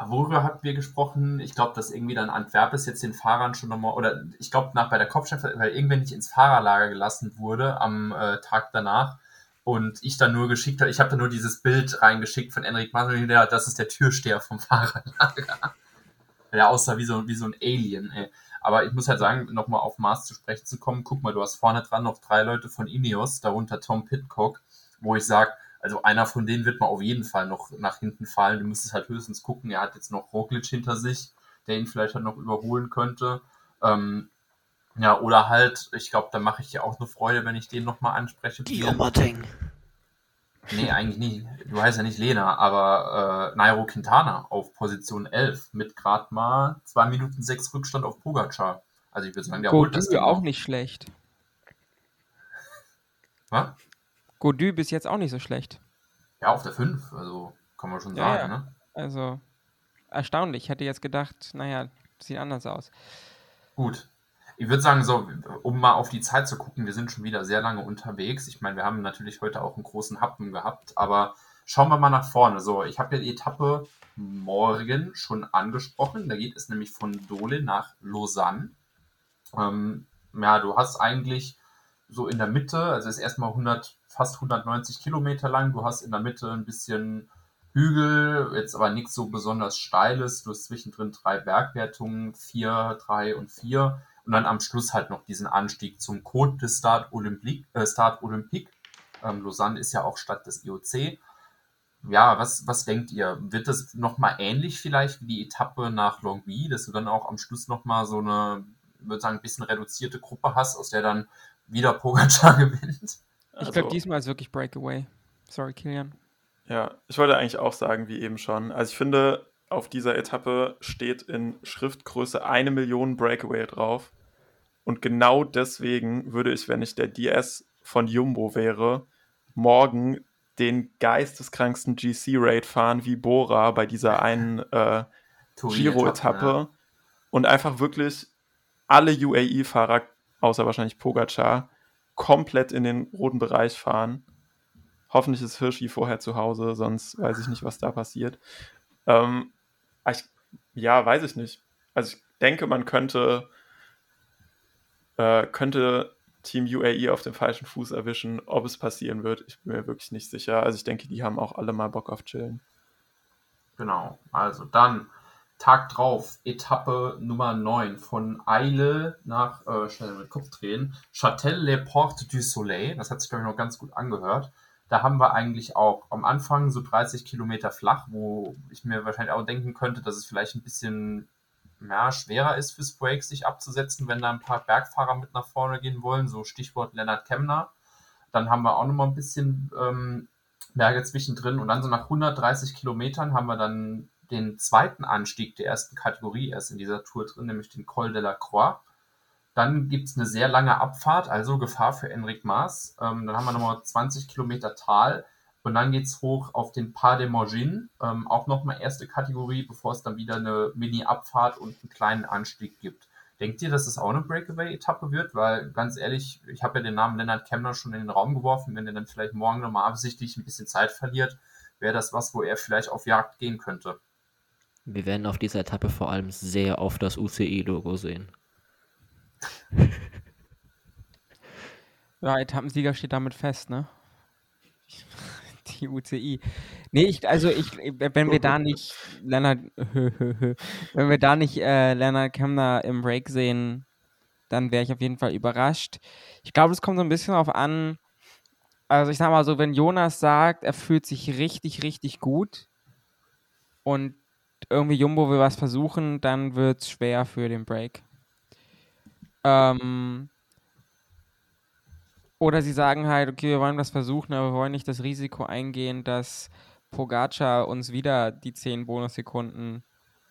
worüber hatten wir gesprochen? Ich glaube, dass irgendwie dann Antwerpes jetzt den Fahrern schon nochmal, oder ich glaube, nach bei der Kopfsteinpflaster, weil irgendwer nicht ins Fahrerlager gelassen wurde am äh, Tag danach. Und ich dann nur geschickt habe, ich habe da nur dieses Bild reingeschickt von Enric Manuel, ja, das ist der Türsteher vom Fahrerlager. Der aussah wie so, wie so ein Alien, ey. Aber ich muss halt sagen, nochmal auf Mars zu sprechen zu kommen, guck mal, du hast vorne dran noch drei Leute von Ineos, darunter Tom Pitcock, wo ich sage, also einer von denen wird mal auf jeden Fall noch nach hinten fallen. Du müsstest halt höchstens gucken, er hat jetzt noch Roglic hinter sich, der ihn vielleicht halt noch überholen könnte. Ähm, ja, oder halt, ich glaube, da mache ich dir auch eine Freude, wenn ich den nochmal anspreche. Diomateng. Nee, eigentlich nicht. Du heißt ja nicht Lena, aber äh, Nairo Quintana auf Position 11 mit gerade mal 2 Minuten 6 Rückstand auf Pogacar. Also ich würde sagen, der Godü holt das Ding auch nicht schlecht. Was? Godü bis jetzt auch nicht so schlecht. Ja, auf der 5, also kann man schon ja, sagen, ja. ne? Also erstaunlich. Ich hätte jetzt gedacht, naja, sieht anders aus. Gut, ich würde sagen, so, um mal auf die Zeit zu gucken, wir sind schon wieder sehr lange unterwegs. Ich meine, wir haben natürlich heute auch einen großen Happen gehabt, aber schauen wir mal nach vorne. So, ich habe ja die Etappe morgen schon angesprochen. Da geht es nämlich von Dole nach Lausanne. Ähm, ja, du hast eigentlich so in der Mitte, also ist erstmal 100, fast 190 Kilometer lang. Du hast in der Mitte ein bisschen Hügel, jetzt aber nichts so besonders Steiles. Du hast zwischendrin drei Bergwertungen, vier, drei und vier und dann am Schluss halt noch diesen Anstieg zum Côte de Stade Olympique. Äh, Stade Olympique. Ähm, Lausanne ist ja auch Stadt des IOC. Ja, was, was denkt ihr? Wird das nochmal ähnlich vielleicht wie die Etappe nach Longwy, dass du dann auch am Schluss nochmal so eine, würde sagen, ein bisschen reduzierte Gruppe hast, aus der dann wieder Pogacar gewinnt? Ich also, glaube, diesmal ist wirklich Breakaway. Sorry, Kilian. Ja, ich wollte eigentlich auch sagen, wie eben schon. Also ich finde, auf dieser Etappe steht in Schriftgröße eine Million Breakaway drauf. Und genau deswegen würde ich, wenn ich der DS von Jumbo wäre, morgen den geisteskranksten GC-Raid fahren wie Bora bei dieser einen äh, Giro-Etappe ja. und einfach wirklich alle UAE-Fahrer, außer wahrscheinlich Pogacar, komplett in den roten Bereich fahren. Hoffentlich ist Hirschi vorher zu Hause, sonst weiß ich nicht, was da passiert. Ähm, ich, ja, weiß ich nicht. Also ich denke, man könnte, äh, könnte Team UAE auf dem falschen Fuß erwischen. Ob es passieren wird, ich bin mir wirklich nicht sicher. Also ich denke, die haben auch alle mal Bock auf Chillen. Genau, also dann Tag drauf, Etappe Nummer 9 von Eile nach, äh, schnell mit Kopf drehen, Châtel-les-Portes du Soleil. Das hat sich, glaube ich, noch ganz gut angehört da haben wir eigentlich auch am Anfang so 30 Kilometer flach, wo ich mir wahrscheinlich auch denken könnte, dass es vielleicht ein bisschen ja, schwerer ist fürs Break, sich abzusetzen, wenn da ein paar Bergfahrer mit nach vorne gehen wollen, so Stichwort Lennart Kemner. Dann haben wir auch nochmal ein bisschen ähm, Berge zwischendrin und dann so nach 130 Kilometern haben wir dann den zweiten Anstieg der ersten Kategorie erst in dieser Tour drin, nämlich den Col de la Croix. Dann gibt es eine sehr lange Abfahrt, also Gefahr für Enric Maas. Ähm, dann haben wir nochmal 20 Kilometer Tal und dann geht es hoch auf den Pas de Morgin, ähm, auch nochmal erste Kategorie, bevor es dann wieder eine Mini-Abfahrt und einen kleinen Anstieg gibt. Denkt ihr, dass es auch eine Breakaway-Etappe wird? Weil ganz ehrlich, ich habe ja den Namen Lennart Kemner schon in den Raum geworfen. Wenn er dann vielleicht morgen nochmal absichtlich ein bisschen Zeit verliert, wäre das was, wo er vielleicht auf Jagd gehen könnte. Wir werden auf dieser Etappe vor allem sehr oft das UCI-Logo sehen. Ja, Etappensieger steht damit fest, ne? Die UCI. Nee, ich, also ich, wenn wir da nicht Lennart, wenn wir da nicht äh, Lennart Kemner im Break sehen, dann wäre ich auf jeden Fall überrascht. Ich glaube, es kommt so ein bisschen darauf an, also ich sag mal so, wenn Jonas sagt, er fühlt sich richtig, richtig gut und irgendwie Jumbo will was versuchen, dann wird es schwer für den Break. Ähm, oder sie sagen halt, okay, wir wollen was versuchen, aber wir wollen nicht das Risiko eingehen, dass Pogacar uns wieder die 10 Bonussekunden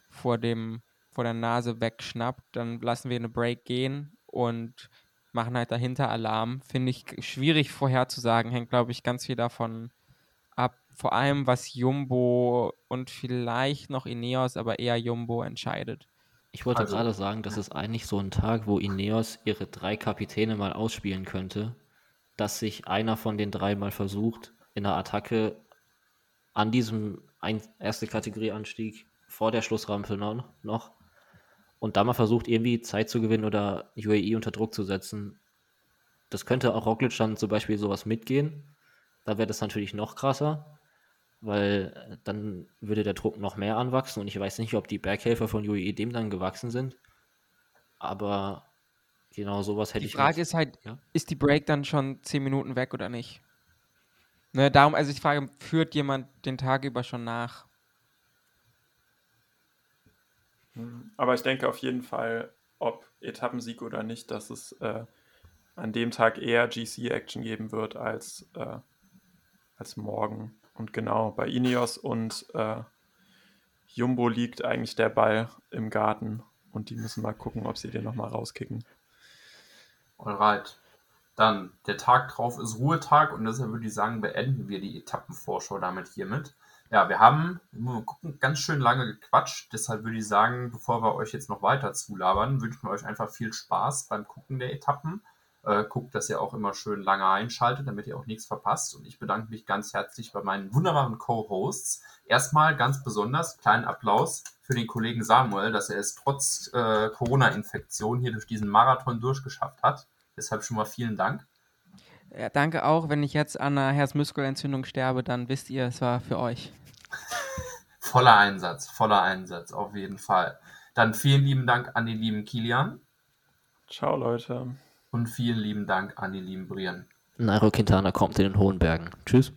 vor, dem, vor der Nase wegschnappt. Dann lassen wir eine Break gehen und machen halt dahinter Alarm. Finde ich schwierig vorherzusagen, hängt, glaube ich, ganz viel davon ab. Vor allem, was Jumbo und vielleicht noch Ineos, aber eher Jumbo entscheidet. Ich wollte also, gerade sagen, das ist eigentlich so ein Tag, wo Ineos ihre drei Kapitäne mal ausspielen könnte, dass sich einer von den drei mal versucht, in der Attacke an diesem erste Kategorie-Anstieg vor der Schlussrampe noch und da mal versucht, irgendwie Zeit zu gewinnen oder UAE unter Druck zu setzen. Das könnte auch Roglic dann zum Beispiel sowas mitgehen. Da wäre das natürlich noch krasser, weil äh, dann würde der Druck noch mehr anwachsen und ich weiß nicht, ob die Berghelfer von UAE dem dann gewachsen sind. Aber genau sowas hätte die ich. Die Frage ist halt, ja? ist die Break dann schon 10 Minuten weg oder nicht? Ne, darum, also ich frage, führt jemand den Tag über schon nach? Aber ich denke auf jeden Fall, ob Etappensieg oder nicht, dass es äh, an dem Tag eher GC-Action geben wird als, äh, als morgen. Und genau, bei Ineos und äh, Jumbo liegt eigentlich der Ball im Garten und die müssen mal gucken, ob sie den nochmal rauskicken. Alright. Dann, der Tag drauf ist Ruhetag und deshalb würde ich sagen, beenden wir die Etappenvorschau damit hiermit. Ja, wir haben wir gucken, ganz schön lange gequatscht. Deshalb würde ich sagen, bevor wir euch jetzt noch weiter zulabern, wünschen wir euch einfach viel Spaß beim Gucken der Etappen. Äh, guckt, dass ihr auch immer schön lange einschaltet, damit ihr auch nichts verpasst. Und ich bedanke mich ganz herzlich bei meinen wunderbaren Co-Hosts. Erstmal ganz besonders kleinen Applaus für den Kollegen Samuel, dass er es trotz äh, Corona-Infektion hier durch diesen Marathon durchgeschafft hat. Deshalb schon mal vielen Dank. Ja, danke auch. Wenn ich jetzt an einer Herzmuskelentzündung sterbe, dann wisst ihr, es war für euch. voller Einsatz, voller Einsatz, auf jeden Fall. Dann vielen lieben Dank an den lieben Kilian. Ciao, Leute. Und vielen lieben Dank an den lieben Brian. Nairo Quintana kommt in den hohen Bergen. Tschüss.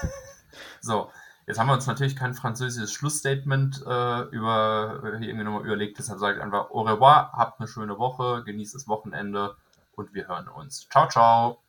so, jetzt haben wir uns natürlich kein französisches Schlussstatement äh, über, hier irgendwie nochmal überlegt. Deshalb sage ich einfach au revoir, habt eine schöne Woche, genießt das Wochenende und wir hören uns. Ciao, ciao.